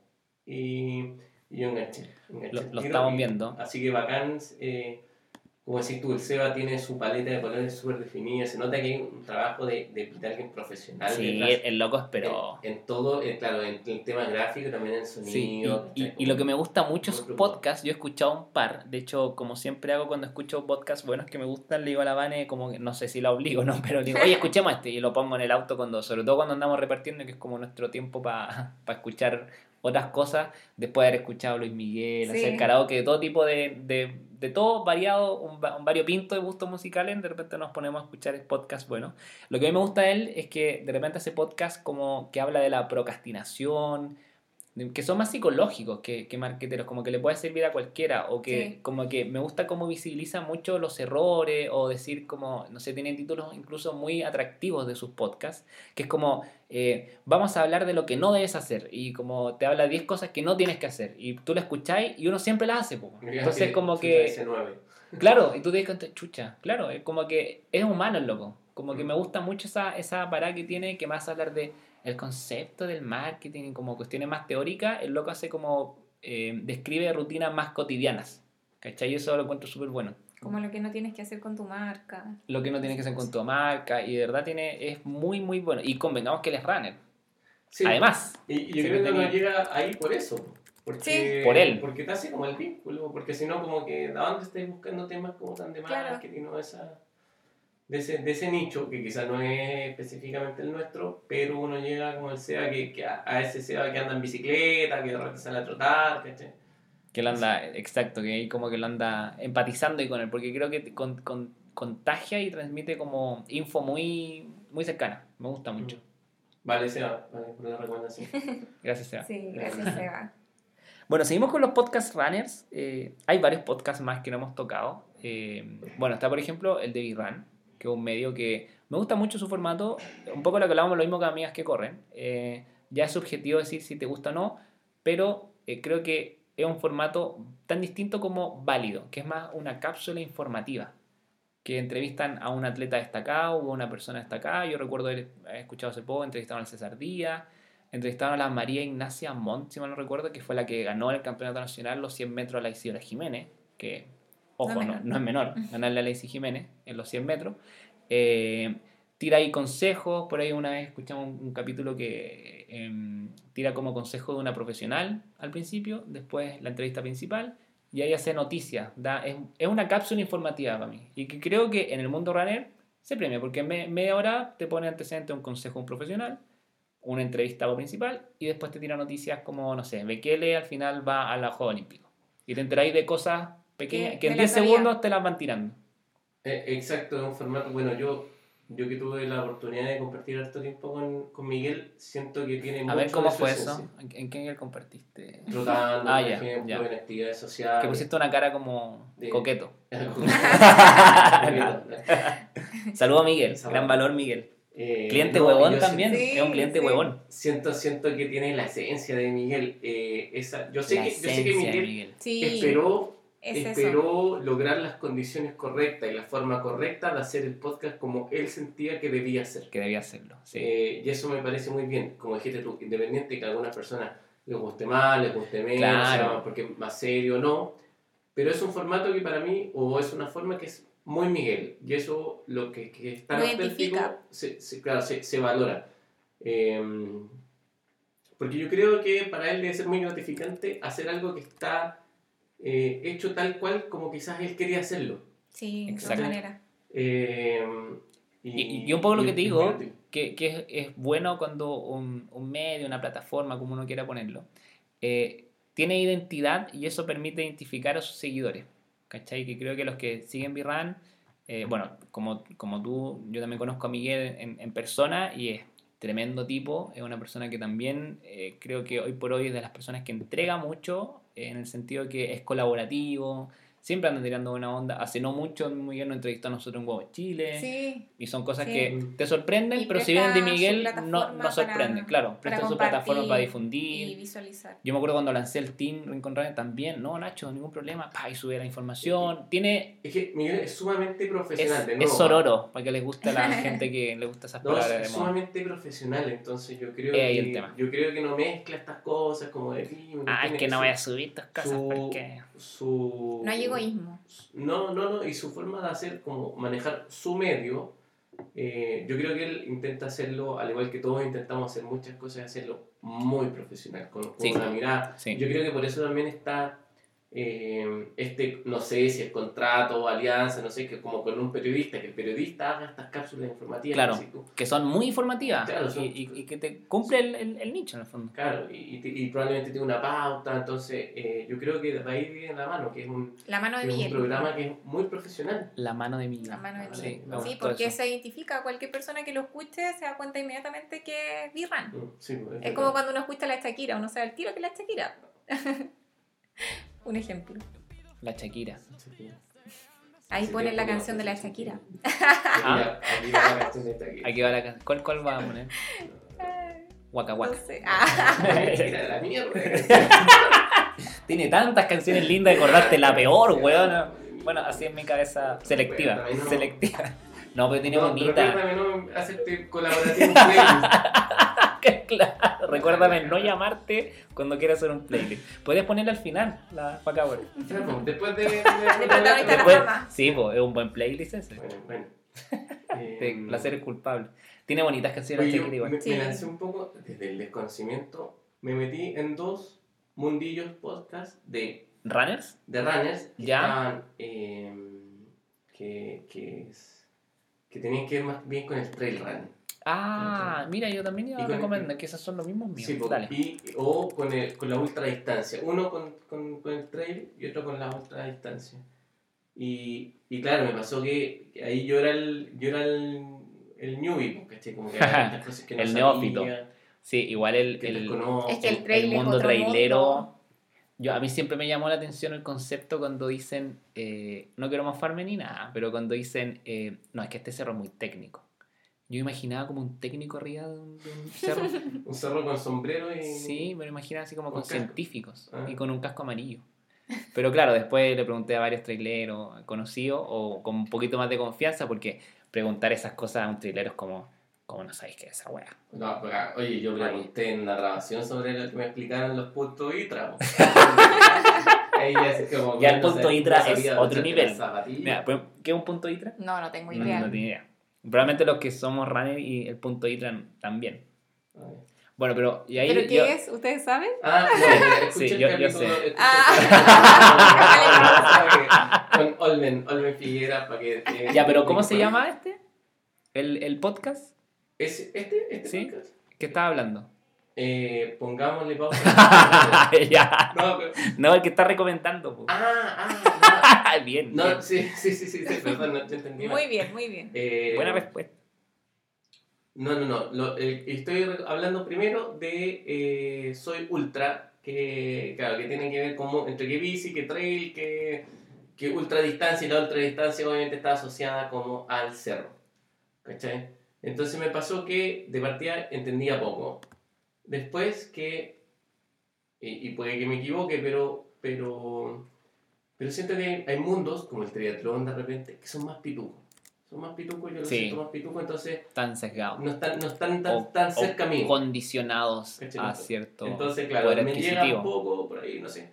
y, y yo enganché. enganché Lo, lo estamos viendo. Así que bacán, eh, como decís tú, el Seba tiene su paleta de colores súper definida, se nota que hay un trabajo de, de, de alguien profesional Sí, detrás. el, loco esperó. En, en todo, claro, en el tema gráfico, también en Sí, sonido. y, y- lo que me gusta mucho es podcast. Yo he escuchado un par. De hecho, como siempre hago cuando escucho podcasts buenos que me gustan, le digo a la Vane, como que no sé si la obligo, ¿no? Pero le digo, oye, escuchemos este. Y lo pongo en el auto, cuando sobre todo cuando andamos repartiendo, que es como nuestro tiempo para escuchar otras cosas. Después de haber escuchado a Luis Miguel, Sí. hacer karaoke, de todo tipo de, de, de todo variado, un, un variopinto de gustos musicales. De repente nos ponemos a escuchar podcast bueno. Lo que a mí me gusta de él es que de repente hace podcast como que habla de la procrastinación, que son más psicológicos que, que marqueteros, como que le puede servir a cualquiera, o que Sí. como que me gusta cómo visibiliza mucho los errores, o decir como, no sé, tienen títulos incluso muy atractivos de sus podcasts, que es como, eh, vamos a hablar de lo que no debes hacer, y como te habla 10 cosas que no tienes que hacer, y tú la escucháis y uno siempre las hace. Mira entonces que como que... Claro, y tú te cuenta, chucha, claro, es como que es humano el loco. Como que Mm. me gusta mucho esa, esa parada que tiene, que más hablar de el concepto del marketing como cuestiones más teóricas, el loco hace como, eh, describe rutinas más cotidianas. ¿Cachai? Y eso lo encuentro súper bueno. Como lo que no tienes que hacer con tu marca. Lo que no tienes que hacer con tu marca, y de verdad tiene, es muy, muy bueno. Y convengamos que él es runner. Sí. Además, Y, y yo creo que no llega ahí por eso. Porque, Sí. Por él. Porque te hace como el vínculo. Porque si no, como que, ¿de dónde estáis buscando temas como tan de Claro. marketing o esa, de, ese, de ese nicho, que quizás no es específicamente el nuestro, pero uno llega como el SEA, que, que a, a ese SEA que anda en bicicleta, que de repente sale a trotar, ¿cachai? que él anda, exacto, que ahí como que lo anda empatizando y con él, porque creo que con, con- contagia y transmite como info muy, muy cercana. Me gusta mucho. Vale, SEA, vale, por la recomendación. Gracias, Seba. Sí, gracias, Seba. Bueno, seguimos con los podcast runners. Eh, hay varios podcasts más que no hemos tocado. Eh, bueno, está por ejemplo el de Run, que es un medio que me gusta mucho su formato. Un poco lo que hablábamos, lo mismo que amigas que corren. Eh, ya es subjetivo decir si te gusta o no, pero eh, creo que es un formato tan distinto como válido, que es más una cápsula informativa. Que entrevistan a un atleta destacado o a una persona destacada. Yo recuerdo haber escuchado hace poco, entrevistaron al César Díaz, entrevistaron a la María Ignacia Montt, si mal no recuerdo, que fue la que ganó el campeonato nacional los 100 metros a la Isidora Jiménez, que, ojo, No no, es no, menor. es menor, ganarle a la Isidora Jiménez en los 100 metros. Eh, tira ahí consejos, por ahí una vez escuchamos un, un capítulo que em, tira como consejo de una profesional al principio, después la entrevista principal, y ahí hace noticias, da, es, es una cápsula informativa para mí, y que creo que en el mundo runner se premia, porque en me- media hora te pone antecedente un consejo de un profesional, una entrevista principal y después te tira noticias como, no sé, Bekele al final va a la Juegos Olímpicos. Y te enteráis de cosas pequeñas Que- que en de la 10 actualidad. segundos te las van tirando. Eh, exacto, es un formato, bueno, yo, yo que tuve la oportunidad de compartir harto tiempo con, con Miguel, siento que tiene A mucho ver cómo de fue eso. ¿En, en qué nivel compartiste? Trotando, Ah, por ya, ejemplo, ya. en actividades sociales. Que pusiste una cara como De- coqueto. Eh, Saludo a Miguel, Esa gran valor Miguel. Eh, Cliente no, huevón también, Sí, es un cliente sí. huevón. Siento, siento que tiene la esencia de Miguel. eh, esa, yo, sé La que, yo sé que esencia de Miguel, Miguel. Sí, esperó, es eso. esperó lograr las condiciones correctas y la forma correcta de hacer el podcast como él sentía que debía ser. Que debía hacerlo. Sí. Eh, y eso me parece muy bien, como dijiste tú, independiente que a algunas personas les guste más, les guste menos, Claro. sea porque más serio o no, pero es un formato que para mí, o es una forma que es muy Miguel, y eso lo que, que es tan Lo auténtico, identifica. se, se- claro, se, se valora. Eh, porque yo creo que para él debe ser muy gratificante hacer algo que está eh, hecho tal cual como quizás él quería hacerlo. Sí, de Exacto. todas maneras. Eh, Y, y un poco lo y- que te y digo, que, que es, es bueno cuando un, un medio, una plataforma, como uno quiera ponerlo, eh, tiene identidad y eso permite identificar a sus seguidores. ¿Cachai? Que creo que los que siguen Virran, eh, bueno, como, como tú, yo también conozco a Miguel en, en persona y es tremendo tipo, es una persona que también eh, creo que hoy por hoy es de las personas que entrega mucho, en el sentido que es colaborativo, siempre andan tirando buena onda. Hace no mucho Miguel nos entrevistó a nosotros en Huevo Chile. Sí. Y son cosas Sí. que te sorprenden, Y pero si vienen de Miguel, no, no sorprenden. para- claro, prestan su plataforma para Y difundir. visualizar. Yo me acuerdo cuando lancé el Team Rincón Radio también, no, Nacho, ningún problema, pa, y subí la información. Tiene. Es que Miguel es sumamente Es, profesional. es nuevo. sororo, para que les guste a la gente que le gusta esas No, es, palabras es de sumamente profesional, entonces yo creo, Eh, que, el tema. yo creo que no mezcla estas cosas como de ti. Ah, es que no voy a subir tus cosas su- porque. Su, No hay egoísmo. No, no, no, y su forma de hacer, como manejar su medio, eh, yo creo que él intenta hacerlo, al igual que todos intentamos hacer muchas cosas, hacerlo muy profesional, con, con Sí. una mirada. Sí. Yo creo que por eso también está eh, este, no sé si es contrato o alianza, no sé, que como con un periodista, que el periodista haga estas cápsulas informativas. Claro. así tú- que son muy informativas Claro, son- y, y- y que te cumple el, el- el nicho en el fondo. Claro, y, y- y probablemente tiene una pauta, entonces eh, yo creo que de ahí viene la mano, que es un, La mano de que es un Miguel. programa que es muy profesional. La mano de mi La mano de Sí, Miguel. Sí, gustó porque eso. se identifica. Cualquier persona que lo escuche se da cuenta inmediatamente que es Birran. Mm, sí, pues, Es como cuando uno escucha a la Shakira, uno sabe el tiro que es la Shakira. Un ejemplo. La Shakira. Ahí Sí, ponen la canción de la Shakira. Ah. Aquí va la canción de Shakira. Aquí va la can- ¿Cuál, ¿Cuál va a poner? Waka No Waka. sé. Ah. Mira la mierda. Tiene tantas canciones lindas, acordaste la peor, weón. Bueno, así es mi cabeza selectiva. Bueno, no. Selectiva. No, pero tiene No, bonita. Recuérdame no colaborativo playlist. claro, recuérdame no llamarte cuando quieras hacer un playlist. Puedes ponerla al final, la. Ya, pues, Después de. de, De Después- sí, pues es un buen playlist ese. Bueno, bueno. Eh, placer es culpable. Tiene bonitas canciones Oye, yo igual. me, Sí. me lancé un poco desde el desconocimiento. Me metí en dos mundillos podcast de, ¿Runners? de runners que Ya. estaban. eh, que, que, es- que tenían que ver más bien con el trail running. Ah, mira, yo también iba Y a recomendar que esos son los mismos míos. Sí, Dale. y, o con, el, con la ultra distancia. Uno con, con, con el trail y otro con la ultra distancia. Y, y claro, me pasó que que ahí yo era el, yo era el, el newbie, ¿cachai? Como que muchas cosas que no El neófito. Sí, igual el, que el. Es que el el, el mundo trailero. Yo, a mí siempre me llamó la atención el concepto cuando dicen, eh, no quiero mofarme ni nada, pero cuando dicen, eh, no, es que este cerro es muy técnico. Yo imaginaba como un técnico arriba de un, de un cerro. Un cerro con sombrero y... Sí, me lo imaginaba así como Con casco. científicos Ah. y con un casco amarillo. Pero claro, después le pregunté a varios traileros conocidos o con un poquito más de confianza porque preguntar esas cosas a un trailero es como, como no sabéis qué es esa wea. No, pero, oye, yo pregunté en la grabación sobre lo que me explicaron los puntos ITRA. Ya, es como Ya que el no punto ITRA no es otro nivel. Mira, ¿qué es un punto ITRA? No, no tengo No, idea. no tengo idea. Probablemente los que somos runner y el punto ITRA también. Bueno, pero y ahí ¿Pero qué yo- es? ¿Ustedes saben? Ah, Sí, yo- sé. Ah. con Olmen, Olmen Figuera para que... eh, Ya, pero ¿cómo se llama este? ¿El, el podcast ¿Es este? ¿Este Sí. podcast? que estaba hablando? Eh, pongámosle pausa. ya. no, pero... No, el que está recomendando. po. Ah, ah, bien. no. bien. No, sí, sí, sí, sí, sí, perdón, no te entendí mal. Muy bien, muy bien. Eh, Buena respuesta. No, no, no. Lo- eh, estoy hablando primero de eh, Soy Ultra, que, claro, que tiene que ver como entre que bici, que trail, que, que ultra distancia, y la ultra distancia obviamente está asociada como al cerro. ¿Cachai? Entonces me pasó que de partida entendía poco. Después que, y, y puede que me equivoque, pero, pero, pero siento que hay, mundos, como el triatlón de repente, que son más pitucos. Son más pitucos, yo los Sí. siento más pitucos, entonces Tan sesgados. no están, no están tan, O- tan o cerca mío. Condicionados ¿Cachai? a cierto Entonces, claro, poder me llega un poco por ahí, no sé.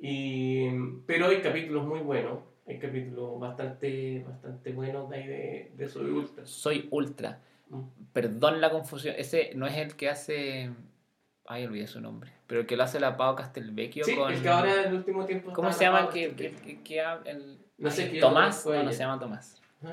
Y, pero hay capítulos muy buenos, hay capítulos bastante, bastante buenos de ahí de, de Soy Ultra. Soy ultra. Mm. Perdón la confusión. Ese no es el que hace. Ay, olvidé su nombre. Pero el que lo hace la Pau Castelvecchio Sí, con. el que ahora en el último tiempo ¿Cómo se llama el que, este que, que, que el- No sé, que Tomás? No, no se llama Tomás. A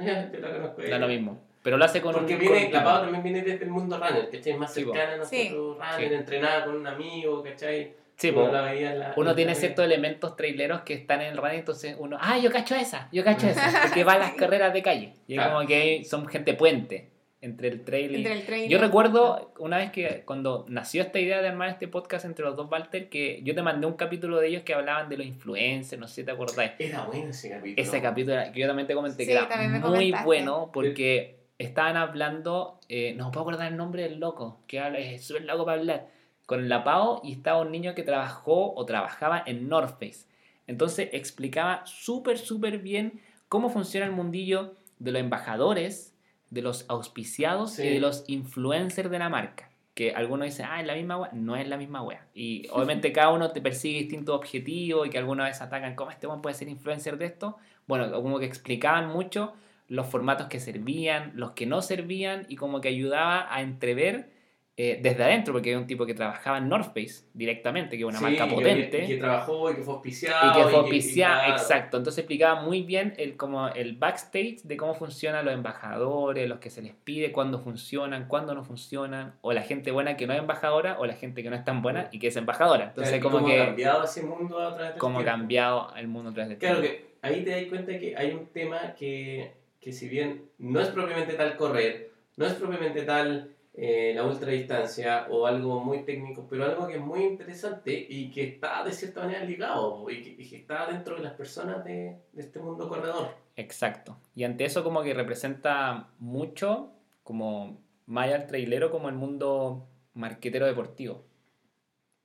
Da lo mismo. Pero lo hace con Porque un. viene, con- la Pau también viene desde el mundo runner, ¿cachai? Más Sí, cercana a Sí. nosotros, runner, Sí. entrenada con un amigo, ¿cachai? Sí, Uno la la- Uno en tiene la- ciertos elementos traileros que están en el radio, entonces uno, ah, yo cacho esa, yo cacho esa, porque va a las carreras de calle. Y es Claro. como que son gente puente. Entre el trail y... Entre el trail y Yo recuerdo una vez que cuando nació esta idea de armar este podcast entre los dos Walter, que yo te mandé un capítulo de ellos que hablaban de los influencers, no sé si te acordáis. Era bueno ese capítulo. Ese capítulo era- que yo también te comenté Sí, que era muy comentaste. bueno porque estaban hablando, eh, no puedo acordar el nombre del loco, que habla, es súper loco para hablar, con la PAO y estaba un niño que trabajó o trabajaba en North Face. Entonces explicaba súper, súper bien cómo funciona el mundillo de los embajadores, de los auspiciados Sí. y de los influencers de la marca. Que algunos dicen, ah, es la misma wea. No es la misma wea. Y obviamente cada uno te persigue distintos objetivos y que algunas veces atacan, ¿cómo este weón puede ser influencer de esto? Bueno, como que explicaban mucho los formatos que servían, los que no servían y como que ayudaba a entrever eh, desde adentro, porque hay un tipo que trabajaba en North Face directamente, que es una Sí, marca y que- potente. Y que trabajó y que fue auspiciado. Y que fue auspiciado, claro. exacto. Entonces explicaba muy bien el, como el backstage de cómo funcionan los embajadores, los que se les pide, cuándo funcionan, cuándo no funcionan, o la gente buena que no es embajadora, o la gente que no es tan buena y que es embajadora. Entonces, Claro, como cómo ha que, cambiado ese mundo a través del cómo ha tiempo. cambiado el mundo tras de Claro que ahí te das cuenta que hay un tema que, que si bien no es propiamente tal correr, no es propiamente tal eh, la ultradistancia o algo muy técnico, pero algo que es muy interesante y que está de cierta manera ligado y que, y que está dentro de las personas de, de este mundo corredor. Exacto. Y ante eso como que representa mucho, como del trailero, como el mundo marquetero deportivo.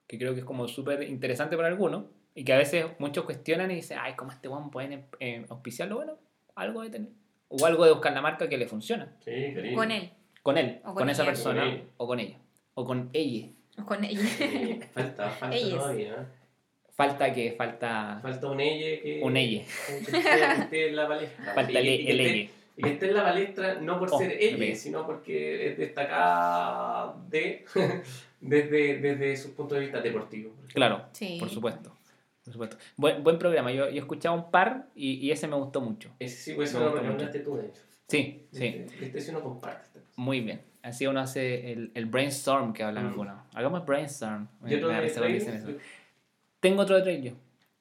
Que creo que es como súper interesante para algunos. Y que a veces muchos cuestionan y dicen, ay, ¿cómo este one pueden eh, auspiciarlo? Bueno, algo de tener. O algo de buscar la marca que le funciona. Sí, cariño. Con él. Con él, O con, con esa ella. persona, Con ella. o con ella. O con ella. o Con ella. Sí, falta, falta todavía. Falta que, falta Falta un elle que, un ella. que esté, que esté en la palestra. Falta Y- el, y que el ella. Y que esté en la palestra no por Oh, ser ella, sino porque es destacada de, desde, desde su punto de vista deportivo. Claro, Sí. por supuesto. Por supuesto. Buen, buen programa. Yo, yo he escuchado un par y, y ese me gustó mucho. Ese sí, pues eso lo recomendaste tú, de hecho. Sí, sí. Este, este sí uno comparte. Muy bien. Así uno hace el, el brainstorm que hablan Mm. algunos. Hagamos brainstorm. ¿Y otro Me de eso. Tengo otro de trail yo.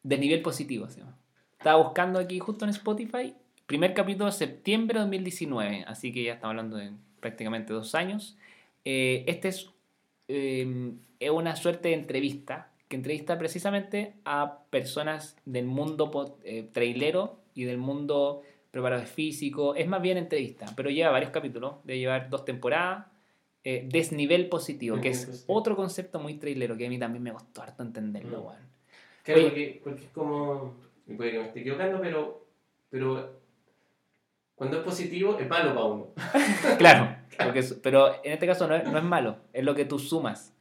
De nivel positivo, se llama. Estaba buscando aquí justo en Spotify. Primer capítulo, septiembre de 2019. Así que ya estamos hablando de prácticamente dos años. Eh, este es, eh, es una suerte de entrevista que entrevista precisamente a personas del mundo eh, trailero y del mundo preparador físico. Es más bien entrevista, pero lleva varios capítulos. De llevar dos temporadas. Eh, desnivel positivo, que es otro concepto muy trailero que a mí también me costó harto entenderlo, Mm. Claro, Oye. porque, porque es como. puede que me esté equivocando, pero. Pero. Cuando es positivo, es malo para uno. Claro, porque pero en este caso no es, no es malo, es lo que tú sumas.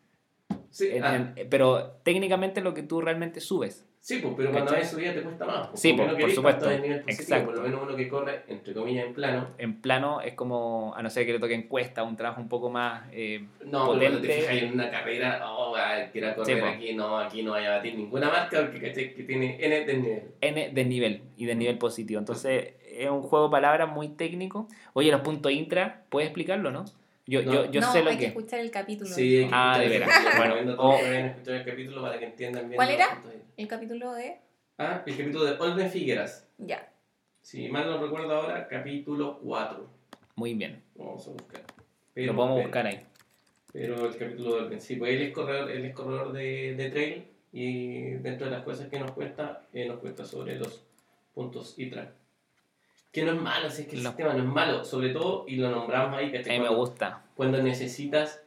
Sí, En- ah, en- pero técnicamente es lo que tú realmente subes. Sí pues, pero cuando ¿cachai? hay subida te cuesta más. pues, Sí, pues, por supuesto. nivel positivo, Exacto. Por lo menos uno que corre, entre comillas, en plano. En plano es como, a no ser que le toque encuesta, un trabajo un poco más... eh, No, pero cuando te Potente. fijas en una carrera, oh, quiera correr Sí, po. aquí, no, aquí no vaya a batir ninguna marca porque ¿cachai? que tiene N de nivel. N de nivel y de nivel positivo. Entonces es un juego de palabras muy técnico. Oye, los puntos intra, ¿puedes explicarlo, no? Yo, No. yo, yo no, sé lo hay que que... escuchar el capítulo. Sí, Ah, de veras. Bueno, o- a escuchar el capítulo para que entiendan bien. ¿Cuál los era? El capítulo de... Ah, el capítulo de Olven Figueras. Ya. Si mal no recuerdo ahora, capítulo 4. Muy bien, Vamos a buscar. lo podemos pero- buscar ahí. Pero el capítulo de Olven, sí, pues él es corredor, él es corredor de, de trail y dentro de las cosas que nos cuenta, eh, nos cuenta sobre los puntos ITRA. Que no es malo, si es que el Lo- sistema no es malo, sobre todo, y lo nombramos ahí, A ¿cachai? mí me Cuando- gusta. cuando necesitas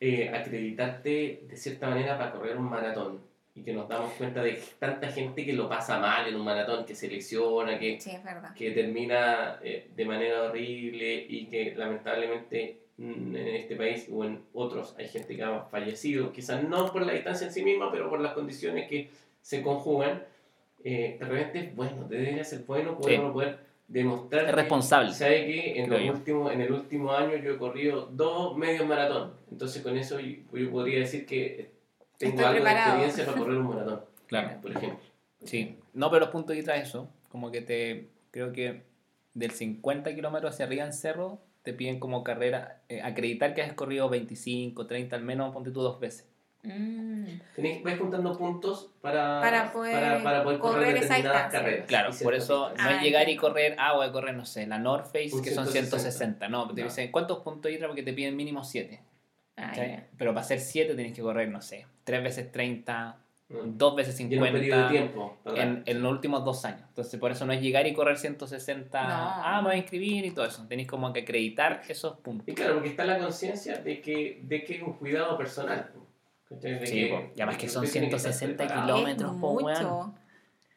eh, acreditarte de cierta manera para correr un maratón y que nos damos cuenta de tanta gente que lo pasa mal en un maratón, que se lesiona, que, Sí, que termina eh, de manera horrible y que lamentablemente en este país o en otros hay gente que ha fallecido, quizás no por la distancia en sí misma, pero por las condiciones que se conjugan. Eh, de repente es bueno, debería ser bueno poder, Sí. uno poder demostrar Es que- responsable. ¿Sabe que en, los últimos, en el último año yo he corrido dos medios maratón? Entonces con eso yo, yo podría decir que tengo Estoy algo preparado. de experiencia para correr un maratón, Claro. por ejemplo. Sí, no, pero los puntos ITRA eso, como que te, creo que del 50 kilómetros hacia arriba en cerro, te piden como carrera, eh, acreditar que has corrido 25, 30 al menos, ponte tú dos veces. Mm. Tenés, vas juntando puntos para, Para poder para, para poder correr, correr esa determinadas carreras. Claro, por eso no distancias. Ah, es llegar y correr, ah, voy a correr, no sé, la North Face, Un que son 160. 160. No, te No. dicen, ¿cuántos puntos ITRA? Porque te piden mínimo 7. Ah. Pero para hacer 7 tienes que correr, no sé, 3 veces 30, Mm. 2 veces Y en un 50 periodo de tiempo. en, en los últimos dos años. Entonces, por eso no es llegar y correr 160, No. ah, me voy a inscribir y todo eso. Tenéis como que acreditar esos puntos. Y claro, porque está la conciencia de que, de que es un cuidado personal. Sí, que- y además de que son usted tiene que estar 160 preparado. kilómetros. Es po, weón.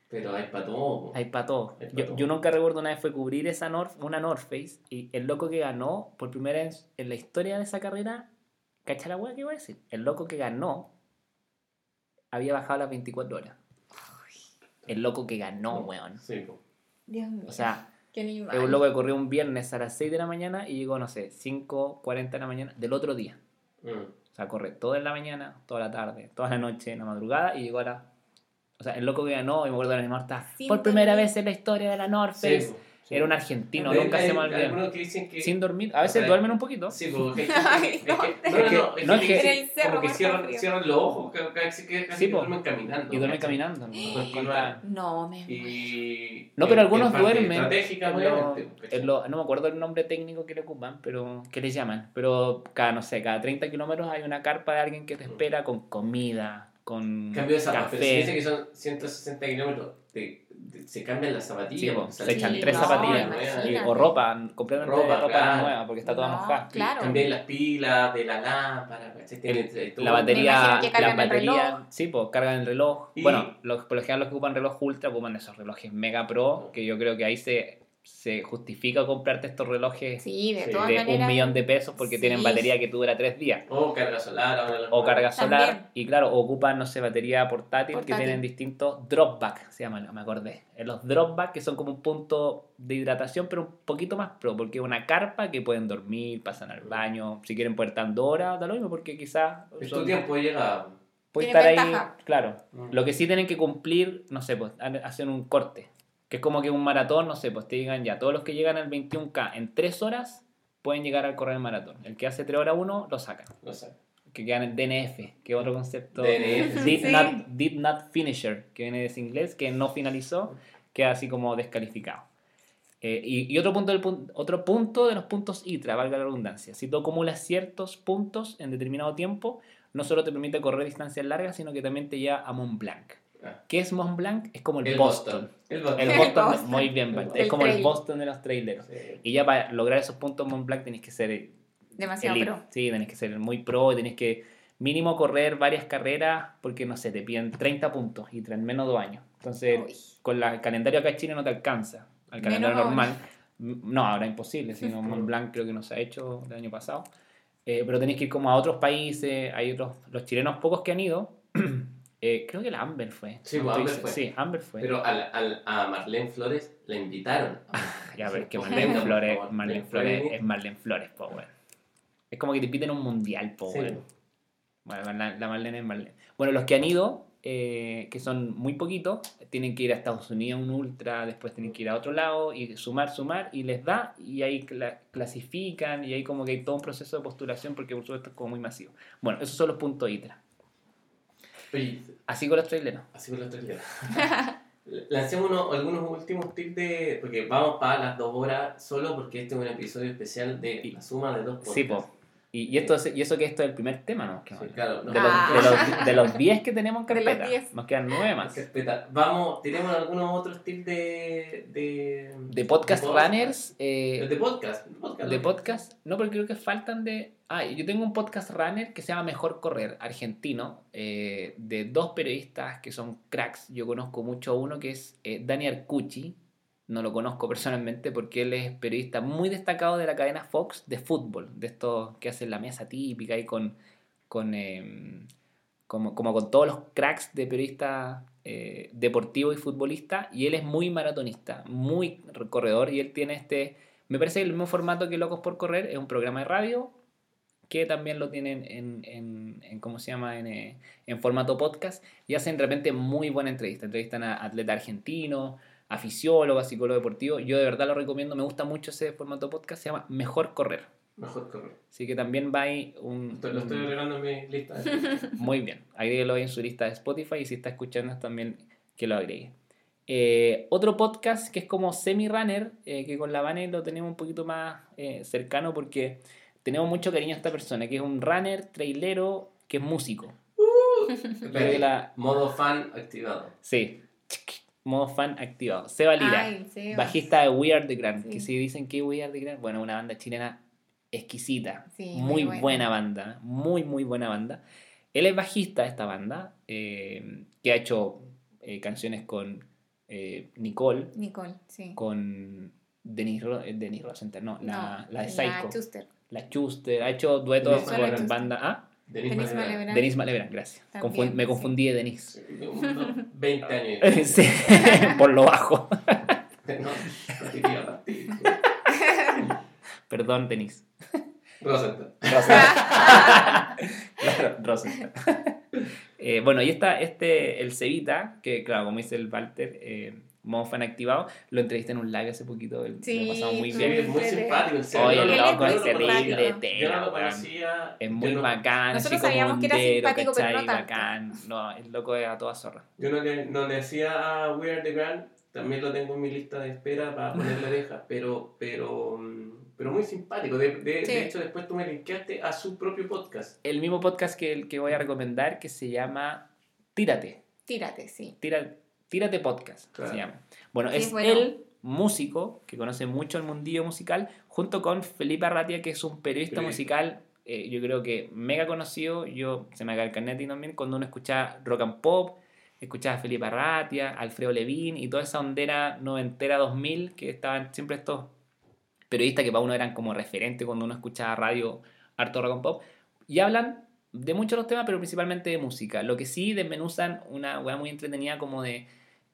Pero hay para todo. po. Hay para todo. Pa' Yo, todo. yo nunca recuerdo una vez fue cubrir esa North, una North Face y el loco que ganó por primera vez en la historia de esa carrera, ¿cacha la weá que iba a decir? El loco que ganó había bajado las 24 horas. El loco que ganó, weón. Sí, po. Dios mío. O sea, es un loco que corrió un viernes a las 6 de la mañana y llegó, no sé, 5.40 de la mañana del otro día. Mm. O sea, corre toda en la mañana, toda la tarde, toda la noche, en la madrugada y llegó a la... O sea, el loco que ganó, y me acuerdo de la animal, está Sin por primera vez en la historia de la North Sí, Face. Sí. Era un argentino, nunca se me que que Sin dormir, a veces duermen un poquito. Sí, es que, no, es que- En el cerro como que cierran, cierran los ojos, que casi que Sí, duermen caminando. Y duermen caminando. ¿no? Me Y No, pero algunos duermen. Estratégica, En lo- obviamente. ¿cachai? en lo- no me acuerdo el nombre técnico que le ocupan, pero que le llaman. Pero cada, no sé, cada 30 kilómetros hay una carpa de alguien que te espera con comida, con Cambio de zapatos. Pero si que son 160 kilómetros, te- se cambian las zapatillas. Sí, se echan Sí, tres no, zapatillas o ropa, completamente Ropa, ropa, claro. nueva porque está toda No, mojada. claro. Cambian las pilas de la lámpara. tiene todo. La batería, baterías, reloj. sí, pues cargan el reloj. Y- Bueno, los, por lo general los que ocupan reloj ultra ocupan esos relojes mega pro, que yo creo que ahí se, se justifica comprarte estos relojes Sí, de maneras. un millón de pesos porque Sí. tienen batería que dura tres días. O carga solar. ahora O carga solar También. y claro, ocupan, no sé, batería portátil, que tienen distintos dropback, se llaman, me acordé. En los dropback que son como un punto de hidratación, pero un poquito más pro, porque es una carpa que pueden dormir, pasan al baño, si quieren poder estar dos horas, da lo mismo, porque quizás Es tu tiempo llega. puede estar ventaja. ahí, claro. Mm. Lo que sí tienen que cumplir, no sé, pues ha- hacen un corte, que es como que un maratón, no sé, pues te digan ya, todos los que llegan al 21K en 3 horas pueden llegar al correr el maratón. El que hace 3 horas 1 lo sacan. No sé. Que quedan en DNF, que es otro concepto. DNF. Did, Sí. not, did not finisher, que viene de ese inglés, que no finalizó, queda así como descalificado. Eh, y, y otro, punto del otro punto de los puntos ITRA, valga la redundancia. Si tú acumulas ciertos puntos en determinado tiempo, no solo te permite correr distancias largas, sino que también te lleva a Mont Blanc. ¿Qué es Mont Blanc? Es como el, El Boston. Boston. El Boston. El El Boston, Boston. muy bien, es como El. Boston de los traileros. Sí. Y ya para lograr esos puntos Mont Blanc tenés que ser Demasiado elite. pro. Sí, tenés que ser muy pro, tenés que mínimo correr varias carreras porque, no sé, te piden 30 puntos y en menos de dos años. Entonces, Uy. con la, el calendario acá en Chile no te alcanza. Al calendario Menos normal. M- No, ahora imposible, sino Mont Blanc creo que no se ha hecho el año pasado. Eh, pero tenés que ir como a otros países, hay otros, los chilenos pocos que han ido. Eh, creo que la Amber fue. Sí, Amber fue. Sí, Amber fue. Pero al, al, a Marlene Flores la invitaron. Ya, pero es que Marlene Flores, Marlene Flores es Marlene Flores, po, weón. Es como que te piden un mundial, po, Sí. Bueno, la, la Marlene es Marlene. Bueno, los que han ido, eh, que son muy poquitos, tienen que ir a Estados Unidos un ultra, después tienen que ir a otro lado y sumar, sumar, y les da, y ahí cla- clasifican, y ahí como que hay todo un proceso de postulación, porque por supuesto es como muy masivo. Bueno, esos son los puntos ITRA. Oye, Así con los traileros. así con los días. Lancemos unos- algunos últimos tips de. Porque vamos para las dos horas solo porque este es un episodio especial de la suma de dos Sí, podcasts. po. Y, y, esto, es- y eso que esto es el primer tema, ¿no? Que Sí, claro. no. De los, Ah. de, los, de los 10 que tenemos en De los carpeta. 10. Nos quedan 9 más. Carpeta. Vamos, tenemos algunos otros tips de. de, De podcast runners. De, eh, de podcast. podcast. de podcast. No, porque creo que faltan de. Ah, yo tengo un podcast runner que se llama Mejor Correr, argentino, eh, de dos periodistas que son cracks. Yo conozco mucho a uno que es eh, Dani Arcucci. No lo conozco personalmente porque él es periodista muy destacado de la cadena Fox de fútbol, de estos que hacen la mesa típica y con. con eh, como, como con todos los cracks de periodista eh, deportivo y futbolista. Y él es muy maratonista, muy corredor. Y él tiene este. Me parece el mismo formato que Locos por Correr es un programa de radio que también lo tienen en, en, en ¿cómo se llama? En, eh, en formato podcast y hacen de repente muy buena entrevista. Entrevistan a atletas argentinos, a fisiólogos, a psicólogos deportivos. Yo de verdad lo recomiendo, me gusta mucho ese formato podcast, se llama Mejor Correr. Mejor correr. Así que también va ahí un... Estoy- lo estoy agregando en mi lista. Muy bien. Agréguelo ahí en su lista de Spotify y si está escuchando también que lo agregue. Eh, otro podcast que es como semi-runner, eh, que con la Vane lo tenemos un poquito más eh, cercano porque tenemos mucho cariño a esta persona, que es un runner, trailero, que es músico. Que la- Modo fan activado. Sí, modo fan activado. Seba Lira, Ay, bajista de We Are The Grand. Sí. Que si dicen que We Are The Grand, bueno, una banda chilena exquisita. Sí, muy muy buena. buena. banda, muy, muy buena banda. Él es bajista de esta banda, eh, que ha hecho eh, canciones con eh, Nicole, Nicole, sí. con Denise, Ro Denise Rosenthal, no, la, la de Psycho, Chuster. la Chuster, ha hecho duetos con banda. ¿Ah? Denis. Malebran. Denise Malebran, gracias. También, Confun- me sí. confundí de unos 20 años. Sí, por lo bajo. No, no te quiero partir. Perdón, Denise. Rosenthal. Rosenthal. claro, Rosenthal. Eh, bueno, y esta, este, el Cevita, que claro, como dice el Walter, eh, modo fan activado, lo entrevisté en un live hace poquito, el- Sí, pasamos muy bien. Es muy simpático. Oye, el loco es terrible Yo no lo conocía. Es yo muy no- bacán, Nosotros sabíamos que era simpático, pero no bacán. No, el loco es a toda zorra. Yo no le, no le hacía a We Are The Grand, también lo tengo en mi lista de espera para ponerle oreja, pero, pero, mm, pero muy simpático. De, de, Sí. de hecho, después tú me linkeaste a su propio podcast. El mismo podcast que, el que voy a recomendar que se llama Tírate. Tírate, sí. Tira- Tírate Podcast Claro. se llama. Bueno, Sí, es bueno. el músico que conoce mucho el mundillo musical, junto con Felipe Arratia, que es un periodista musical, eh, yo creo que mega conocido. Yo se me cae el carnet y también cuando uno escucha rock and pop, escuchaba a Felipe Arratia, Alfredo Levin y toda esa ondera noventera 2000 que estaban siempre estos periodistas que para uno eran como referente cuando uno escuchaba radio harto rock and pop y hablan de muchos los temas pero principalmente de música lo que sí desmenuzan una weá muy entretenida como de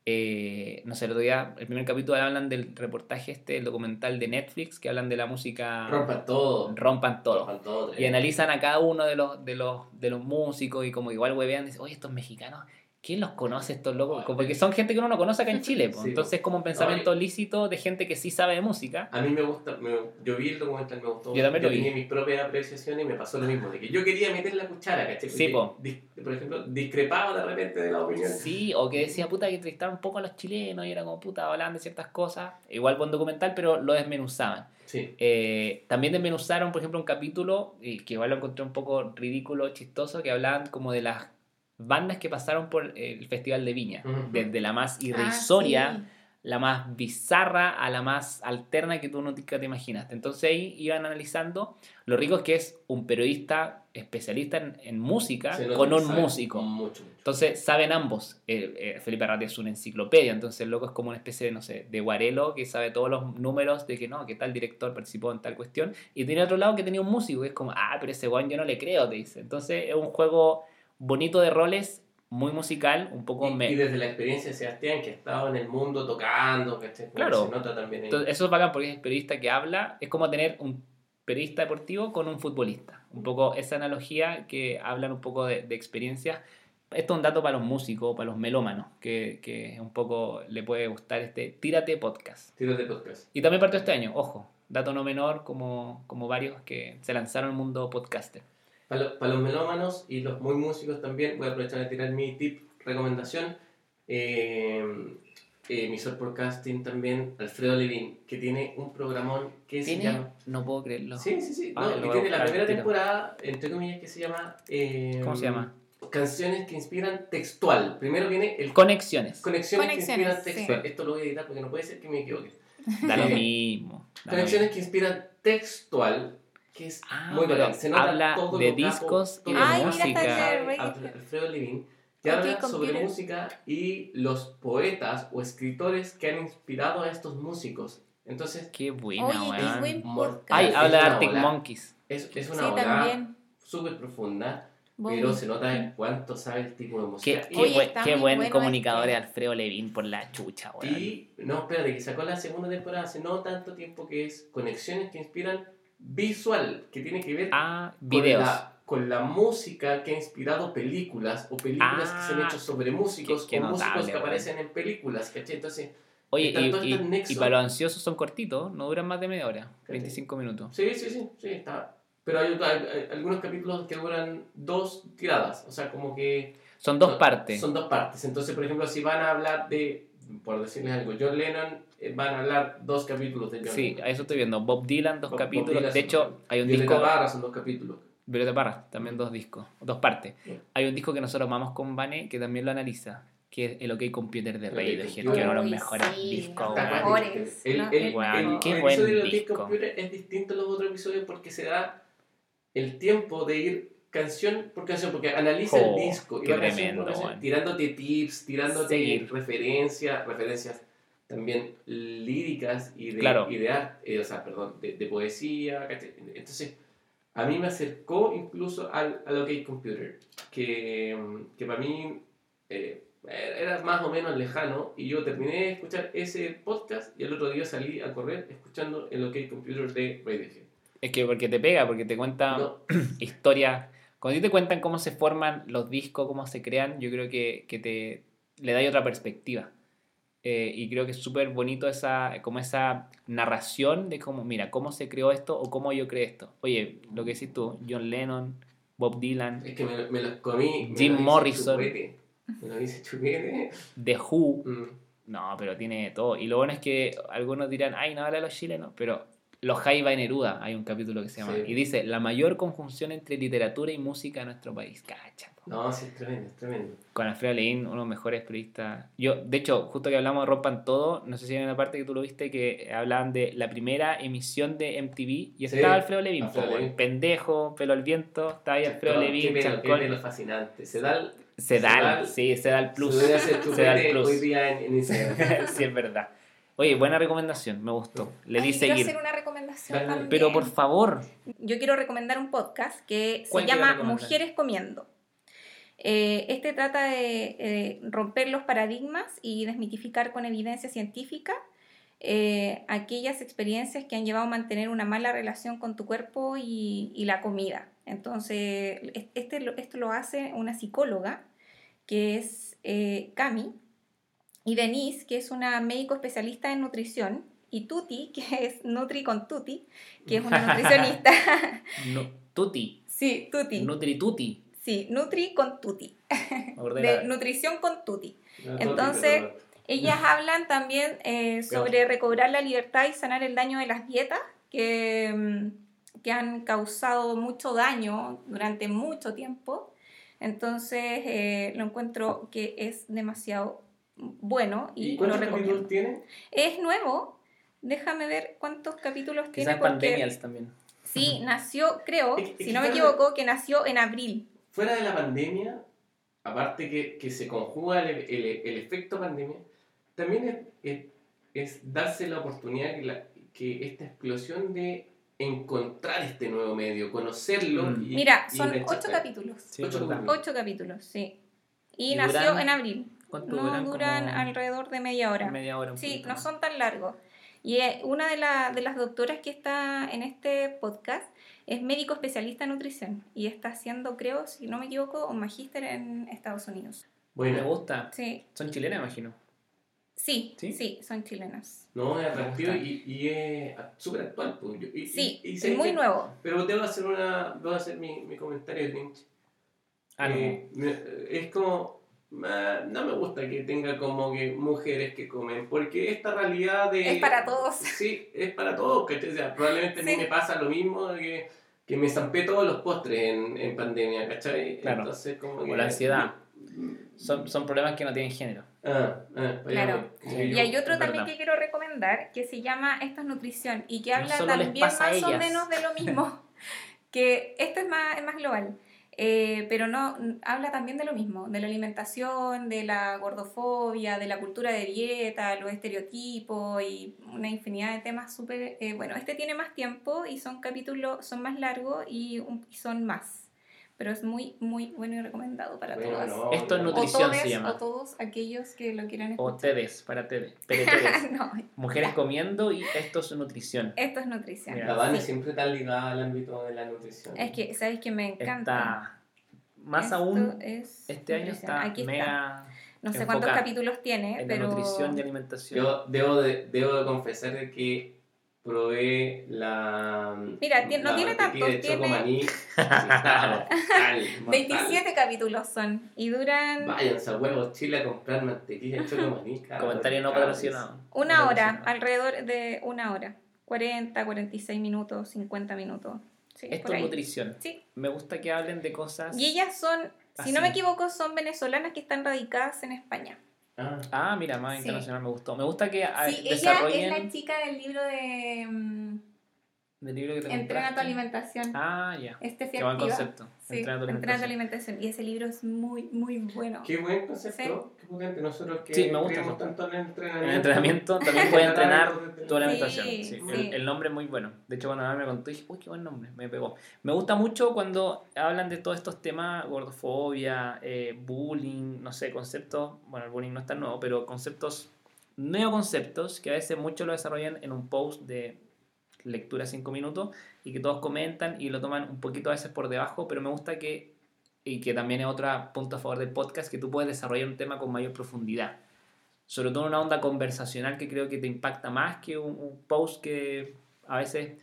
eh, no sé el otro día el primer capítulo hablan del reportaje este el documental de Netflix que hablan de la música Rompan todo. rompan todo Rompan todo. y analizan a cada uno de los, de los, de los músicos y como igual huevean, dicen, oye, estos mexicanos, ¿quién los conoce estos locos? Como porque son gente que uno no conoce acá en Chile. Sí, entonces es como un pensamiento lícito de gente que sí sabe de música. A mí me gusta, me- yo vi el documental, me gustó. Yo también lo vi. tenía mis propias apreciaciones y me pasó lo mismo, de que yo quería meter la cuchara, ¿cachai? Sí, po. Por ejemplo, discrepaba de repente de la opinión. Sí, o que decía, puta, que entrevistaron un poco a los chilenos y era como, puta, hablaban de ciertas cosas. Igual buen documental, pero lo desmenuzaban. Sí. Eh, también desmenuzaron, por ejemplo, un capítulo eh, que igual lo encontré un poco ridículo, chistoso, que hablaban como de las bandas que pasaron por el Festival de Viña. Desde la más Ah, irrisoria sí. la más bizarra a la más alterna que tú nunca te imaginaste. Entonces ahí iban analizando. Lo rico es que es un periodista especialista en, en música con un músico. Mucho, mucho. Entonces saben ambos. Eh, eh, Felipe Arrati es una enciclopedia, entonces el loco es como una especie de, no sé, de guarelo que sabe todos los números de que no, que tal director participó en tal cuestión. Y tiene otro lado que tenía un músico que es como, ah, pero ese guan yo no le creo, te dice. Entonces es un juego bonito de roles, muy musical, un poco... Y, me- y desde la experiencia de Sebastián, que ha estado en el mundo tocando, ¿cachai? Como Claro. Se nota también ahí. Entonces, eso es bacán porque es el periodista que habla, es como tener un periodista deportivo con un futbolista. Un poco esa analogía que hablan un poco de, de experiencias. Esto es un dato para los músicos, para los melómanos, que, que un poco le puede gustar este Tírate Podcast. De podcast. Y también partió este año, ojo, dato no menor como, como varios que se lanzaron al mundo podcaster. Para, lo- para los melómanos y los muy músicos también, voy a aprovechar de tirar mi tip, recomendación. Eh, emisor podcasting también, Alfredo Levin, que tiene un programón que se llama... No puedo creerlo. Sí, sí, sí. Ah, no, que tiene la primera temporada, entre comillas, que se llama... eh, ¿Cómo se llama? Canciones que inspiran textual. Primero viene el... Conexiones. Conexiones, que Conexiones, inspiran sí. textual. Esto lo voy a editar porque no puede ser que me equivoque. Da lo mismo. da lo Conexiones que inspiran textual, que es Ah, muy bacán. Se nota habla todo de lo capo, discos y de Ay, Alfre- Alfredo Levin, que Ok, habla sobre computer. música y los poetas o escritores que han inspirado a estos músicos. Entonces, Qué buena, Oye, weón. qué buen. Ay, Es habla de Arctic ola. Monkeys. es, es sí, una obra también. súper profunda, Bobby. pero se nota en cuánto sabe el tipo de Qué, música. qué Y- Oye, buen, qué buen bueno comunicador este. es Alfredo Levin por la chucha, weón. Y, no, espérate, que sacó la segunda temporada hace no tanto tiempo que es Conexiones que inspiran visual, que tiene que ver Ah, con la, con la música que ha inspirado películas o películas que se han Ah, hecho sobre músicos qué- qué o músicos notable, que weón. aparecen en películas, ¿cachai? Entonces, Oye, Están y, y- y para los ansiosos son cortitos, no duran más de media hora, 25 minutos. Sí, sí, sí, sí, está. Pero hay, hay- hay algunos capítulos que duran dos tiradas, o sea, como que... Son dos son- partes. Son dos partes. Entonces, por ejemplo, si van a hablar de, por decirles algo, John Lennon, van a hablar dos capítulos de John Sí, a eso estoy viendo. Bob Dylan, dos Bob- Bob capítulos. Dylan de hecho, hay un Violeta disco. Parra son dos capítulos. Violeta Parra, también dos discos, dos partes. Sí. Hay un disco que nosotros amamos con Vane que también lo analiza, que es el OK Computer de El OK Radiohead, que uno de los mejores sí, discos. mejores. El, el, El- qué el buen episodio de los disco. Disc Computer es distinto a los otros episodios porque se da el tiempo de ir canción por canción, porque analiza Oh, el disco y va canción tremendo, por canción, tirándote tips, tirándote Sí. referencias, referencias también líricas y de, Claro. y de arte, eh, o sea, perdón, de, de poesía, ¿cachai? Entonces, a mí me acercó incluso al, al OK Computer, que, mm, que para mí eh, era más o menos lejano y yo terminé de escuchar ese podcast y el otro día salí a correr escuchando el OK Computer de Radiohead. Es que porque te pega, porque te cuenta No, historia. Cuando te cuentan cómo se forman los discos, cómo se crean, yo creo que, que te le da otra perspectiva. Eh, y creo que es súper bonito esa, como esa narración de cómo, mira, cómo se creó esto o cómo yo creé esto. Oye, lo que decís tú, John Lennon, Bob Dylan, es que me, me los comí. me Jim los Morrison. chupete. Me lo hice chupete. The Who. Mm. No, pero tiene todo. Y lo bueno es que algunos dirán, ay, no habla de los chilenos, pero los Jaiba en Neruda, hay un capítulo que se llama. Sí. Y dice, la mayor conjunción entre literatura y música en nuestro país. Cacha. po. No, sí, es tremendo, es tremendo. Con Alfredo Leín, uno de los mejores periodistas. Yo, de hecho, justo que hablamos de Rompan Todo, no sé si hay una parte que tú lo viste que hablaban de la primera emisión de MTV y Sí, estaba Alfredo Levin, Alfredo Levin. pendejo, pelo al viento, estaba ahí Alfredo Levin, qué pelo fascinante. Se da el, Sedal, Sedal. sí, Sedal Plus. Se debe hacer Se da el chupete plus. hoy día en, en Instagram. sí, es verdad. Oye, buena recomendación, me gustó. Le di Ay, quiero seguir. hacer una recomendación Dale. también. Pero por favor, Yo quiero recomendar un podcast que se ¿Cuál quiere llama? Mujeres Comiendo. Eh, este trata de eh, romper los paradigmas y desmitificar con evidencia científica eh, aquellas experiencias que han llevado a mantener una mala relación con tu cuerpo y, y la comida. Entonces, es- este, esto lo hace una psicóloga que es eh, Cami y Denise, que es una médico especialista en nutrición, y Tuti, que es Nutri con Tuti, que es una nutricionista. no, Tuti, sí, Tuti. Nutri Tuti. Sí, Nutri con Tuti. De nutrición con Tuti. No, Entonces-. Ellas hablan también eh, sobre recobrar la libertad y sanar el daño de las dietas que, mm, que han causado mucho daño durante mucho tiempo. Entonces eh, lo encuentro que es demasiado bueno y, ¿Y lo cuántos recomiendo. capítulos tiene? Es nuevo. Déjame ver cuántos capítulos tiene. Porque- Pandemials también. Sí, nació, creo, Es que- es si no me equivoco, que nació en abril. Fuera de la pandemia, aparte que, que se conjuga el, el, el efecto pandemia, también es, es, es darse la oportunidad que, la, que esta explosión de encontrar este nuevo medio, conocerlo Mm. y Mira, y son ocho capítulos. Sí, Ocho capítulos. Ocho capítulos, sí. Y, ¿Y nació duran- en abril. ¿Cuánto No duran? duran Como alrededor de media hora. Media hora. un Sí, poquito no son tan largos. Y eh, una de, la- de las doctoras que está en este podcast es médico especialista en nutrición y está haciendo, creo, si no me equivoco, un magíster en Estados Unidos. Me Bueno, gusta. Sí, Son chilenas, imagino. sí, ¿Sí? sí, son chilenas. no, es atractivo Me y, y es súper actual. pues, y- Sí, y- y es muy que- nuevo. Pero te voy a hacer, una, voy a hacer mi, mi comentario Lynch. Ah, no. Eh, me- es como ah, no me gusta que tenga como que mujeres que comen porque esta realidad de Es para todos. sí es para todos ¿cachai? O sea, probablemente a mí me pasa lo mismo que, que me zampé todos los postres en, en pandemia ¿cachai? Claro. entonces como O la ansiedad. Son, son problemas que no tienen género. ah, ah, allá Claro. Y hay otro también verdad. que quiero recomendar que se llama Esto es Nutrición y que habla también más o menos de lo mismo. que esto es más, es más global. Eh, pero no habla también de lo mismo, de la alimentación, de la gordofobia, de la cultura de dieta, los estereotipos y una infinidad de temas súper... eh, bueno, este tiene más tiempo y son capítulos, son más largos y, y son más. Pero es muy, muy bueno y recomendado para Bueno, todas. no, Esto es no. O nutrición. todes, se llama. o todos aquellos que lo quieran O escuchar. TEDES, para TEDES. No, Mujeres comiendo y esto es nutrición. esto es nutrición. Mira. la Vane Sí. siempre está ligada al ámbito de la nutrición Es que, ¿sabes que me encanta? Está más Esto aún. es Este año está Aquí mega. No sé cuántos capítulos tiene, En pero... la nutrición y alimentación. Yo debo de, debo de confesar de que probé la. Mira, ti- no tiene tantos, de choco tiene- maní. Sí, estaba mortal, mortal. 27 capítulos son y duran Váyanse a huevos Chile a comprar mantequilla de choco maní. cabrón, Comentario no patrocinado. una No hora, alrededor de una hora. 40, 46 minutos, 50 minutos. Sí, Esto es nutrición. Sí. Me gusta que hablen de cosas. Y ellas son, si no me equivoco, son venezolanas que están radicadas en España. Ah, Ah, mira, más Sí. internacional me gustó. Me gusta que ah, Sí, ella es la chica del libro de mm, del libro que te Entrena tu alimentación. Ah, ya. Este Qué buen concepto. Sí, Entrena tu Entrena tu alimentación. alimentación. Y ese libro es muy, muy bueno. qué buen concepto. Qué potente. Nosotros que Sí, me gusta tanto en el En entrenamiento. el entrenamiento también puedes entrenar tu alimentación. Sí, Sí, sí. El, el nombre es muy bueno. De hecho, cuando me contó, dije, uy, qué buen nombre, me pegó. Me gusta mucho cuando hablan de todos estos temas, gordofobia, eh, bullying, no sé, conceptos, bueno, el bullying no es tan nuevo, pero conceptos, neoconceptos, que a veces muchos lo desarrollan en un post de lectura 5 minutos y que todos comentan y lo toman un poquito a veces por debajo, pero me gusta que, y que también es otro punto a favor del podcast, que tú puedes desarrollar un tema con mayor profundidad. Sobre todo una onda conversacional que creo que te impacta más que un, un post que a veces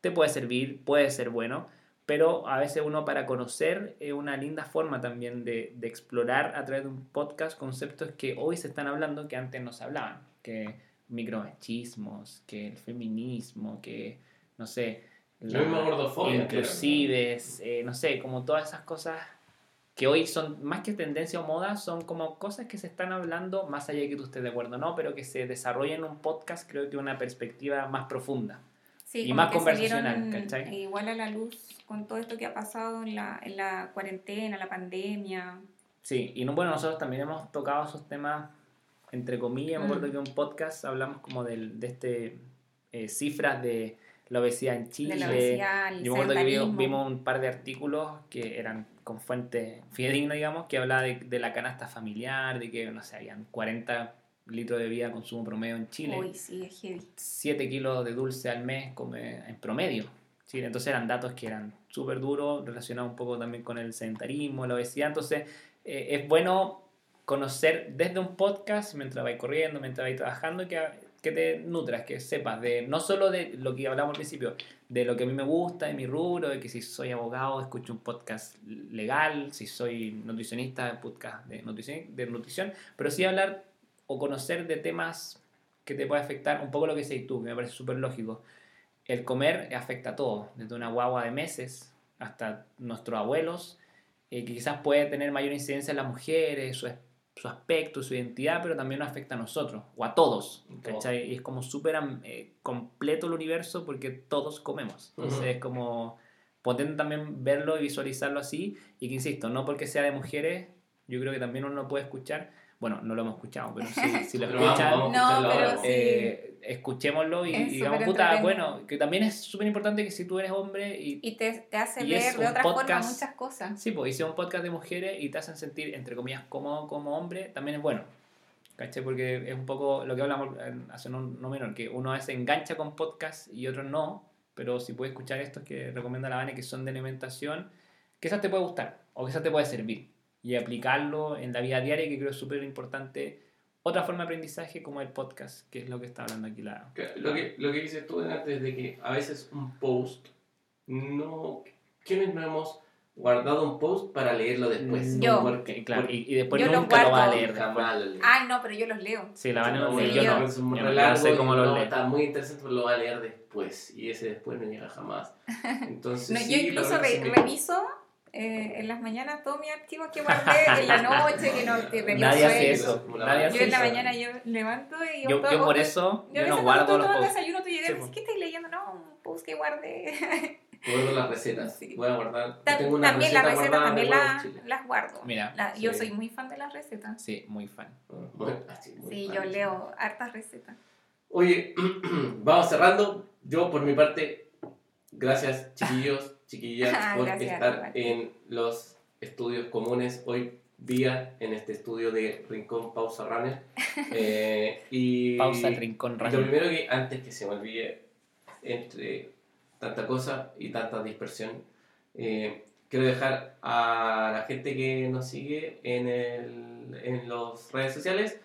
te puede servir, puede ser bueno, pero a veces uno para conocer es una linda forma también de, de explorar a través de un podcast conceptos que hoy se están hablando que antes no se hablaban, que micromachismos, que el feminismo, que no sé, La inclusives, eh, no sé, como todas esas cosas que hoy son más que tendencia o moda, son como cosas que se están hablando, más allá de que tú estés de acuerdo o no, pero que se desarrollan en un podcast, creo que una perspectiva más profunda. Sí, y más que conversacional, ¿cachai? eh, Igual a la luz con todo esto que ha pasado en la, en la cuarentena, la pandemia. Sí, y no, bueno, nosotros también hemos tocado esos temas, entre comillas, me acuerdo Mm. que en un podcast hablamos como del, de este eh, cifras de la obesidad en Chile. de la obesidad, el Yo me acuerdo que vi- sedentarismo. vimos un par de artículos que eran con fuente fidedigna, digamos, que hablaba de, de la canasta familiar, de que, no sé, habían 40 litros de vida de consumo promedio en Chile. Uy, sí, es heavy. 7 kilos de dulce al mes come en promedio. ¿sí? Entonces eran datos que eran súper duros, relacionados un poco también con el sedentarismo, la obesidad. Entonces eh, es bueno conocer desde un podcast, mientras vais corriendo, mientras vais trabajando, que, que te nutras, que sepas de no solo de lo que hablamos al principio, de lo que a mí me gusta, de mi rubro, de que si soy abogado escucho un podcast legal, si soy nutricionista, podcast de nutrición, de nutrición pero sí hablar o conocer de temas que te puede afectar, un poco lo que decís tú, que me parece súper lógico. El comer afecta a todo, desde una guagua de meses hasta nuestros abuelos, eh, que quizás puede tener mayor incidencia en las mujeres, su, es- su aspecto, su identidad, pero también nos afecta a nosotros, o a todos, ¿cachai? Y es como súper eh, completo el universo porque todos comemos. Entonces es como potente también verlo y visualizarlo así, y que insisto, no porque sea de mujeres, yo creo que también uno lo puede escuchar, bueno, no lo hemos escuchado, pero si, si lo escuchan... No, pero sí. Eh, escuchémoslo y, Es y digamos, puta, bueno, que también es súper importante que si tú eres hombre y, Y te, te hace Y es ver de otra forma podcast. muchas cosas. sí, pues hice un podcast de mujeres y te hacen sentir, entre comillas, cómodo como hombre, también es bueno. ¿Cachai? Porque es un poco lo que hablamos hace no, no menor, que uno a veces engancha con podcast y otros no, pero si puedes escuchar estos que recomienda la Vane que son de alimentación, quizás te puede gustar o quizás te puede servir y aplicarlo en la vida diaria que creo es súper importante. Otra forma de aprendizaje como el podcast, que es lo que está hablando aquí la... Lo que, lo que dices tú antes de que a veces un post no. ¿Quiénes no hemos guardado un post para leerlo después? Mm, Yo. Porque, Claro, porque y, y después Yo nunca lo va a leer. jamás lo leo. Ay, no, pero yo los leo. Sí, la van a leer. Yo yo- no. yo sé cómo lo no, lee. Está muy interesante, pero lo va a leer después. Y ese después no llega jamás. Entonces, No, sí, yo incluso verdad re- reviso eh, en las mañanas todos mis archivos que guardé en la noche, que no que tenía Nadie hace eso. Nadie Vane. hace Yo en la eso. mañana yo levanto y Yo, opto- yo por eso, Yo yo no guardo los posts. desayuno, tú llegas Sí, y dices, po. ¿qué estás leyendo? No, un post que guardé. Guardo las recetas. Sí. Voy a guardar. Ta- tengo una también las receta recetas guardada también la- las guardo. Mira, La- Yo sí. soy muy fan de las recetas. Sí, muy fan. Ah, sí, muy Sí, fan, yo sí. leo hartas recetas. Oye, vamos cerrando. Yo, por mi parte, gracias, chiquillos, chiquillas, por Gracias, estar igual. en los estudios comunes hoy día en este estudio de Rincón Pausa Runner. Eh, y Pausa rincón Lo radio. primero que, antes que se me olvide, entre tanta cosa y tanta dispersión, eh, quiero dejar a la gente que nos sigue en, el, en las redes sociales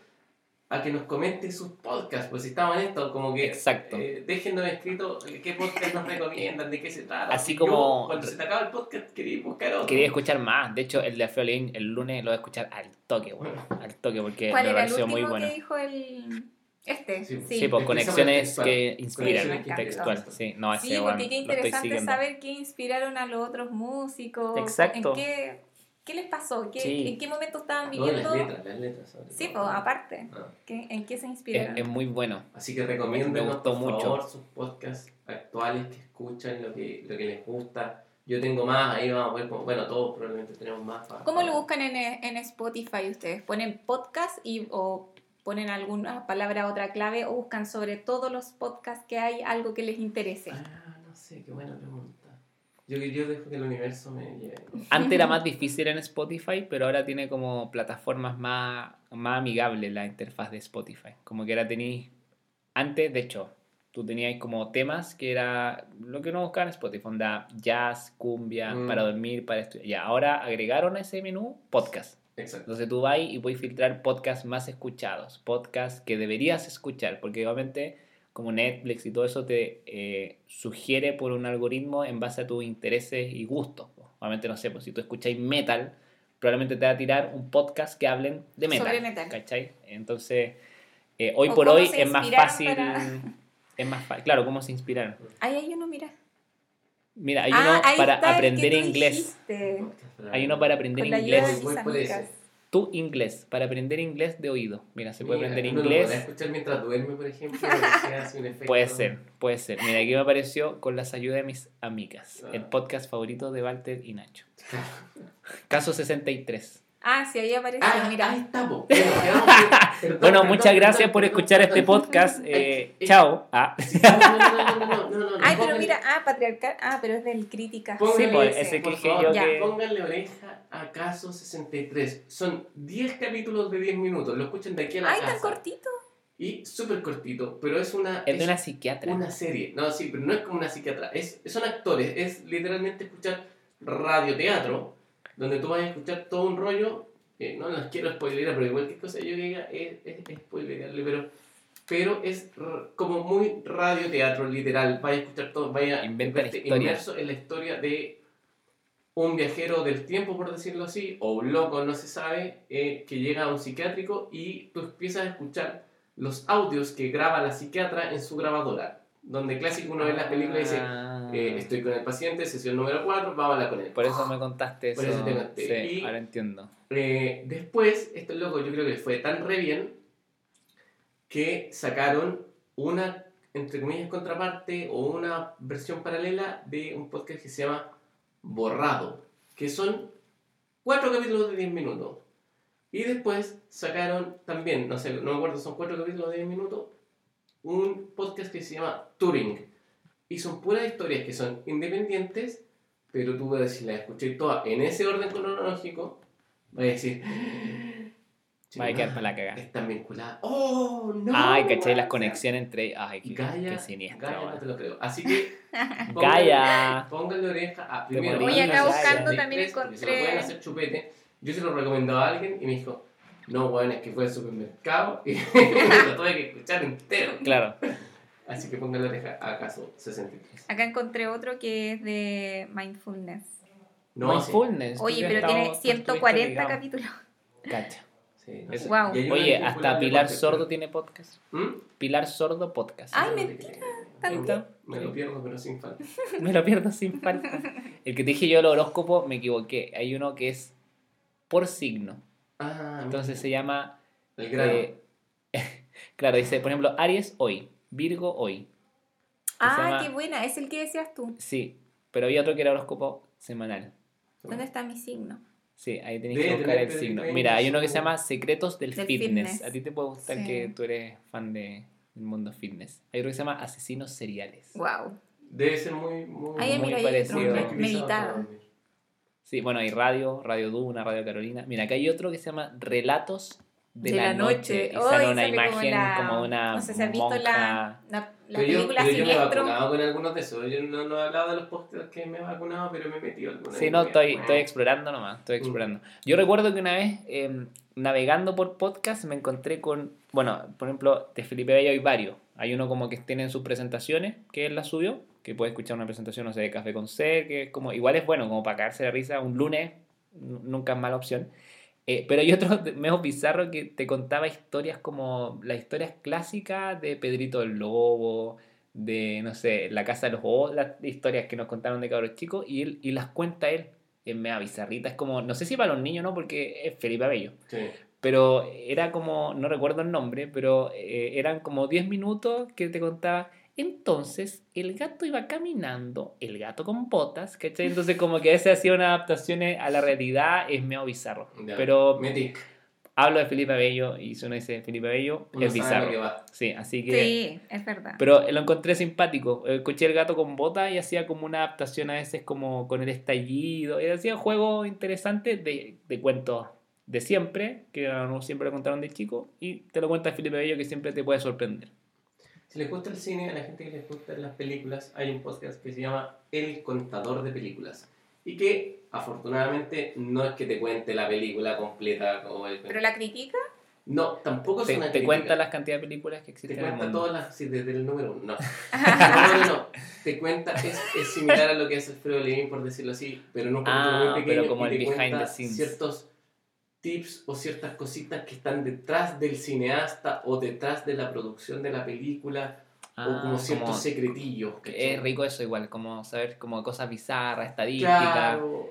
a que nos comente sus podcasts, pues si estamos en esto, como que Exacto. eh, déjenos escrito qué podcast nos recomiendan, de qué se trata. Así Yo, como- cuando se te acaba el podcast quería buscar otro. Quería escuchar más. De hecho, el de Freolin el lunes lo voy a escuchar al toque, weón. Al toque, porque ¿Cuál me era el pareció último muy bueno. que dijo el... Este? Sí, Sí, Sí, por Empezamos conexiones que inspiran. Conexiones Textual, sí. No, ese Sí, porque qué interesante saber qué inspiraron a los otros músicos. Exacto. ¿En qué, qué les pasó? ¿Qué, Sí. ¿En qué momento estaban No, las viviendo? letras, las letras. sobre Sí, pues aparte. Ah. ¿qué- ¿En qué se Es, inspiraron? es muy bueno. Así que recomienden Me gustó por mucho. favor sus podcasts actuales que escuchan, lo que, lo que les gusta. Yo tengo más, ahí vamos a ver, bueno, todos probablemente tenemos más. para- ¿Cómo lo buscan en, en Spotify ustedes? ¿Ponen podcast y, o ponen alguna palabra, otra clave o buscan sobre todos los podcasts que hay algo que les interese? Ah, no sé, qué buena pregunta. Yo, yo dejo que el universo me lleve. Antes era más difícil en Spotify, pero ahora tiene como plataformas más, más amigables la interfaz de Spotify. Como que ahora tenéis. Antes, de hecho, tú tenías como temas que era lo que uno buscaba en Spotify: onda jazz, cumbia, Mm. para dormir, para estudiar. Y ahora agregaron a ese menú podcast. Exacto. Entonces tú vas y puedes filtrar podcasts más escuchados, podcasts que deberías escuchar, porque obviamente como Netflix y todo eso te eh, sugiere por un algoritmo en base a tus intereses y gustos. Obviamente no sé, pues si tú escucháis metal, probablemente te va a tirar un podcast que hablen de metal. Sobre metal. ¿Cachai? Entonces, eh, hoy O por hoy es más fácil... para- Es más fácil. Claro, cómo se inspiraron. Ahí hay uno, mira. Mira, hay Ah, uno ahí para aprender inglés. dijiste. Hay uno para aprender Con la ayuda de inglés. Tu inglés, para aprender inglés de oído. Mira, se puede Mira, aprender uno lo podrá inglés. escuchar mientras duerme, por ejemplo, que se hace un efecto. Puede ser, puede ser. Mira, aquí me apareció con las ayudas de mis amigas. Ah. El podcast favorito de Walter y Nacho. Caso 63. Ah, sí, ahí apareció, Ah, mira. ahí estamos. Bueno, quedamos que- perdón, Bueno, perdón, muchas gracias perdón, por escuchar perdón, este podcast. Eh, eh, chao. Ah. No, no, no, no, no, no, no, no, Ay, pero mira, ah, patriarcal. Ah, pero es del crítica. Pónganle, Sí, pues, ese. ese que por dije favor, yo que... Pónganle oreja a Caso 63. Son 10 capítulos de 10 minutos. Lo escuchan de aquí a la Ay, casa. tan cortito. Y súper cortito, pero es una, Es de una psiquiatra. una serie. No, sí, pero no es como una psiquiatra. Es, son actores. Es literalmente escuchar radioteatro, donde tú vas a escuchar todo un rollo. eh, no los quiero spoilear, pero cualquier cosa yo diga es, es, es pero, pero es como muy radioteatro, literal. Vas a escuchar todo, vaya a inmerso en la historia de un viajero del tiempo, por decirlo así, o un loco, no se sabe, eh, que llega a un psiquiátrico y tú empiezas a escuchar los audios que graba la psiquiatra en su grabadora. Donde clásico uno ve las películas y dice, Ah. eh, estoy con el paciente, sesión número 4, vamos a hablar con él. Por eso me contaste eso. Por eso te conté. Sí, Y- ahora entiendo. Eh, después, esto loco yo creo que fue tan re bien que sacaron una, entre comillas, contraparte o una versión paralela de un podcast que se llama Borrado, que son cuatro capítulos de 10 minutos. Y después sacaron también, no sé, no me acuerdo, son cuatro capítulos de 10 minutos, un podcast que se llama Turing. Y son puras historias que son independientes, pero tú puedes si las escuché todas en ese orden cronológico, vas a decir, Va a quedar para la cagada. están vinculadas. ¡Oh, no! Ay, caché las conexiones entre. Ay, qué, Gaia, qué siniestro. Gaia, no te lo creo. Así que. Gaia. Pónganle oreja a primero. Oye, acá buscando también tres, porque Se lo encontré. pueden hacer chupete. Yo se lo recomendaba a alguien y me dijo, no, weón, es que fue al supermercado y lo tuve que escuchar entero. Claro. Así que pónganle oreja a caso 63. Acá encontré otro que es de mindfulness. No. Mindfulness. Oye, pero tiene estado- tú estuviste 140 ligado. capítulos. Cacha. Sí, no una Oye, hasta Pilar Sordo pero- tiene podcast. ¿Mm? Pilar Sordo podcast. Ay, Sí, mentira, está. Me lo pierdo, pero sin falta. Me lo pierdo sin falta. El que te dije yo, el horóscopo, me equivoqué. Hay uno que es por signo. Ah, Entonces se llama. El grano. eh, claro, dice, por ejemplo, Aries hoy, Virgo hoy. Ah, llama- qué buena. Es el que decías tú. Sí, pero había otro que era horóscopo semanal. ¿Dónde está mi signo? Sí, ahí tenéis que buscar el signo. Mira, hay uno que se llama Secretos del, Del fitness. fitness. A ti te puede gustar Sí. que tú eres fan de, del mundo fitness. Hay otro que se llama Asesinos seriales. Wow. Debe ser muy, muy, Ahí, muy mira, parecido. otro meditado. Sí, bueno, hay radio, Radio Duna, Radio Carolina. Mira, acá hay otro que se llama Relatos de, De la, la noche. noche. Y sale una imagen la- como una No sé si has visto la, la, la Pero yo, película pero yo me he vacunado con algunos de esos. Yo no, no he hablado de los podcasts que me he vacunado, pero me he metido alguna Sí, no, estoy, Bueno. estoy explorando nomás, estoy Mm. explorando. Yo recuerdo que una vez, eh, navegando por podcast, me encontré con, bueno, por ejemplo, de Felipe Bello hay varios. Hay uno como que tiene en sus presentaciones, que él la subió, que puede escuchar una presentación, no sé, de Café con Ser, que es como, igual es bueno, como para cagarse de risa un lunes, nunca es mala opción. Eh, pero hay otro medio bizarro que te contaba historias como las historias clásicas de Pedrito el Lobo, de, no sé, La Casa de los Ojos, las historias que nos contaron de cabros chicos, y, él, y las cuenta él en mega bizarrita. Es como, no sé si para los niños no, porque es Felipe Abello, Sí. pero era como, no recuerdo el nombre, pero eh, eran como 10 minutos que te contaba. Entonces, el gato iba caminando, el gato con botas, ¿cachai? Entonces, como que ese hacía una adaptación a la realidad, es medio bizarro. Ya. Pero hablo de Felipe Abello y si uno dice Felipe Abello, Uno es bizarro. lo que va. Sí, así que. Sí, es verdad. Pero lo encontré simpático. Escuché el gato con bota y hacía como una adaptación a veces como con el estallido. Y hacía juegos interesantes de, de cuentos de siempre, que no siempre lo contaron de chico. Y te lo cuenta Felipe Bello que siempre te puede sorprender. Si les gusta el cine, a la gente que les gustan las películas, hay un podcast que se llama El Contador de Películas. Y que, afortunadamente, no es que te cuente la película completa como el... ¿Pero la critica? No, tampoco es Te, una te crítica. cuenta las cantidades de películas que Te existen en el cuenta mundo. todas las... Sí, desde el número uno. No. No, no, no. Te cuenta... Es, es similar a lo que hace Alfredo Levin, por decirlo así, pero en un Ah, muy pequeño. pero como el behind cuenta the scenes. ciertos tips o ciertas cositas que están detrás del cineasta o detrás de la producción de la película Ah, o como ciertos como- secretillos. ¿cachai? Es rico eso igual, como saber como cosas bizarras, estadísticas. Claro,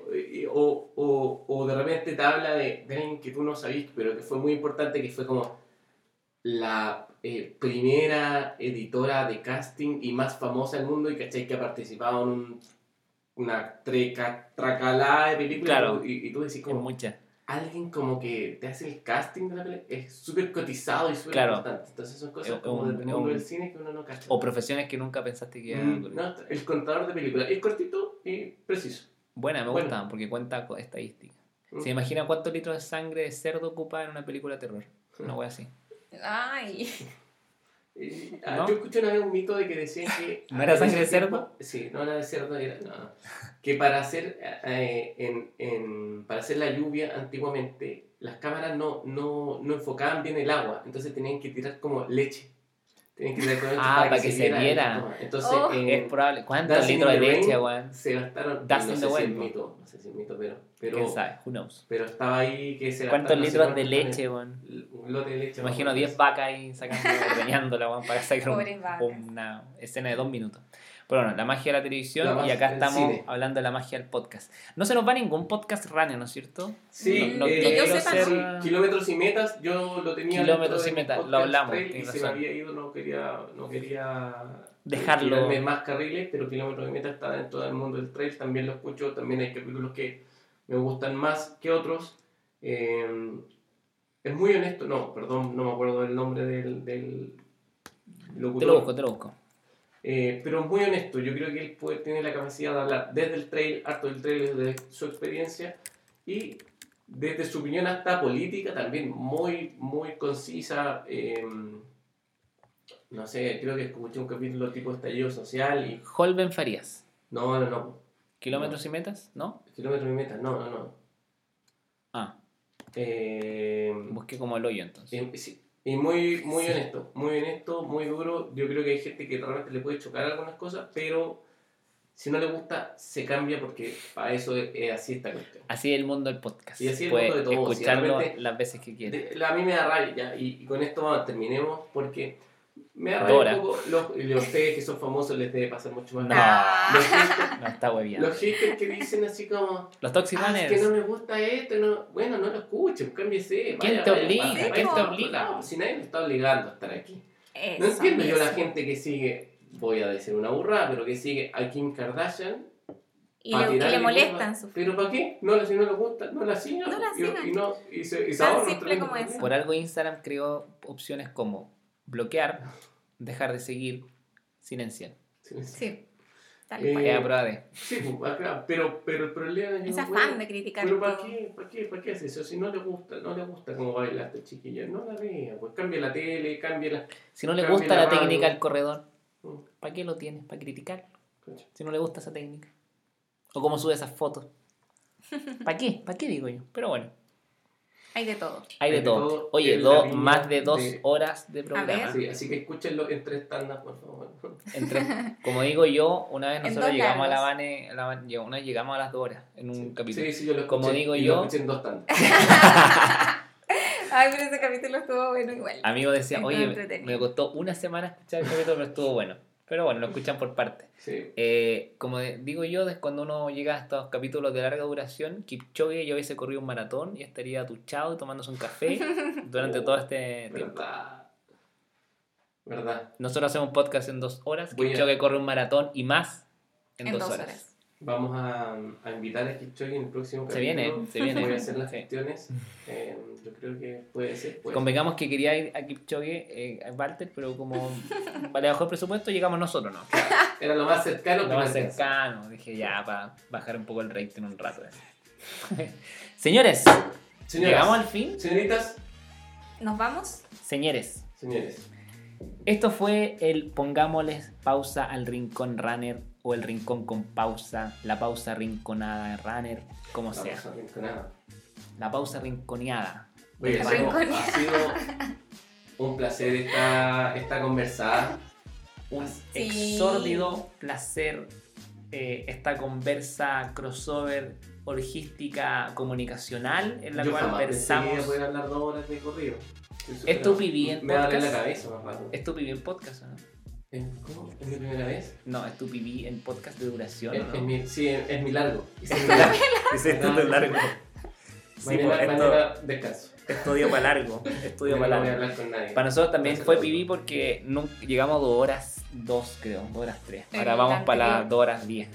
o, o, o de repente te habla de, de alguien que tú no sabías, pero que fue muy importante, que fue como la eh, primera editora de casting y más famosa del mundo y ¿cachai? que ha participado en un- una treca, tracalada de películas Claro. y, y tú decís como muchas. Alguien como que te hace el casting de la película es súper cotizado y súper Claro. importante entonces son cosas como un- del es mundo un- del cine que uno no cacha O profesiones que nunca pensaste que iban Mm, no, el contador de películas es cortito y preciso Buena, me Bueno. gusta, porque cuenta con estadísticas. Mm. ¿Se imagina cuántos litros de sangre de cerdo ocupa en una película de terror? Una wea así. Ay, Y, ah. Yo escuché una vez un mito de que decían que... ¿No era sangre de cerdo? Sí, no era de cerdo, era... No, que para hacer, eh, en, en- para hacer la lluvia antiguamente, las cámaras no, no, no enfocaban bien el agua, entonces tenían que tirar como leche. Tenían que tirar con Ah, para que se viera viera. Entonces, Oh. en- Es probable. ¿Cuántos litros de leche, weón? se gastaron... Dust no sé si es mito, no sé si es mito, pero... pero ¿Quién sabe? Who knows? Pero estaba ahí que se ¿Cuántos litros de leche, weón? Un lote de leche. Me imagino más o 10 menos. vacas ahí sacando, ordeñándola, weón, para sacar un- una escena de dos minutos. Pero bueno, la magia de la televisión La y acá estamos cine. hablando de la magia del podcast. No se nos va ningún podcast runner, ¿no es cierto? Sí, No- no eh, que yo sepa, ser- sí, kilómetros y metas, yo lo tenía Kilómetros y metas, lo hablamos, y tienes se me razón. había ido, no quería, no quería Dejarlo. tirarme más carriles, pero kilómetros y metas está dentro del mundo del trail, también lo escucho, también hay capítulos que me gustan más que otros. Eh, es muy honesto, no, perdón, no me acuerdo del nombre del, del locutor. Te lo busco, te lo busco. Eh, pero es muy honesto, yo creo que él puede, tiene la capacidad de hablar desde el trail, harto del trail, desde su experiencia y desde su opinión hasta política también muy, muy concisa. eh, no sé, creo que escuché un capítulo tipo estallido social y... Holben Farías. No, no, no. ¿Kilómetros y metas? ¿No? Kilómetros y metas, no, no, no. Ah, Eh, busqué como el hoyo entonces. y, sí, y muy, muy Sí. honesto, muy honesto, muy duro. Yo creo que hay gente que realmente le puede chocar algunas cosas, pero si no le gusta, se cambia porque para eso es, es así esta cuestión. Así es el mundo del podcast. Y así es el mundo de todo, si escucharlo realmente- las veces que quiera. A mí me da rabia ya, y, y con esto vamos, terminemos porque me da un poco los, y ustedes que son famosos les debe pasar mucho más. No. Los, No está hueviando. los haters que dicen así como, Los Toxic "Ah, es que no me gusta esto, no. bueno, no lo escuchen, cámbiese. ¿Quién vaya, te obliga? vaya, ¿Quién vaya te obliga? lado, Si nadie me está obligando a estar aquí. eso No entiendo yo la gente que sigue, voy a decir una burrada, pero que sigue a Kim Kardashian. Y le, y molestan sus ¿Pero para qué? No, si no les gusta, no la sigan. No la y- sigan. Y, no, y se, y se Tan simple como eso. Por algo Instagram creó opciones como bloquear, dejar de seguir, silenciar. Sí, sí. Sí. Tal Eh, cual. Es de. Sí, pues, acá, pero, pero el problema Ese no afán de criticar Pero ¿para qué, ¿para qué, para qué hace eso? Si no le gusta, no le gusta cómo baila esta chiquilla, no la vea, pues cambia la tele, cambia la... Si no le gusta la técnica del corredor, Mm, ¿para qué lo tienes? ¿Para criticar? Si no le gusta esa técnica. O cómo sube esas fotos. ¿Para qué? ¿Para qué digo yo? Pero bueno, Hay de todo. hay de Hay de todo. todo Oye, línea más de dos de- horas de programa. Sí, así que escúchenlo en tres tandas, por favor. Entre- como digo yo, una vez nosotros llegamos a la largos. Vane, a la Vane- llegó- una vez llegamos a las dos horas en un Sí, capítulo. Sí, sí, yo lo escuché. Como digo y yo- Lo escuché en dos tandas. Ay, pero ese capítulo estuvo bueno igual. Amigo decía, Estuvo oye, me costó una semana escuchar el capítulo, pero estuvo bueno. Pero bueno, lo escuchan por parte. Sí. Eh, como de- digo yo, es cuando uno llega a estos capítulos de larga duración, Kipchoge yo hubiese corrido un maratón y estaría duchado y tomándose un café durante todo este tiempo. Verdad. Verdad. Nosotros hacemos un podcast en dos horas, Voy a- Kipchoge corre un maratón y más en, En dos, dos horas. horas. Vamos a, a invitar a Kipchoge en el próximo Se viene, se viene. Voy a hacer las Sí. gestiones. Eh, yo creo que puede ser. Puede Convengamos que quería ir a Kipchoge, eh, a Walter, pero como vale bajo el presupuesto, llegamos nosotros, ¿no? Era lo más cercano que Lo más cercano, dije ya, para bajar un poco el rating un rato. eh. Señores, Señoras, llegamos al fin. Señoritas, ¿Nos vamos? Señores, señores. esto fue el pongámosles pausa al rincón runner o el rincón con pausa, la pausa rinconada runner, como sea. Vamos a arrinconar. La pausa rinconeada. Oye, ha sido, ha sido un placer esta, esta conversada. Un Sí. exórdido placer eh, esta conversa crossover orgística comunicacional en la Yo cual jamás pensé que iba a versamos poder hablar dos horas de corrido. ¿Es tu pipí en Me abre la podcast? cabeza más rato. ¿Es tu pipí en podcast no? ¿Es- ¿Cómo? ¿Es mi primera vez? No, es tu pipí en podcast de duración Es, o no? es mi, sí, es, es mi largo. Mi largo. Esto es largo. Sí, mañana, pues, esto- mañana descanso. Estudio para largo. Estudio para no voy a largo. hablar con nadie. Para nosotros también fue pipí porque nunca, llegamos a dos horas, dos creo, dos horas tres. Ahora vamos para las dos horas diez.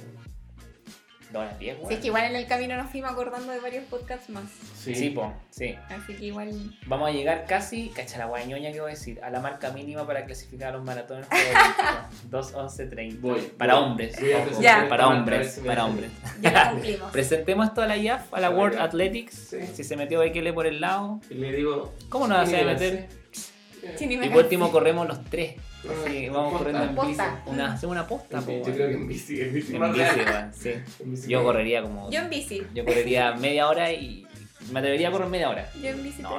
¿Dos horas diez, Sí, güey? es que igual en el camino nos fuimos acordando de varios podcasts más. Sí. Sí, po, sí. Así que igual. Vamos a llegar casi, cacha la guañoña que voy a decir, a la marca mínima para clasificar a los maratones olímpicos. 2.11.30. Voy, Para voy. hombres. Voy a ojo, presentar Para hombres, para hombres. Ya lo cumplimos. Presentemos esto a la IAF, a la World. Athletics. Sí. Si se metió Bekele por el lado, Y le digo. ¿cómo nos hace meter? Sí, Y por último corremos los tres. Ah, Así, vamos posta. corriendo en bici. Una, hacemos una posta, po, Yo creo que en bici, en bici En más bici, real. weón, sí. En bici Yo correría como. Yo en bici. Yo correría media hora y. Me atrevería a correr media hora. Yo en bici No.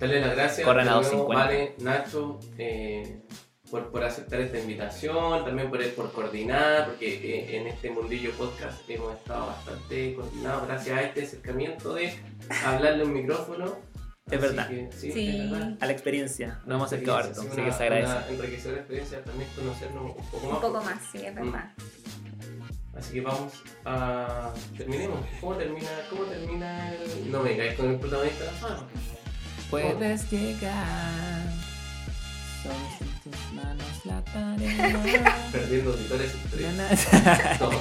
Darle las gracias Corren a de nuevo, 2.50. Vale, Nacho, eh, por, por aceptar esta invitación, también por, por coordinar, porque eh, en este mundillo podcast hemos estado bastante coordinados gracias a este acercamiento de hablarle un micrófono. Es verdad. que, sí, Sí. es verdad. A la experiencia. Nos hemos acercado harto, Sí, así que se agradece. Una enriquecedora experiencia también conocernos un poco más. Un poco más, sí, es verdad. Así que vamos a. Terminemos. ¿Cómo termina, cómo termina el.? No me digáis con el protagonista de la fama. Puedes llegar. Solo manos la tarea. Perdiendo auditores tres. Están Dos.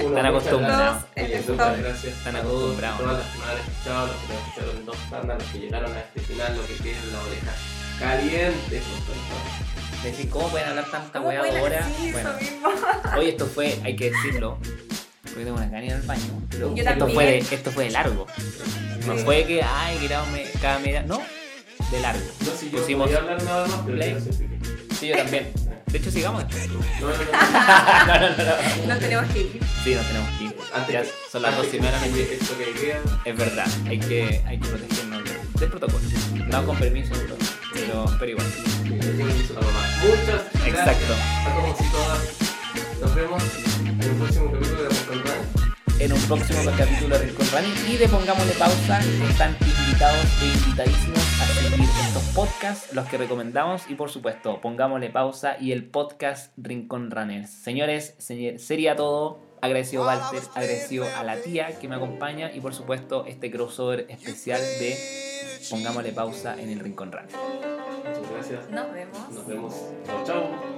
Uno, Están acostumbrados. muchas gracias Están a todos, acostumbrados. Todas las que nos han escuchado, los que nos escucharon en dos tandas, los que llegaron a este final, los que tienen la oreja caliente. por. Decir, ¿cómo pueden hablar tanta ¿Cómo weá ahora? Bueno, oye, esto fue, hay que decirlo. Porque tengo una ganas al baño. Pero esto fue, de, esto fue de largo. No fue que, ay, que cada media. No, de largo. No sé si yo Pusimos podía hablar nada más, pero play. Sí, yo también. De hecho, sigamos. No, no, no. no, no, no, no. Nos tenemos que ir. Sí, nos tenemos que ir. Antes Ya son las dos y que media. se cambie Esto que idea. Es verdad, hay que, hay que protegernos del, protocolo. No con permiso, pero, pero, pero igual. Muchas gracias Exacto. a todos y todas. Nos vemos en un próximo capítulo de Recontrán. En un próximo capítulo de Rincón Running y de Pongámosle Pausa, están invitados e invitadísimos estos podcasts, los que recomendamos y por supuesto, pongámosle pausa y el podcast Rincón Runners. Señores, sería todo. Agradecido a Walter, agradecido a la tía que me acompaña y por supuesto este crossover especial de Pongámosle pausa en el Rincón Runner. Muchas gracias. Nos vemos. Nos vemos. Chao, chao.